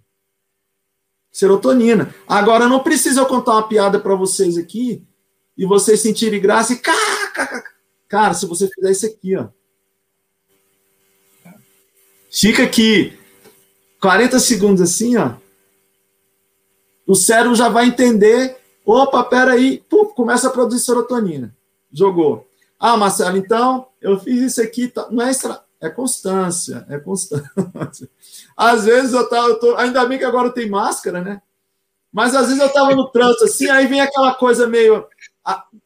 Serotonina. Agora, não precisa eu contar uma piada para vocês aqui e vocês sentirem graça e. Cara, se você fizer isso aqui, ó. Fica aqui 40 segundos assim, ó. O cérebro já vai entender. Opa, peraí. Pum, começa a produzir serotonina. Jogou. Ah, Marcelo, então eu fiz isso aqui. Tá... Não é extra... É constância, é constância. Às vezes eu tava, eu tô, ainda bem que agora tem máscara, né? Mas às vezes eu tava no trânsito assim, aí vem aquela coisa meio,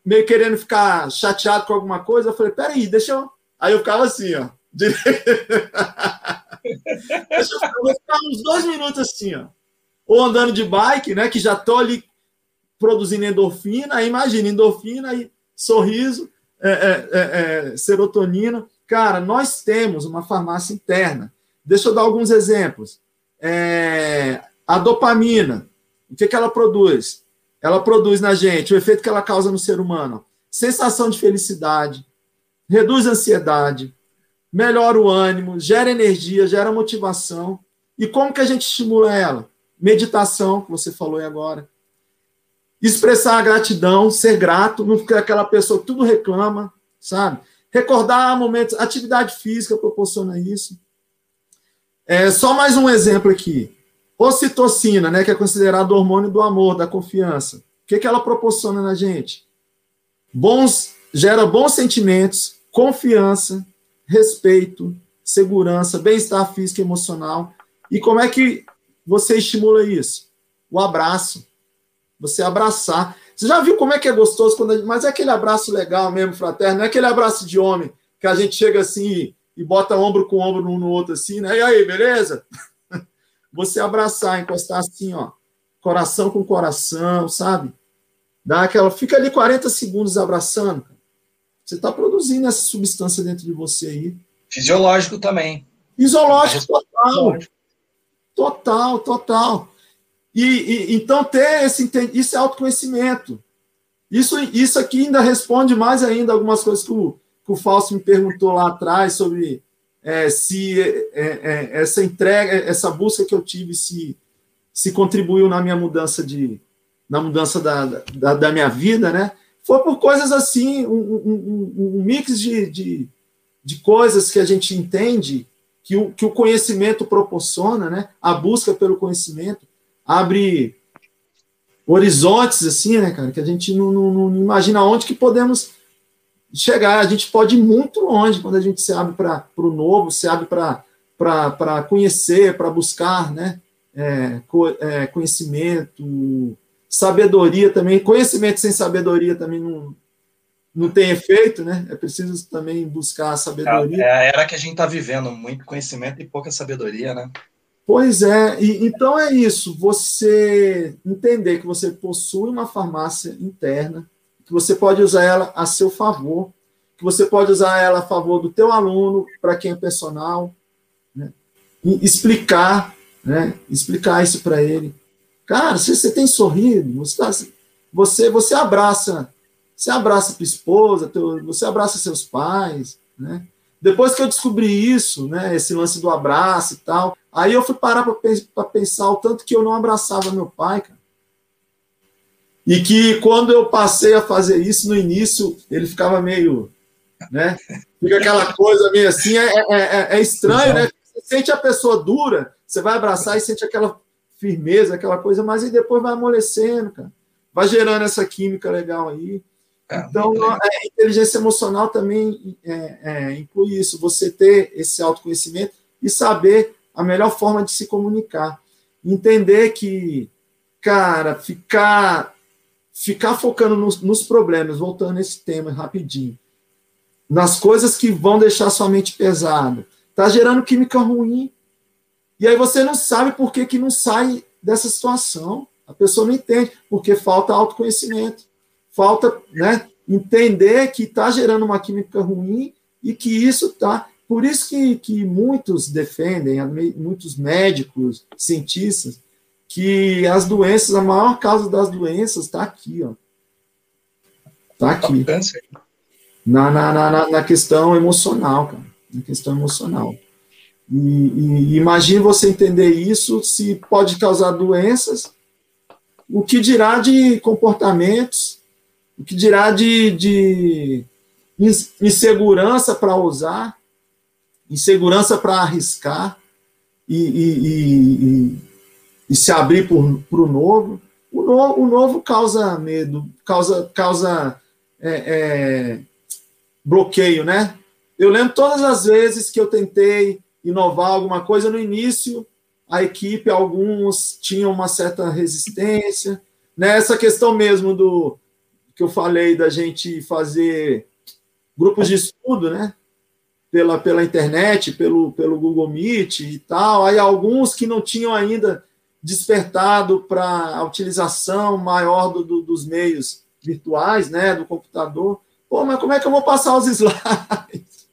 meio querendo ficar chateado com alguma coisa. Eu falei, peraí, deixa eu. Aí eu ficava assim, ó. deixa eu ficar uns dois minutos assim, ó. Ou andando de bike, né? Que já tô ali produzindo endorfina, aí imagina, endorfina, aí sorriso, é, é, é, é serotonina. Cara, nós temos uma farmácia interna. Deixa eu dar alguns exemplos. É, a dopamina, o que, que ela produz? Ela produz na gente o efeito que ela causa no ser humano: sensação de felicidade, reduz a ansiedade, melhora o ânimo, gera energia, gera motivação. E como que a gente estimula ela? Meditação, que você falou aí agora. Expressar a gratidão, ser grato, não ficar aquela pessoa que tudo reclama, sabe? Recordar momentos, atividade física proporciona isso. É, só mais um exemplo aqui. Ocitocina, né, que é considerado o hormônio do amor, da confiança. O que, que ela proporciona na gente? Bons, gera bons sentimentos, confiança, respeito, segurança, bem-estar físico e emocional. E como é que você estimula isso? O abraço. Você abraçar. Você já viu como é que é gostoso quando gente... mas é aquele abraço legal mesmo, fraterno, não é aquele abraço de homem que a gente chega assim e bota ombro com ombro um no outro assim, né? E aí, beleza? Você abraçar, encostar assim, ó, coração com coração, sabe? Dá aquela, fica ali 40 segundos abraçando. Você está produzindo essa substância dentro de você aí. Fisiológico também. Fisiológico total. Total, total. E, e, então ter esse isso é autoconhecimento. Isso, isso aqui ainda responde mais ainda algumas coisas que o, que o Fausto me perguntou lá atrás sobre é, se é, é, essa entrega, essa busca que eu tive, se, se contribuiu na minha mudança de na mudança da, da, da minha vida, né? Foi por coisas assim, um, um, um mix de, de, de, coisas que a gente entende que o, que o conhecimento proporciona, né? A busca pelo conhecimento abre horizontes assim, né, cara? Que a gente não, não, não imagina onde que podemos chegar. A gente pode ir muito longe quando a gente se abre para o novo, se abre para conhecer, para buscar né? É, co, é, conhecimento, sabedoria também. Conhecimento sem sabedoria também não, não tem efeito, né? É preciso também buscar a sabedoria. É a era que a gente está vivendo, muito conhecimento e pouca sabedoria, né? Pois é, e, então é isso, você entender que você possui uma farmácia interna, que você pode usar ela a seu favor, que você pode usar ela a favor do teu aluno, para quem é personal, né? explicar, né? explicar isso para ele. Cara, se você tem sorrido, você, tá, você, você abraça, você abraça tua esposa, teu, você abraça seus pais, né? Depois que eu descobri isso, né, esse lance do abraço e tal, aí eu fui parar para pensar o tanto que eu não abraçava meu pai, cara. E que quando eu passei a fazer isso no início, ele ficava meio, né? Fica aquela coisa meio assim, é, é, é, é estranho, né? Você sente a pessoa dura, você vai abraçar e sente aquela firmeza, aquela coisa, mas aí depois vai amolecendo, cara. Vai gerando essa química legal aí. É, então, a, a inteligência emocional também é, é, inclui isso, você ter esse autoconhecimento e saber a melhor forma de se comunicar. Entender que, cara, ficar, ficar focando nos, nos problemas, voltando nesse tema rapidinho, nas coisas que vão deixar sua mente pesada, tá gerando química ruim. E aí você não sabe por que, que não sai dessa situação. A pessoa não entende, porque falta autoconhecimento. Falta né, entender que está gerando uma química ruim e que isso está. Por isso que, que muitos defendem, muitos médicos, cientistas, que as doenças, a maior causa das doenças está aqui, ó. Está aqui. Na, na, na, na questão emocional, cara. Na questão emocional. E, e imagine você entender isso, se pode causar doenças, o que dirá de comportamentos o que dirá de, de insegurança para usar, insegurança para arriscar e, e, e, e, se abrir para o novo. O, novo. o novo causa medo, causa, causa é, é, bloqueio, né? Eu lembro todas as vezes que eu tentei inovar alguma coisa no início, a equipe, alguns tinham uma certa resistência. Nessa né? questão mesmo do, que eu falei da gente fazer grupos de estudo, né? Pela, pela internet, pelo, pelo Google Meet e tal. Aí alguns que não tinham ainda despertado para a utilização maior do, do, dos meios virtuais, né? Do computador. Pô, mas como é que eu vou passar os slides?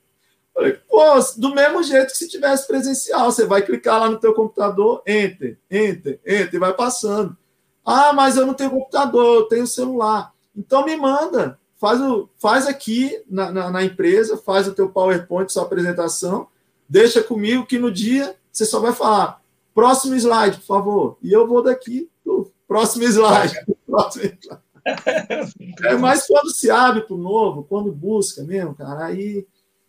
Falei, pô, do mesmo jeito que se tivesse presencial, você vai clicar lá no teu computador, enter, enter, enter, e vai passando. Ah, mas eu não tenho computador, eu tenho celular. Então me manda, faz, o, faz aqui na, na, na empresa, faz o teu PowerPoint, sua apresentação, deixa comigo que no dia você só vai falar, próximo slide, por favor. E eu vou daqui, próximo slide, próximo slide. É mais quando se abre para o novo, quando busca mesmo, cara, aí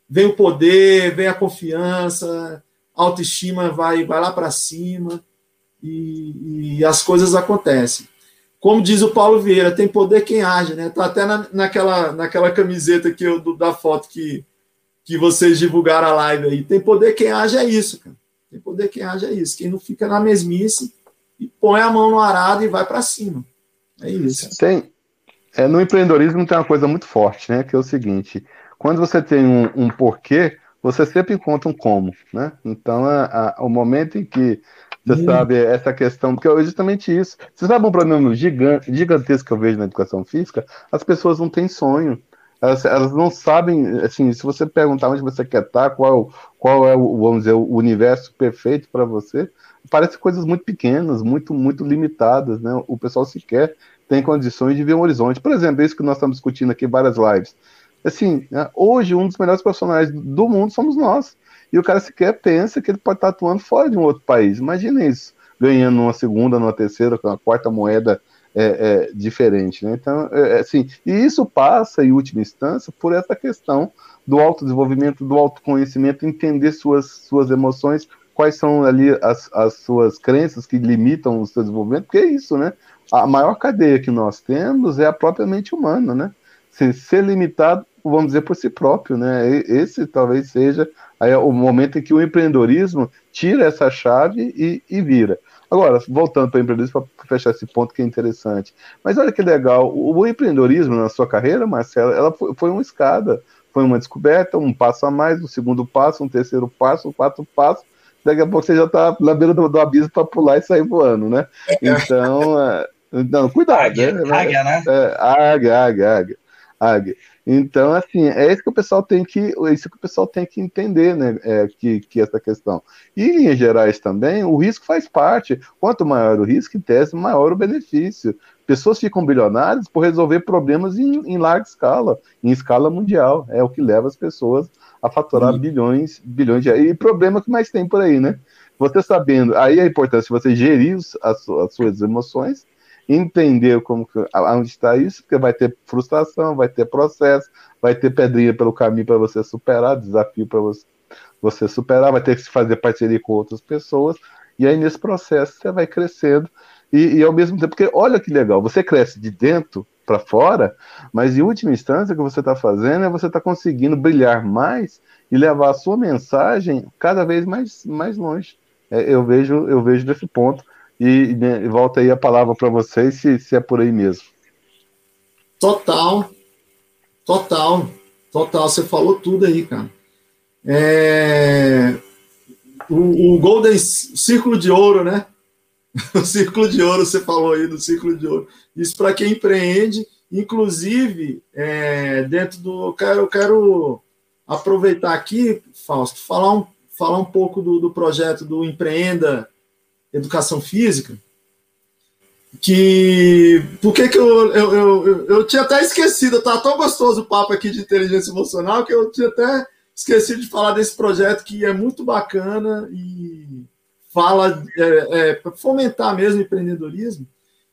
vem o poder, vem a confiança, a autoestima vai, vai lá para cima e, e, as coisas acontecem como diz o Paulo Vieira, tem poder quem age, né? Tá até na, naquela, naquela camiseta que eu, da foto que, que vocês divulgaram a live aí. Tem poder quem age é isso, cara. Tem poder quem age é isso. Quem não fica na mesmice e põe a mão no arado e vai para cima. É isso. Tem, é, no empreendedorismo tem uma coisa muito forte, né? Que é o seguinte: quando você tem um, um porquê, você sempre encontra um como, né? Então, a, a, o momento em que você hum. sabe, essa questão, porque é justamente isso. Você sabe um problema gigante, gigantesco que eu vejo na educação física? As pessoas não têm sonho. Elas, elas não sabem, assim, se você perguntar onde você quer estar, qual, qual é o, vamos dizer, o universo perfeito para você, parece coisas muito pequenas, muito, muito limitadas, né? O pessoal sequer tem condições de ver um horizonte. Por exemplo, isso que nós estamos discutindo aqui várias lives. Assim, né, hoje um dos melhores profissionais do mundo somos nós e o cara sequer pensa que ele pode estar atuando fora de um outro país. Imagina isso, ganhando uma segunda, uma terceira, uma quarta moeda é, é, diferente. Né? Então, é, é, assim, e isso passa, em última instância, por essa questão do autodesenvolvimento, do autoconhecimento, entender suas, suas emoções, quais são ali as, as suas crenças que limitam o seu desenvolvimento, porque é isso, né? A maior cadeia que nós temos é a própria mente humana, né? ser limitado, vamos dizer, por si próprio, né? Esse talvez seja Aí é o momento em que o empreendedorismo tira essa chave e, e vira. Agora, voltando para o empreendedorismo, para fechar esse ponto que é interessante. Mas olha que legal, o, empreendedorismo na sua carreira, Marcela, ela foi, foi uma escada, foi uma descoberta, um passo a mais, um segundo passo, um terceiro passo, um quarto passo, daqui a pouco você já está na beira do, do abismo para pular e sair voando, né? Então, é, não, cuidado. Águia, né? águia né? É, águia, águia, águia, águia. Então, assim, é isso que o pessoal tem que, é isso que o pessoal tem que entender, né? É, que, que essa questão. E em linhas gerais também, o risco faz parte. Quanto maior o risco, em tese, maior o benefício. Pessoas ficam bilionárias por resolver problemas em, em larga escala, em escala mundial. É o que leva as pessoas a faturar bilhões, bilhões de E problema que mais tem por aí, né? Você sabendo, aí a importância de você gerir as, as suas emoções entender como onde está isso, porque vai ter frustração, vai ter processo, vai ter pedrinha pelo caminho para você superar, desafio para você, você superar, vai ter que se fazer parceria com outras pessoas, e aí nesse processo você vai crescendo, e, e ao mesmo tempo, porque olha que legal, você cresce de dentro para fora, mas em última instância, o que você está fazendo é você está conseguindo brilhar mais e levar a sua mensagem cada vez mais, mais longe. É, eu vejo eu vejo desse ponto. E, né, volta aí a palavra para vocês, se, se é por aí mesmo. Total, total, total. Você falou tudo aí, cara. É... O, o Golden Círculo de Ouro, né? O Círculo de Ouro, você falou aí do Círculo de Ouro. Isso para quem empreende, inclusive, é, dentro do. Eu quero, eu quero aproveitar aqui, Fausto, falar um, falar um pouco do, do projeto do Empreenda Educação Física. Que. Por que, que eu, eu, eu, eu, tinha até esquecido, estava tão gostoso o papo aqui de inteligência emocional que eu tinha até esqueci de falar desse projeto que é muito bacana e fala é, é, fomentar mesmo o empreendedorismo.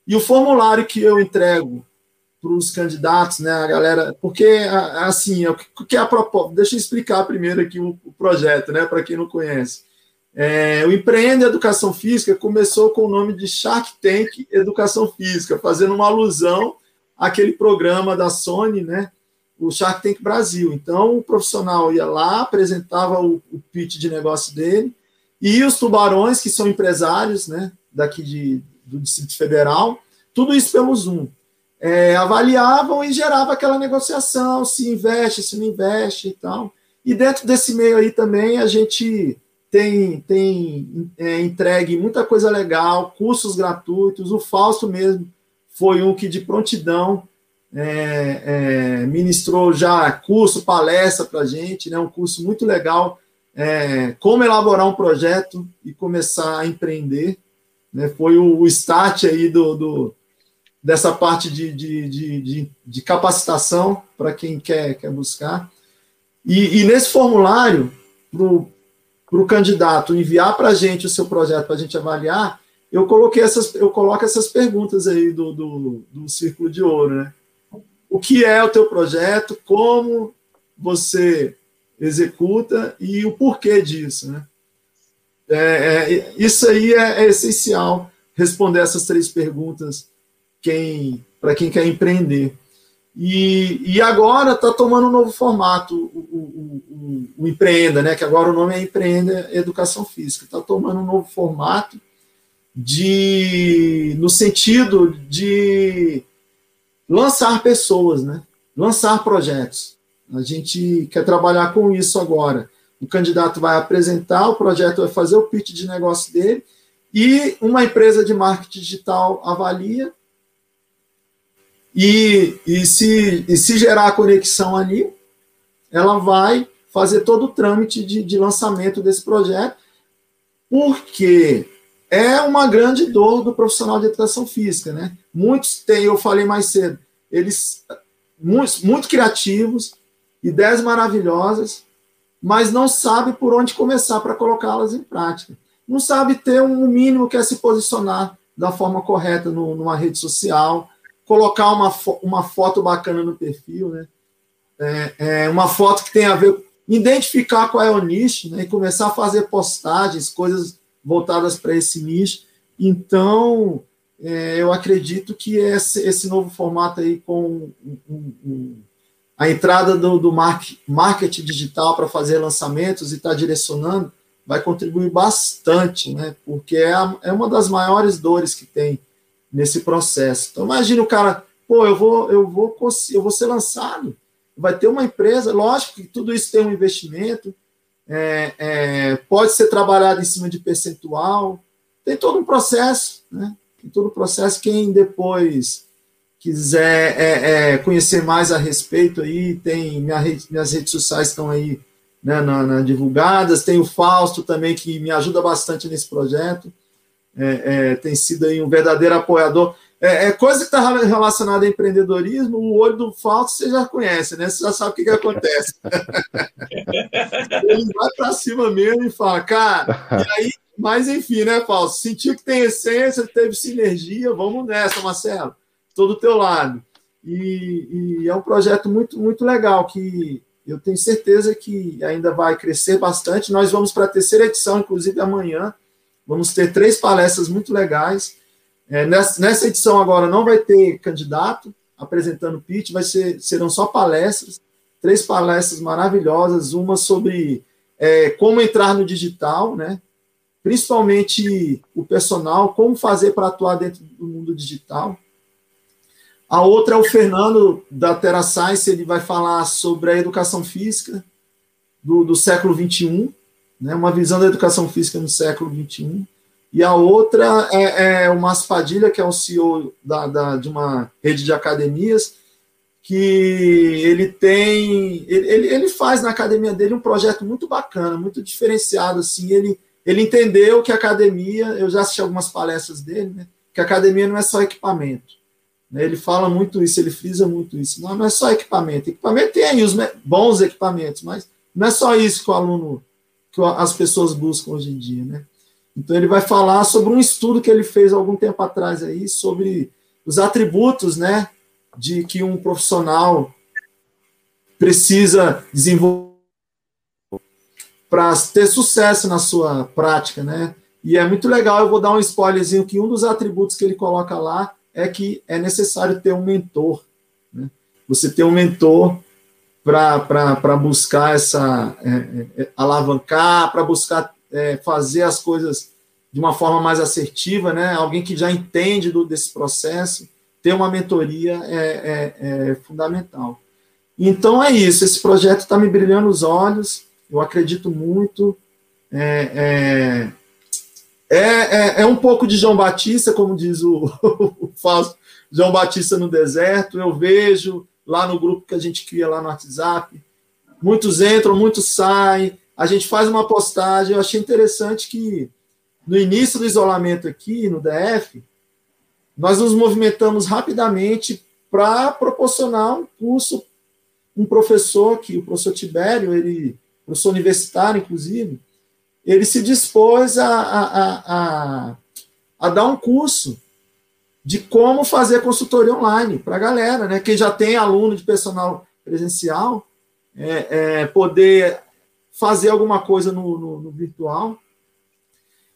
E o formulário que eu entrego para os candidatos, né, a galera, porque assim, é o que é a proposta? Deixa eu explicar primeiro aqui o, o projeto, né, para quem não conhece. É, o Empreende Educação Física começou com o nome de Shark Tank Educação Física, fazendo uma alusão àquele programa da Sony, né, o Shark Tank Brasil. Então, o profissional ia lá, apresentava o, o pitch de negócio dele, e os tubarões, que são empresários né, daqui de, do Distrito Federal, tudo isso pelo Zoom. É, avaliavam e gerava aquela negociação, se investe, se não investe e tal. E dentro desse meio aí também a gente tem, tem é, entregue muita coisa legal, cursos gratuitos. O Fausto mesmo foi um que de prontidão é, é, ministrou já curso, palestra para gente, né, um curso muito legal, é, como elaborar um projeto e começar a empreender. Né, foi o, o start aí do, do dessa parte de, de, de, de capacitação para quem quer, quer buscar. E, e nesse formulário, para o candidato enviar para a gente o seu projeto para a gente avaliar, eu coloquei essas, eu coloco essas perguntas aí do, do, do Círculo de Ouro, né? o que é o teu projeto, como você executa e o porquê disso, né? É, é, isso aí é, é, essencial responder essas três perguntas quem para quem quer empreender. E, e agora está tomando um novo formato, o, o, o, o, Empreenda, né? que agora o nome é Empreenda Educação Física. Está tomando um novo formato de no sentido de lançar pessoas, né? lançar projetos. A gente quer trabalhar com isso agora. O candidato vai apresentar, o projeto vai fazer o pitch de negócio dele e uma empresa de marketing digital avalia e, e, se, e se gerar a conexão ali, ela vai fazer todo o trâmite de, de lançamento desse projeto, porque é uma grande dor do profissional de educação física, né? Muitos têm, eu falei mais cedo, eles muito, criativos, ideias maravilhosas, mas não sabe por onde começar para colocá-las em prática. Não sabe ter um mínimo que é se posicionar da forma correta no, numa rede social, colocar uma, uma foto bacana no perfil, né? É, é uma foto que tem a ver, identificar qual é o nicho, né? E começar a fazer postagens, coisas voltadas para esse nicho. Então, é, eu acredito que esse, esse, novo formato aí com um, um, a entrada do, do marketing digital para fazer lançamentos e estar tá direcionando vai contribuir bastante, né? Porque é, a, é uma das maiores dores que tem nesse processo. Então imagina o cara, pô, eu vou, eu vou, eu vou ser lançado, vai ter uma empresa, lógico que tudo isso tem um investimento, é, é, pode ser trabalhado em cima de percentual, tem todo um processo, né? Tem todo o processo. Quem depois quiser é, é, conhecer mais a respeito aí, tem minha rede, minhas redes sociais estão aí né, na, na, divulgadas, tem o Fausto também que me ajuda bastante nesse projeto, é, é tem sido aí um verdadeiro apoiador. É, é coisa que está relacionada a empreendedorismo, o olho do Fausto você já conhece, né? Você já sabe o que, que acontece. Ele vai para cima mesmo e fala, cara, e aí, mas enfim, né, Fausto? Sentiu que tem essência, teve sinergia, vamos nessa, Marcelo. Estou do teu lado. E, e, é um projeto muito, muito legal que eu tenho certeza que ainda vai crescer bastante. Nós vamos para a terceira edição, inclusive amanhã. Vamos ter três palestras muito legais. É, nessa, nessa edição agora não vai ter candidato, apresentando pitch, vai ser, serão só palestras, três palestras maravilhosas, uma sobre é, como entrar no digital, né? principalmente o personal, como fazer para atuar dentro do mundo digital. A outra é o Fernando, da Terra Science, ele vai falar sobre a educação física do, do século XXI, né, uma visão da educação física no século XXI. E a outra é, é o Márcio Padilha, que é o CEO da, da, de uma rede de academias, que ele tem, ele, ele faz na academia dele um projeto muito bacana, muito diferenciado, assim, ele, ele entendeu que a academia, eu já assisti algumas palestras dele, né, que a academia não é só equipamento, né, ele fala muito isso, ele frisa muito isso, não, não é só equipamento, equipamento tem aí os bons equipamentos, mas não é só isso que o aluno, que as pessoas buscam hoje em dia, né, então ele vai falar sobre um estudo que ele fez algum tempo atrás aí, sobre os atributos, né, de que um profissional precisa desenvolver para ter sucesso na sua prática, né? E é muito legal, eu vou dar um spoilerzinho que um dos atributos que ele coloca lá é que é necessário ter um mentor. Né? Você ter um mentor para buscar essa é, é, é alavancar, para buscar é, fazer as coisas de uma forma mais assertiva, né? Alguém que já entende do, desse processo ter uma mentoria é, é, é fundamental. Então é isso, esse projeto está me brilhando os olhos, eu acredito muito. É, é, é, um pouco de João Batista, como diz o, o Fausto, João Batista no deserto. Eu vejo lá no grupo que a gente cria lá no WhatsApp, muitos entram, muitos saem. A gente faz uma postagem. Eu achei interessante que no início do isolamento aqui no DF, nós nos movimentamos rapidamente para proporcionar um curso, um professor, que o professor Tibério, ele, professor universitário, inclusive, ele se dispôs a, a, a, a dar um curso de como fazer consultoria online para a galera, né? Quem já tem aluno de personal presencial, é, é, poder fazer alguma coisa no, no, no virtual.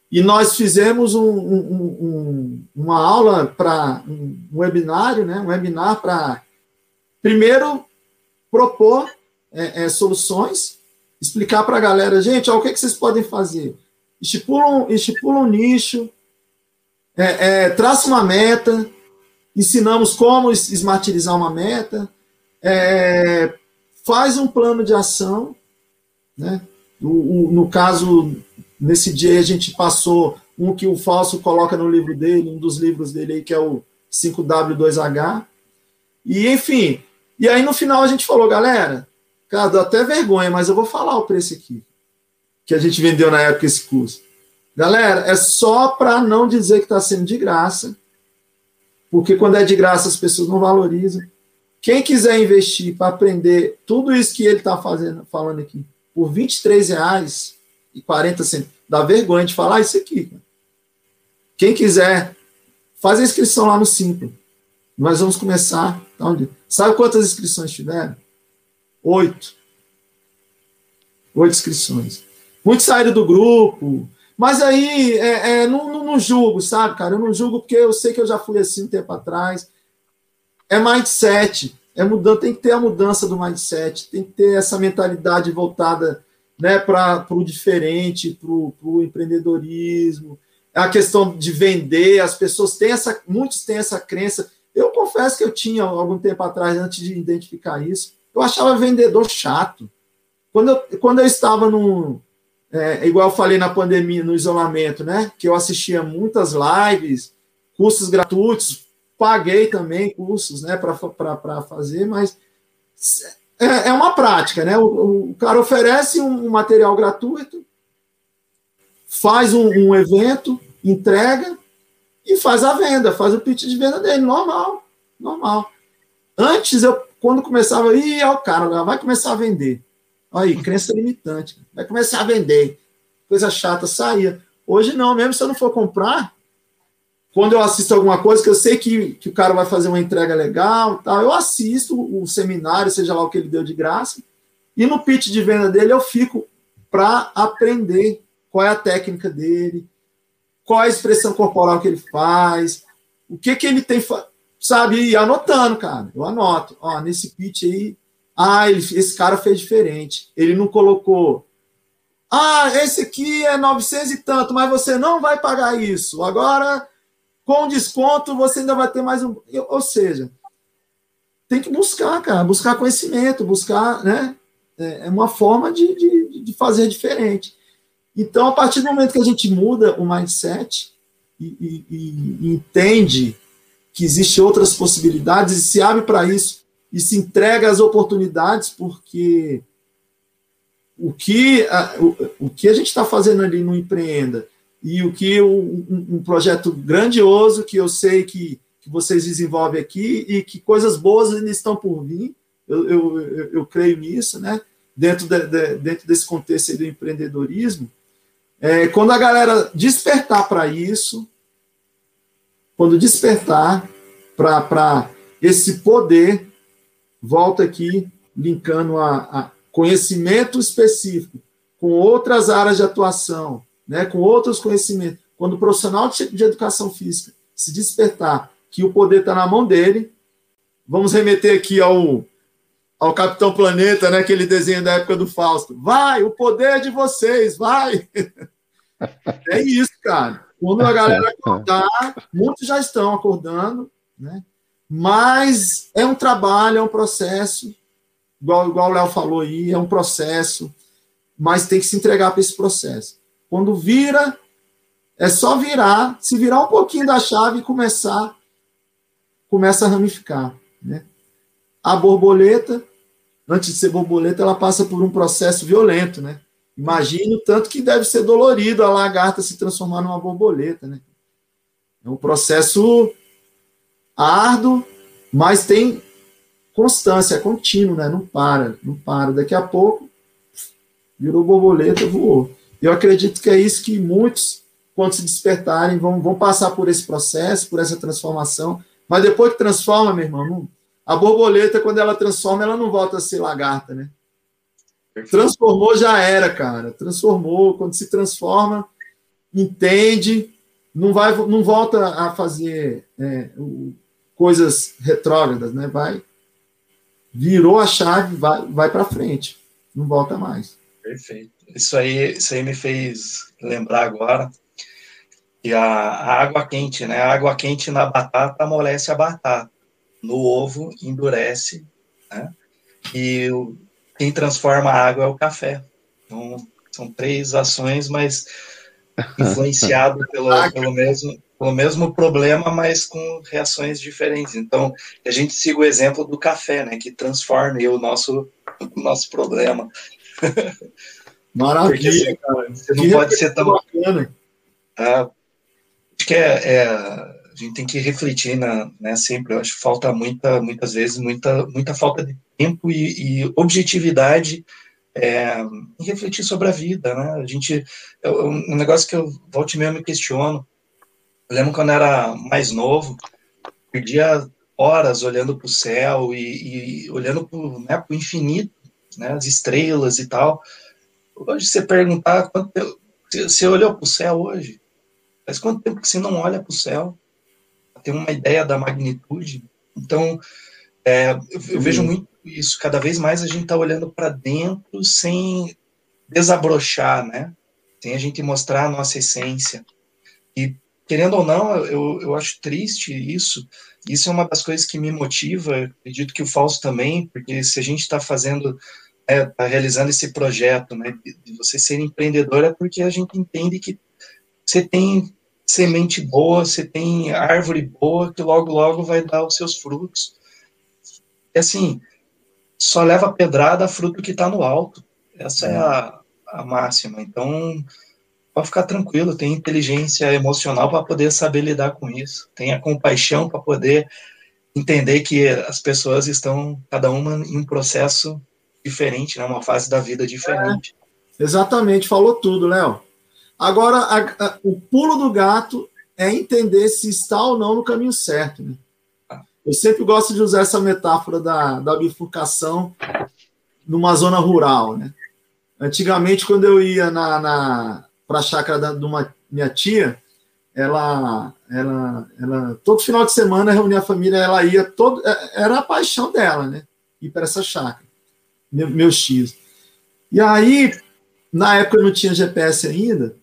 E nós fizemos um, um, um, uma aula para um webinário, né? um webinar para, primeiro, propor é, é, soluções, explicar para a galera, gente, ó, o que, que vocês podem fazer? Estipulam, estipulam um nicho, é, é, traça uma meta, ensinamos como esmartirizar uma meta, é, faz um plano de ação, né? O, o, no caso Nesse dia a gente passou um que o Falso coloca no livro dele, um dos livros dele aí, que é o 5W2H. E, enfim, e aí no final a gente falou, galera, cara, dá até vergonha, mas eu vou falar o preço aqui, que a gente vendeu na época esse curso. Galera, é só para não dizer que está sendo de graça, porque quando é de graça as pessoas não valorizam. Quem quiser investir para aprender tudo isso que ele está falando aqui, por 23 reais, e 40 centavos. Dá vergonha de falar isso aqui. Quem quiser, faz a inscrição lá no Simples. Nós vamos começar. Onde? Sabe quantas inscrições tiveram? Oito. Oito inscrições. Muitos saíram do grupo. Mas aí, é, é, não, não, não, julgo, sabe, cara? Eu não julgo porque eu sei que eu já fui assim um tempo atrás. É mindset. É mudando, tem que ter a mudança do mindset, tem que ter essa mentalidade voltada né, para o diferente, para o empreendedorismo, a questão de vender, as pessoas têm essa, muitos têm essa crença. Eu confesso que eu tinha algum tempo atrás, antes de identificar isso, eu achava vendedor chato. Quando eu, quando eu estava no. É, igual eu falei na pandemia, no isolamento, né? Que eu assistia muitas lives, cursos gratuitos, paguei também cursos, né, para fazer, mas é, é uma prática, né? O, o cara oferece um, material gratuito, faz um, um, evento, entrega e faz a venda, faz o pitch de venda dele, normal, normal. Antes, eu, quando começava, ia o cara vai começar a vender. Aí, crença limitante, vai começar a vender. Coisa chata, saía. Hoje não, mesmo se eu não for comprar, quando eu assisto alguma coisa que eu sei que, que o cara vai fazer uma entrega legal, tal, eu assisto o seminário, seja lá o que ele deu de graça, e no pitch de venda dele eu fico para aprender qual é a técnica dele, qual é a expressão corporal que ele faz, o que que ele tem sabe, ir anotando, cara. Eu anoto. Ó, nesse pitch aí, ah, ele, esse cara fez diferente. Ele não colocou. Ah, esse aqui é 900 e tanto, mas você não vai pagar isso. Agora, com desconto, você ainda vai ter mais um. Ou seja, tem que buscar, cara, buscar conhecimento, buscar, né? É, é uma forma de, de, de fazer diferente. Então, a partir do momento que a gente muda o mindset e, e, e entende que existem outras possibilidades e se abre para isso e se entrega às oportunidades, porque o que a, o, o que a gente está fazendo ali no Empreenda e o que um, um, projeto grandioso que eu sei que, que vocês desenvolvem aqui e que coisas boas ainda estão por vir, eu, eu, eu, eu creio nisso, né? Dentro, de, de, dentro desse contexto do empreendedorismo, é, quando a galera despertar para isso, quando despertar para esse poder, volta aqui, linkando a, a, conhecimento específico com outras áreas de atuação, né, com outros conhecimentos. Quando o profissional de, educação física se despertar que o poder está na mão dele, vamos remeter aqui ao, ao Capitão Planeta, né, aquele desenho da época do Fausto. Vai, o poder é de vocês, vai! é isso, cara. Quando a galera acordar, muitos já estão acordando, né? Mas é um trabalho, é um processo, igual, igual o Léo falou aí, é um processo, mas tem que se entregar para esse processo. Quando vira, é só virar, se virar um pouquinho da chave e começar, começa a ramificar, né? A borboleta, antes de ser borboleta, ela passa por um processo violento, né? Imagino tanto que deve ser dolorido a lagarta se transformar numa borboleta, né? É um processo árduo, mas tem constância, é contínuo, né? Não para, não para. Daqui a pouco virou borboleta, voou. Eu acredito que é isso que muitos, quando se despertarem, vão, vão passar por esse processo, por essa transformação. Mas depois que transforma, meu irmão, não, a borboleta, quando ela transforma, ela não volta a ser lagarta, né? Transformou, já era, cara. Transformou. Quando se transforma, entende, não vai, não volta a fazer é, coisas retrógradas, né? Vai, virou a chave, vai, vai para frente, não volta mais. Perfeito. Isso aí, isso aí me fez lembrar agora que a, a água quente, né? A água quente na batata amolece a batata, no ovo endurece, né? E o quem transforma a água é o café. Então, são três ações, mas influenciado pelo, pelo, mesmo, pelo mesmo problema, mas com reações diferentes. Então, a gente siga o exemplo do café, né, que transforme o nosso, o nosso problema. Maravilha, cara. Você não que pode ser tão. Bacana. Ah, acho que é, é, a gente tem que refletir na, né, sempre. Eu acho que falta muita, muitas vezes, muita, muita falta de tempo e, e objetividade é, em refletir sobre a vida, né? A gente, é um negócio que eu volte mesmo me questiono. Eu lembro quando eu era mais novo, perdia horas olhando para o céu e, e olhando para né, o infinito, né, as estrelas e tal. Hoje, você perguntar quanto você olhou para o céu hoje, faz quanto tempo que você não olha para o céu? Tem uma ideia da magnitude. Então, é, eu, eu vejo muito isso. Cada vez mais a gente está olhando para dentro sem desabrochar, né? Sem a gente mostrar a nossa essência. E, querendo ou não, eu, eu acho triste isso. Isso é uma das coisas que me motiva. Acredito que o Fausto também, porque se a gente está fazendo, está é, realizando esse projeto, né, de você ser empreendedor, é porque a gente entende que você tem semente boa, você tem árvore boa, que logo, logo vai dar os seus frutos. E assim, só leva pedrada fruto que está no alto. Essa é a, a máxima. Então, pode ficar tranquilo, tem inteligência emocional para poder saber lidar com isso, tenha compaixão para poder entender que as pessoas estão, cada uma em um processo diferente, né, uma fase da vida diferente. É, exatamente, falou tudo, Léo. Agora, a, a, o pulo do gato é entender se está ou não no caminho certo. Né? Eu sempre gosto de usar essa metáfora da, da bifurcação numa zona rural, né? Antigamente, quando eu ia na, na para a chácara da, de uma minha tia, ela, ela, ela, todo final de semana reunia a família, ela ia todo, é, era a paixão dela, né? Ir para essa chácara, meu, meu X. E aí, na época eu não tinha GPS ainda,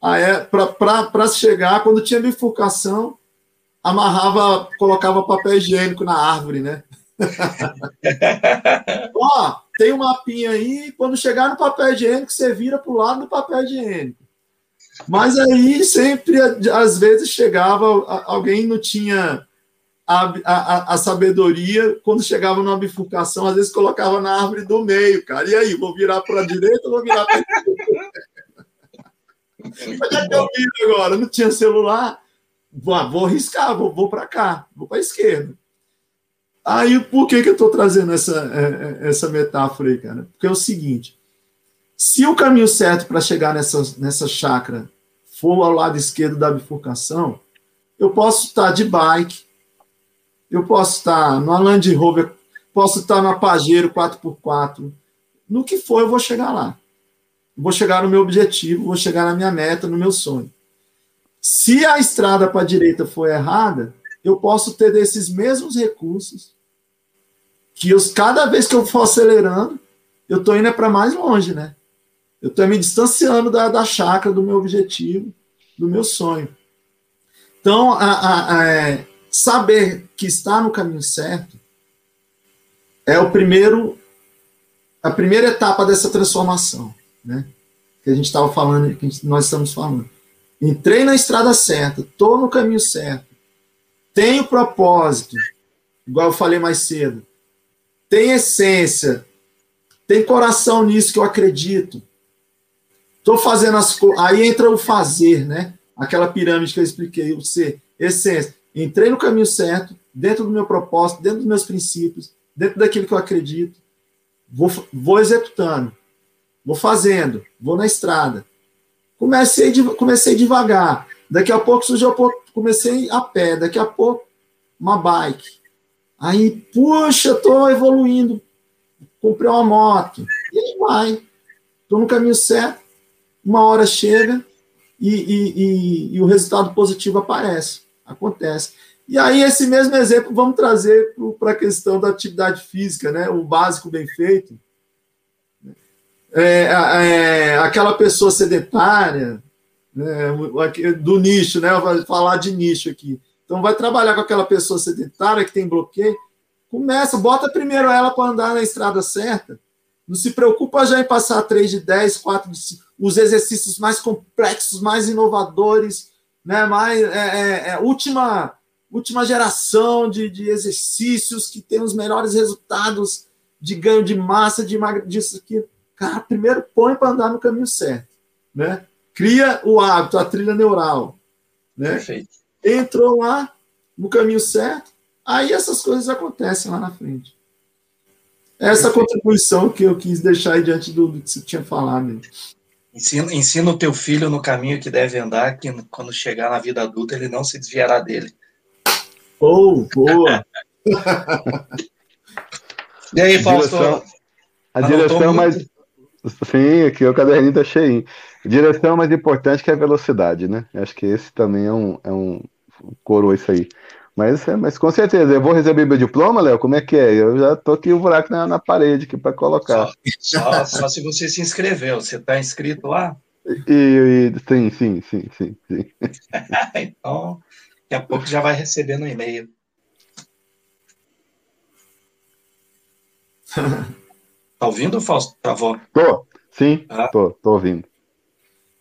para chegar, quando tinha bifurcação, amarrava, colocava papel higiênico na árvore, né? Ó, tem um mapinha aí, quando chegar no papel higiênico, você vira para o lado do papel higiênico. Mas aí sempre, às vezes, chegava, alguém não tinha a, a, a, sabedoria, quando chegava numa bifurcação, às vezes colocava na árvore do meio, cara. E aí, vou virar para a direita ou vou virar para a Onde é que eu agora? Não tinha celular. Vou, vou arriscar, vou, vou para cá, vou para a esquerda. Aí, por que, que eu estou trazendo essa, é, é, essa metáfora aí, cara? Porque é o seguinte: se o caminho certo para chegar nessa, nessa chácara for ao lado esquerdo da bifurcação, eu posso estar de bike, eu posso estar no Land Rover, posso estar no Pajero 4x4, no que for, eu vou chegar lá. Vou chegar no meu objetivo, vou chegar na minha meta, no meu sonho. Se a estrada para a direita for errada, eu posso ter desses mesmos recursos que eu, cada vez que eu for acelerando, eu estou indo para mais longe, né? Eu estou me distanciando da, da chácara, do meu objetivo, do meu sonho. Então, a, a, a, é, saber que está no caminho certo é o primeiro, a primeira etapa dessa transformação, né? Que a gente estava falando, que nós estamos falando. Entrei na estrada certa, estou no caminho certo, tenho propósito, igual eu falei mais cedo, tem essência, tem coração nisso que eu acredito. Estou fazendo as coisas. Aí entra o fazer, né? Aquela pirâmide que eu expliquei, o ser, essência. Entrei no caminho certo, dentro do meu propósito, dentro dos meus princípios, dentro daquilo que eu acredito. Vou, vou executando, vou fazendo, vou na estrada. Comecei, comecei devagar. Daqui a pouco surgiu, comecei a pé. Daqui a pouco, uma bike. Aí, puxa, estou evoluindo. Comprei uma moto. E aí vai. Estou no caminho certo. Uma hora chega e, e, e, e o resultado positivo aparece. Acontece. E aí, esse mesmo exemplo, vamos trazer para a questão da atividade física, né? O básico bem feito é, é, aquela pessoa sedentária, né, do nicho, né? Vou falar de nicho aqui. Então, vai trabalhar com aquela pessoa sedentária que tem bloqueio. Começa, bota primeiro ela para andar na estrada certa. Não se preocupa já em passar 3 de 10, 4 de 5, os exercícios mais complexos, mais inovadores, né? mais, é, é, é, última, última geração de, de exercícios que tem os melhores resultados de ganho de massa, de disso aqui Cara, primeiro põe para andar no caminho certo, né? Cria o hábito, a trilha neural, né? Perfeito. Entrou lá no caminho certo, aí essas coisas acontecem lá na frente. Essa Perfeito. contribuição que eu quis deixar aí diante do, do que você tinha falado. Ensina, ensina o teu filho no caminho que deve andar, que quando chegar na vida adulta ele não se desviará dele. Oh, boa! e aí, Fausto? A direção mais, Sim, aqui o caderninho tá cheio. Direção mais importante que a velocidade, né? Acho que esse também é um, é um coro isso aí. Mas, é, mas com certeza, eu vou receber meu diploma, Léo? Como é que é? Eu já tô aqui o buraco na, na parede aqui para colocar. Só, só, só, se você se inscreveu. Você está inscrito lá? E, e, sim, sim, sim, sim, sim. então, daqui a pouco já vai receber no e-mail. Tá ouvindo, Fausto? Travou? Tô, sim, ah. tô, tô ouvindo.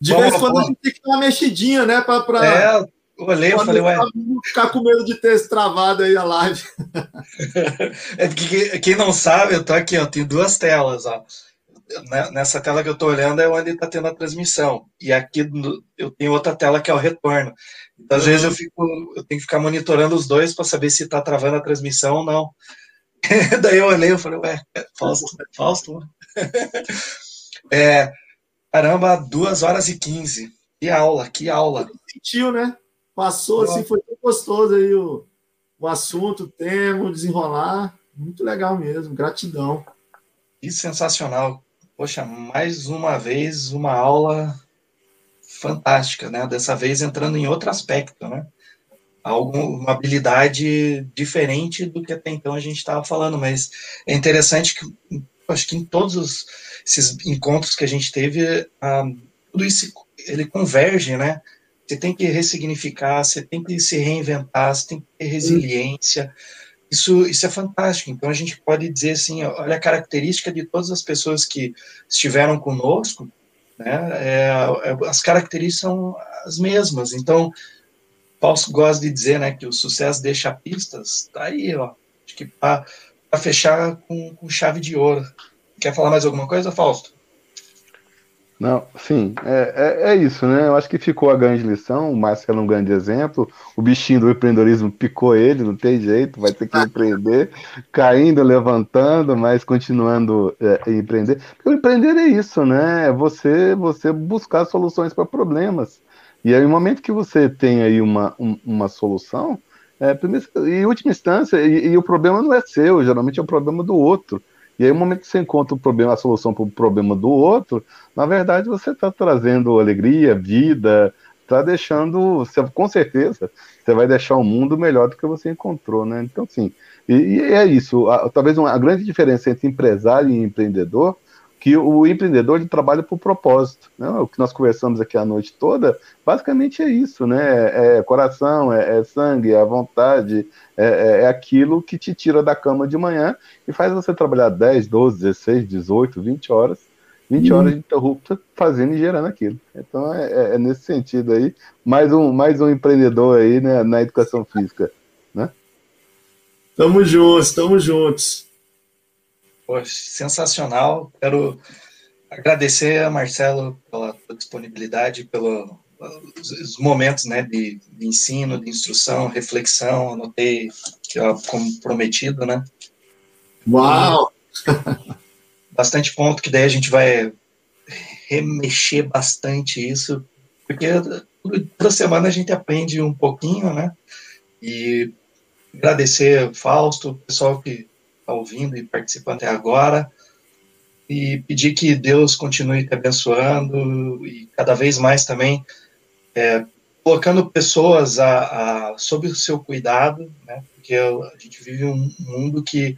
De vez em quando a gente tem que dar uma mexidinha, né? Pra, pra... É, olhei, eu falei, ué. Ficar com medo de ter travado aí a live. é quem não sabe, eu tô aqui, ó, tenho duas telas, ó. Nessa tela que eu tô olhando é onde está tendo a transmissão. E aqui eu tenho outra tela que é o retorno. Então, às uhum. vezes eu fico, eu tenho que ficar monitorando os dois para saber se está travando a transmissão ou não. Daí eu olhei e falei, ué, é Fausto, Fausto. é, caramba, duas horas e quinze. Que aula, que aula. Sentiu, né? Passou assim, foi tão gostoso aí o, o assunto, o tema, o desenrolar. Muito legal mesmo, gratidão. Que sensacional. Poxa, mais uma vez uma aula fantástica, né? Dessa vez entrando em outro aspecto, né? Algo, uma habilidade diferente do que até então a gente estava falando, mas é interessante que acho que em todos os, esses encontros que a gente teve, ah, tudo isso ele converge, né? Você tem que ressignificar, você tem que se reinventar, você tem que ter resiliência. Isso, isso é fantástico. Então a gente pode dizer assim, olha a característica de todas as pessoas que estiveram conosco, né? É, é as características são as mesmas. Então Fausto gosta de dizer, né, que o sucesso deixa pistas. Tá aí, ó. Acho que para fechar com, com chave de ouro. Quer falar mais alguma coisa, Fausto? Não, sim, é, é, é, isso, né? Eu acho que ficou a grande lição, o Marcelo é um grande exemplo, o bichinho do empreendedorismo picou ele, não tem jeito, vai ter que empreender, caindo, levantando, mas continuando é, empreender. Porque empreender é isso, né? É você, você buscar soluções para problemas. E aí, no momento que você tem aí uma, um, uma solução, é, primeiro, em última instância, e, e o problema não é seu, geralmente é o problema do outro. E aí, no momento que você encontra o problema, a solução para o problema do outro, na verdade você está trazendo alegria, vida, está deixando, você, com certeza, você vai deixar o mundo melhor do que você encontrou, né? Então, sim, e, e é isso. A, talvez uma, a grande diferença entre empresário e empreendedor que o empreendedor ele trabalha por propósito. Né? O que nós conversamos aqui a noite toda, basicamente é isso, né? É coração, é, é sangue, é a vontade, é, é, é, aquilo que te tira da cama de manhã e faz você trabalhar 10, 12, 16, 18, 20 horas, 20 horas de interrupta fazendo e gerando aquilo. Então é, é, é, nesse sentido aí, mais um, mais um empreendedor aí né, na educação física. Né? Tamo juntos, tamo juntos. Poxa, sensacional. Quero agradecer a Marcelo pela disponibilidade, pelos momentos né, de, de, ensino, de instrução, reflexão. Anotei que ó, como prometido, né? Uau! bastante ponto que daí a gente vai remexer bastante isso, porque toda semana a gente aprende um pouquinho, né? E agradecer Fausto, o pessoal que está ouvindo e participando até agora. E pedir que Deus continue te abençoando e cada vez mais também é, colocando pessoas a, a, sob o seu cuidado, né? porque a gente vive um mundo que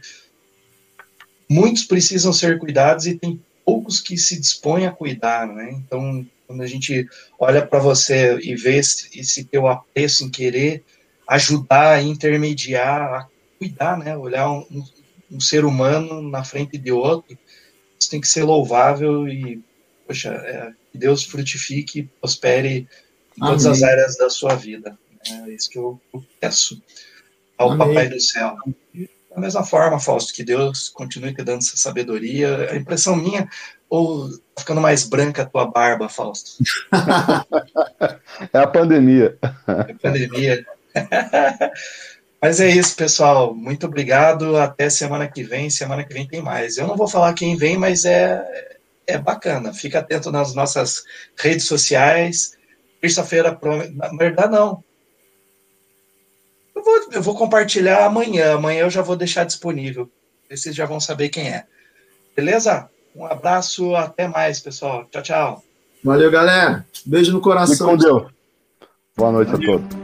muitos precisam ser cuidados e tem poucos que se dispõem a cuidar, né? Então, quando a gente olha para você e vê esse, esse teu apreço em querer ajudar, intermediar, cuidar, né? Olhar um, um ser humano na frente de outro, isso tem que ser louvável e, poxa, é, que Deus frutifique e prospere em todas Amém. as áreas da sua vida. É isso que eu peço ao Amém. Papai do Céu. Da mesma forma, Fausto, que Deus continue te dando essa sabedoria. A impressão minha, ou tá ficando mais branca a tua barba, Fausto? é a pandemia. É a pandemia. Mas é isso, pessoal. Muito obrigado. Até semana que vem. Semana que vem tem mais. Eu não vou falar quem vem, mas é, é bacana. Fica atento nas nossas redes sociais. Terça-feira, na verdade, não. Eu vou, eu vou compartilhar amanhã. Amanhã eu já vou deixar disponível. Vocês já vão saber quem é. Beleza? Um abraço. Até mais, pessoal. Tchau, tchau. Valeu, galera. Beijo no coração. Com Deus. Boa noite Valeu. a todos.